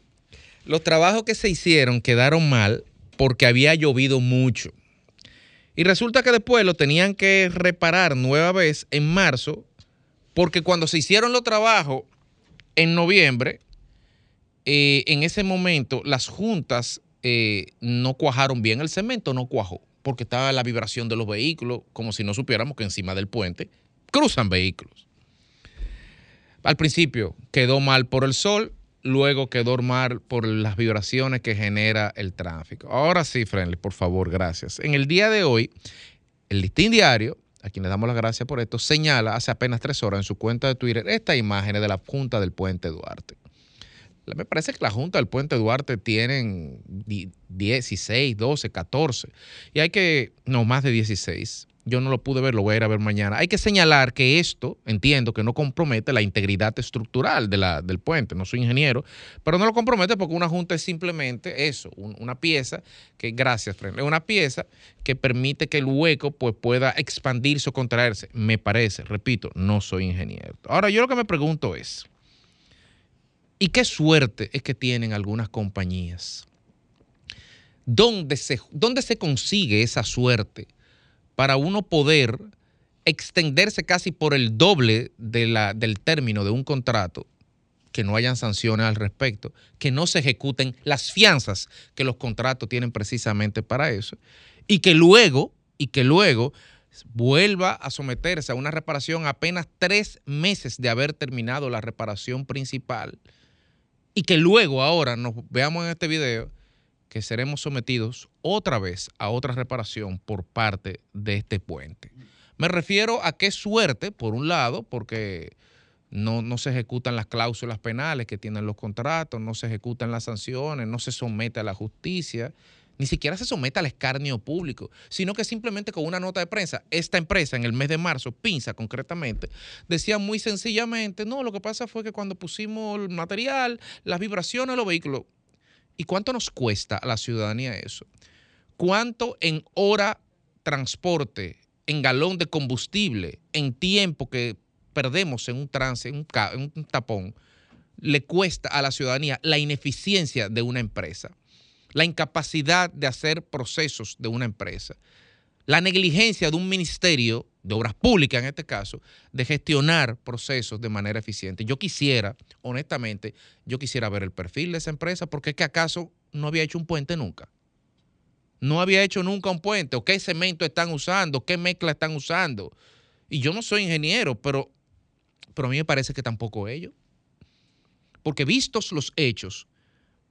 los trabajos que se hicieron quedaron mal porque había llovido mucho. Y resulta que después lo tenían que reparar nueva vez en marzo, porque cuando se hicieron los trabajos en noviembre, eh, en ese momento las juntas eh, no cuajaron bien, el cemento no cuajó, porque estaba la vibración de los vehículos, como si no supiéramos que encima del puente cruzan vehículos. Al principio quedó mal por el sol, luego quedó mal por las vibraciones que genera el tráfico. Ahora sí, Friendly, por favor, gracias. En el día de hoy, el Listín Diario, a quien le damos las gracias por esto, señala hace apenas tres horas en su cuenta de Twitter estas imágenes de la Junta del Puente Duarte. Me parece que la Junta del Puente Duarte tienen di- 16, 12, 14. Y hay que, no, más de 16. Yo no lo pude ver, lo voy a ir a ver mañana. Hay que señalar que esto, entiendo que no compromete la integridad estructural de la, del puente. No soy ingeniero, pero no lo compromete porque una junta es simplemente eso, un- una pieza que, gracias, es una pieza que permite que el hueco pues, pueda expandirse o contraerse. Me parece, repito, no soy ingeniero. Ahora, yo lo que me pregunto es, Y qué suerte es que tienen algunas compañías. ¿Dónde se, dónde se consigue esa suerte para uno poder extenderse casi por el doble del término de un contrato, que no hayan sanciones al respecto, que no se ejecuten las fianzas que los contratos tienen precisamente para eso, y que luego, y que luego vuelva a someterse a una reparación apenas tres meses de haber terminado la reparación principal, y que luego ahora nos veamos en este video que seremos sometidos otra vez a otra reparación por parte de este puente. Me refiero a qué suerte, por un lado, porque no, no se ejecutan las cláusulas penales que tienen los contratos, no se ejecutan las sanciones, no se somete a la justicia, ni siquiera se somete al escarnio público, sino que simplemente con una nota de prensa, esta empresa en el mes de marzo, Pinza concretamente, decía muy sencillamente, no, lo que pasa fue que cuando pusimos el material, las vibraciones de los vehículos, ¿y cuánto nos cuesta a la ciudadanía eso? ¿Cuánto en hora transporte, en galón de combustible, en tiempo que perdemos en un trance, en un, en un tapón, le cuesta a la ciudadanía la ineficiencia de una empresa, la incapacidad de hacer procesos de una empresa, la negligencia de un ministerio de obras públicas en este caso, de gestionar procesos de manera eficiente. Yo quisiera, honestamente, yo quisiera ver el perfil de esa empresa porque es que acaso no había hecho un puente nunca. No había hecho nunca un puente. ¿O qué cemento están usando? ¿Qué mezcla están usando? Y yo no soy ingeniero, pero, pero a mí me parece que tampoco ellos. Porque vistos los hechos,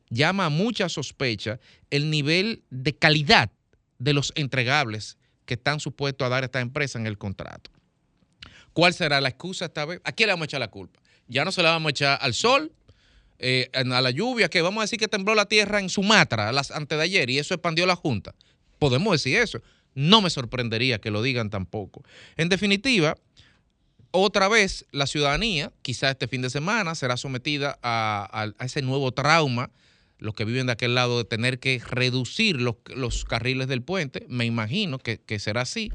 llama a mucha sospecha el nivel de calidad de los entregables que están supuestos a dar esta empresa en el contrato. ¿Cuál será la excusa esta vez? ¿A quién le vamos a echar la culpa? Ya no se la vamos a echar al sol, eh, a la lluvia, que vamos a decir que tembló la tierra en Sumatra las, antes de ayer y eso expandió la Junta. Podemos decir eso. No me sorprendería que lo digan tampoco. En definitiva, otra vez la ciudadanía, quizá este fin de semana, será sometida a, a- a ese nuevo trauma, los que viven de aquel lado, de tener que reducir los, los carriles del puente. Me imagino que, que será así.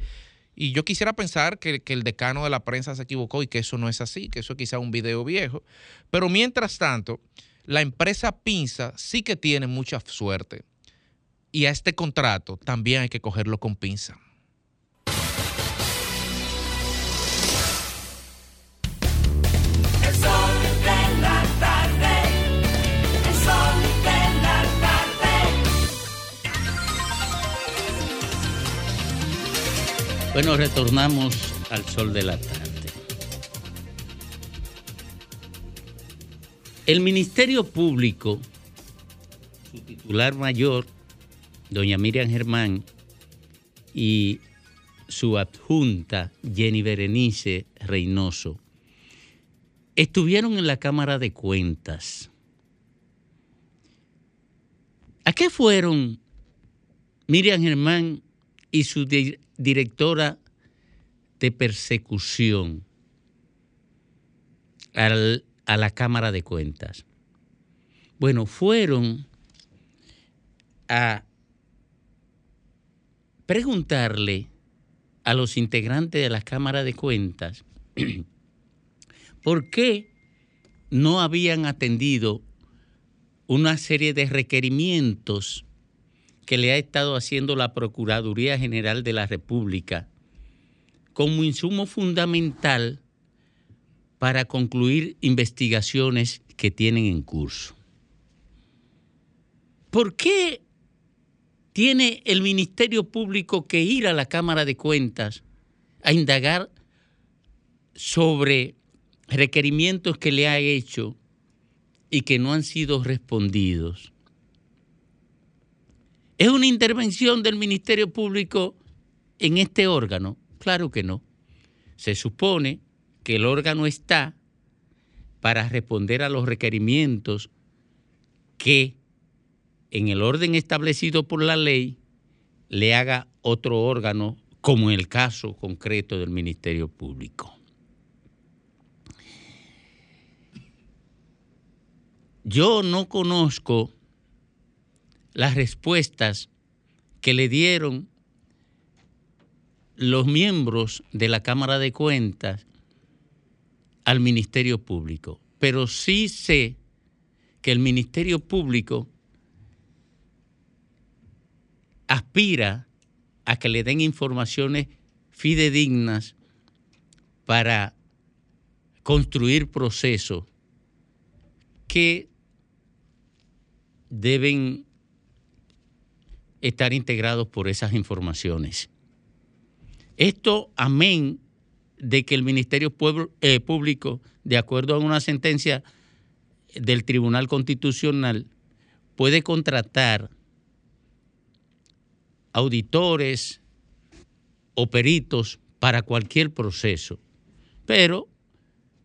Y yo quisiera pensar que, que el decano de la prensa se equivocó y que eso no es así, que eso es quizá un video viejo. Pero mientras tanto, la empresa Pinza sí que tiene mucha suerte. Y a este contrato también hay que cogerlo con pinza.
Bueno, retornamos al sol de la tarde. El Ministerio Público, su titular mayor, doña Miriam Germán, y su adjunta, Jenny Berenice Reynoso, estuvieron en la Cámara de Cuentas. ¿A qué fueron Miriam Germán y su directora de persecución al- a la Cámara de Cuentas? Bueno, fueron a preguntarle a los integrantes de la Cámara de Cuentas por qué no habían atendido una serie de requerimientos que le ha estado haciendo la Procuraduría General de la República como insumo fundamental para concluir investigaciones que tienen en curso. ¿Por qué tiene el Ministerio Público que ir a la Cámara de Cuentas a indagar sobre requerimientos que le ha hecho y que no han sido respondidos? ¿Es una intervención del Ministerio Público en este órgano? Claro que no. Se supone que el órgano está para responder a los requerimientos que en el orden establecido por la ley le haga otro órgano, como en el caso concreto del Ministerio Público. Yo no conozco las respuestas que le dieron los miembros de la Cámara de Cuentas al Ministerio Público, pero sí sé que el Ministerio Público aspira a que le den informaciones fidedignas para construir procesos que deben estar integrados por esas informaciones. Esto, amén de que el Ministerio eh, Público, de acuerdo a una sentencia del Tribunal Constitucional, puede contratar auditores o peritos para cualquier proceso. Pero,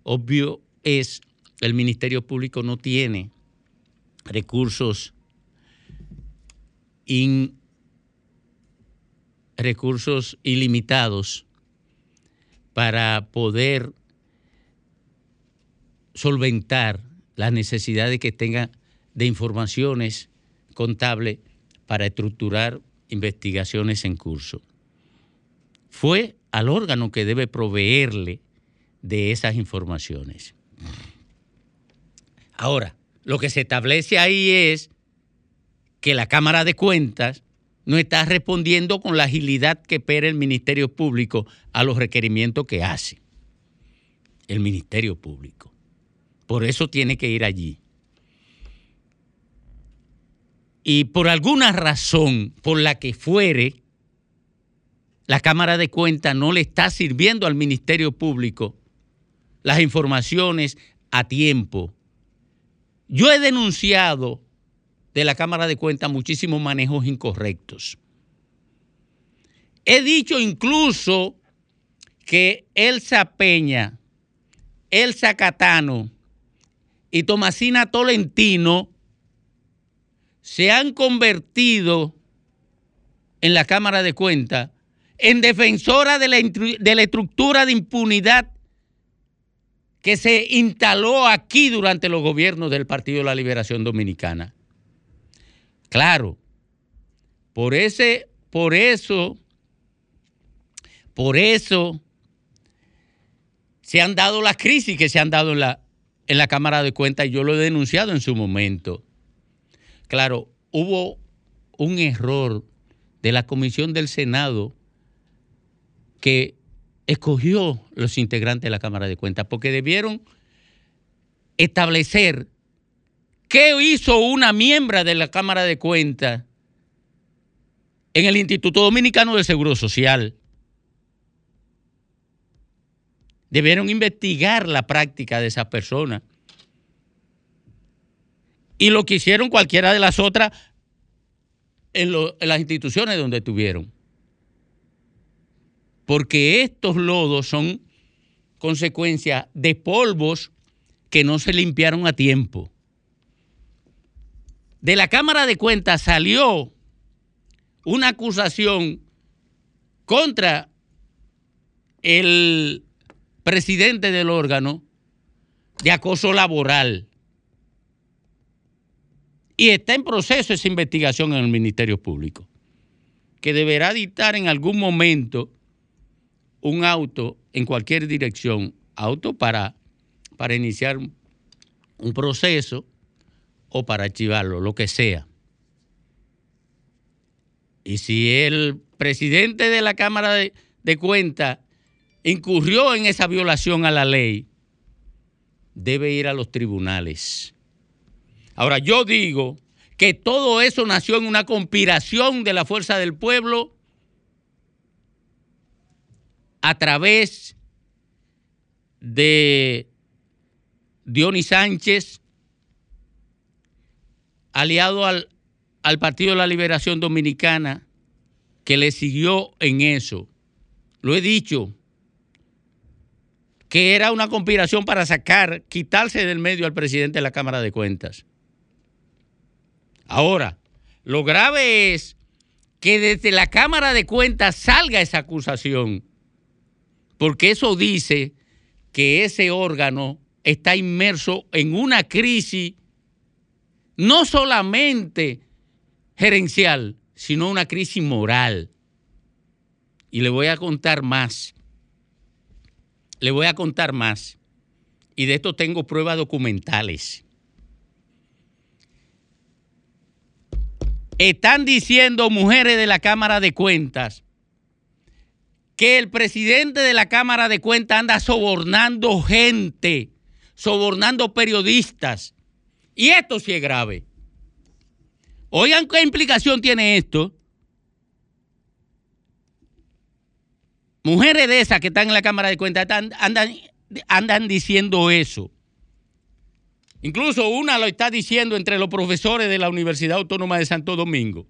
obvio es, el Ministerio Público no tiene recursos in- recursos ilimitados para poder solventar las necesidades que tenga de informaciones contables para estructurar investigaciones en curso. Fue al órgano que debe proveerle de esas informaciones. Ahora, lo que se establece ahí es que la Cámara de Cuentas no está respondiendo con la agilidad que espera el Ministerio Público a los requerimientos que hace el Ministerio Público. Por eso tiene que ir allí. Y por alguna razón, por la que fuere, la Cámara de Cuentas no le está sirviendo al Ministerio Público las informaciones a tiempo. Yo he denunciado de la Cámara de Cuentas muchísimos manejos incorrectos. He dicho incluso que Elsa Peña, Elsa Catano y Tomasina Tolentino se han convertido en la Cámara de Cuentas en defensora de la, de la estructura de impunidad que se instaló aquí durante los gobiernos del Partido de la Liberación Dominicana. Claro, por ese, por eso, por eso se han dado las crisis que se han dado en la, en la Cámara de Cuentas y yo lo he denunciado en su momento. Claro, hubo un error de la Comisión del Senado que escogió los integrantes de la Cámara de Cuentas porque debieron establecer qué hizo una miembro de la Cámara de Cuentas en el Instituto Dominicano del Seguro Social. Debieron investigar la práctica de esas personas. Y lo que hicieron cualquiera de las otras en, en las instituciones donde estuvieron. Porque estos lodos son consecuencia de polvos que no se limpiaron a tiempo. De la Cámara de Cuentas salió una acusación contra el presidente del órgano de acoso laboral. Y está en proceso esa investigación en el Ministerio Público, que deberá dictar en algún momento un auto en cualquier dirección, auto para, para iniciar un, proceso o para archivarlo, lo que sea. Y si el presidente de la Cámara de, de Cuentas incurrió en esa violación a la ley, debe ir a los tribunales. Ahora, yo digo que todo eso nació en una conspiración de la fuerza del pueblo a través de Dionis Sánchez, aliado al, al Partido de la Liberación Dominicana, que le siguió en eso. Lo he dicho, que era una conspiración para sacar, quitarse del medio al presidente de la Cámara de Cuentas. Ahora, lo grave es que desde la Cámara de Cuentas salga esa acusación, porque eso dice que ese órgano está inmerso en una crisis no solamente gerencial, sino una crisis moral. Y le voy a contar más. Le voy a contar más. Y de esto tengo pruebas documentales. están diciendo mujeres de la Cámara de Cuentas que el presidente de la Cámara de Cuentas anda sobornando gente, sobornando periodistas. Y esto sí es grave. Oigan qué implicación tiene esto. Mujeres de esas que están en la Cámara de Cuentas andan, andan diciendo eso. Incluso una lo está diciendo entre los profesores de la Universidad Autónoma de Santo Domingo.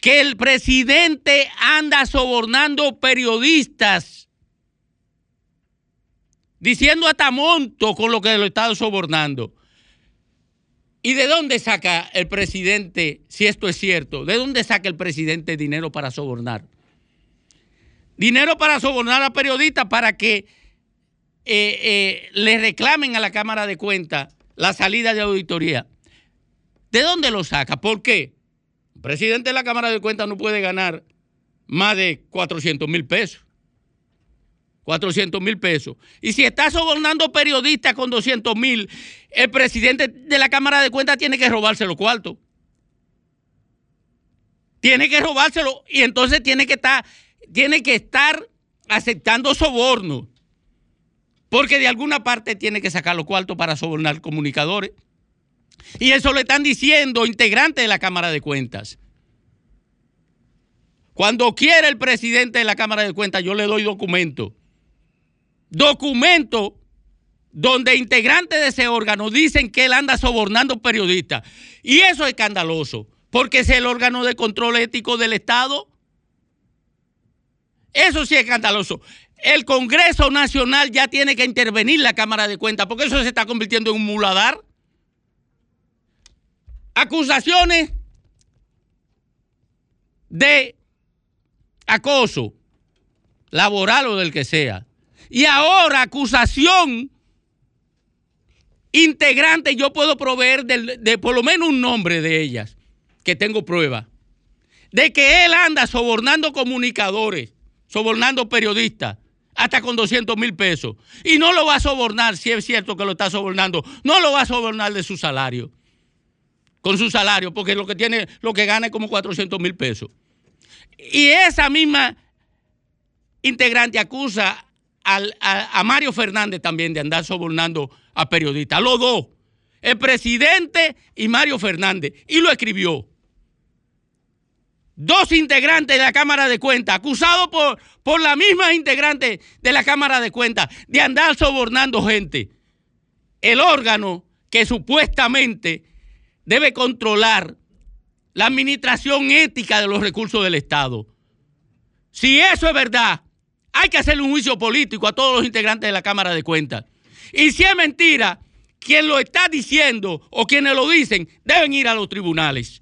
Que el presidente anda sobornando periodistas. Diciendo hasta monto con lo que lo está sobornando. ¿Y de dónde saca el presidente, si esto es cierto, de dónde saca el presidente dinero para sobornar? Dinero para sobornar a periodistas para que eh, eh, le reclamen a la Cámara de Cuentas la salida de auditoría. ¿De dónde lo saca? ¿Por qué? El presidente de la Cámara de Cuentas no puede ganar más de 400 mil pesos. 400 mil pesos. Y si está sobornando periodistas con 200 mil, el presidente de la Cámara de Cuentas tiene que robarse los cuartos. Tiene que robárselo y entonces tiene que estar, tiene que estar aceptando soborno. Porque de alguna parte tiene que sacar los cuartos para sobornar comunicadores. Y eso le están diciendo integrantes de la Cámara de Cuentas. Cuando quiere el presidente de la Cámara de Cuentas, yo le doy documento. Documento donde integrantes de ese órgano dicen que él anda sobornando periodistas. Y eso es escandaloso, porque es el órgano de control ético del Estado. Eso sí es escandaloso. El Congreso Nacional ya tiene que intervenir la Cámara de Cuentas, porque eso se está convirtiendo en un muladar. Acusaciones de acoso laboral o del que sea. Y ahora acusación integrante, yo puedo proveer de, por lo menos un nombre de ellas, que tengo prueba, de que él anda sobornando comunicadores, sobornando periodistas, hasta con 200 mil pesos. Y no lo va a sobornar, si es cierto que lo está sobornando, no lo va a sobornar de su salario, con su salario, porque lo que tiene, lo que gana es como 400 mil pesos. Y esa misma integrante acusa al- a, Mario Fernández también de andar sobornando a periodistas. Los dos, el presidente y Mario Fernández. Y lo escribió. Dos integrantes de la Cámara de Cuentas, acusados por, por la misma integrante de la Cámara de Cuentas de andar sobornando gente. El órgano que supuestamente debe controlar la administración ética de los recursos del Estado. Si eso es verdad, hay que hacerle un juicio político a todos los integrantes de la Cámara de Cuentas. Y si es mentira, quien lo está diciendo o quienes lo dicen deben ir a los tribunales.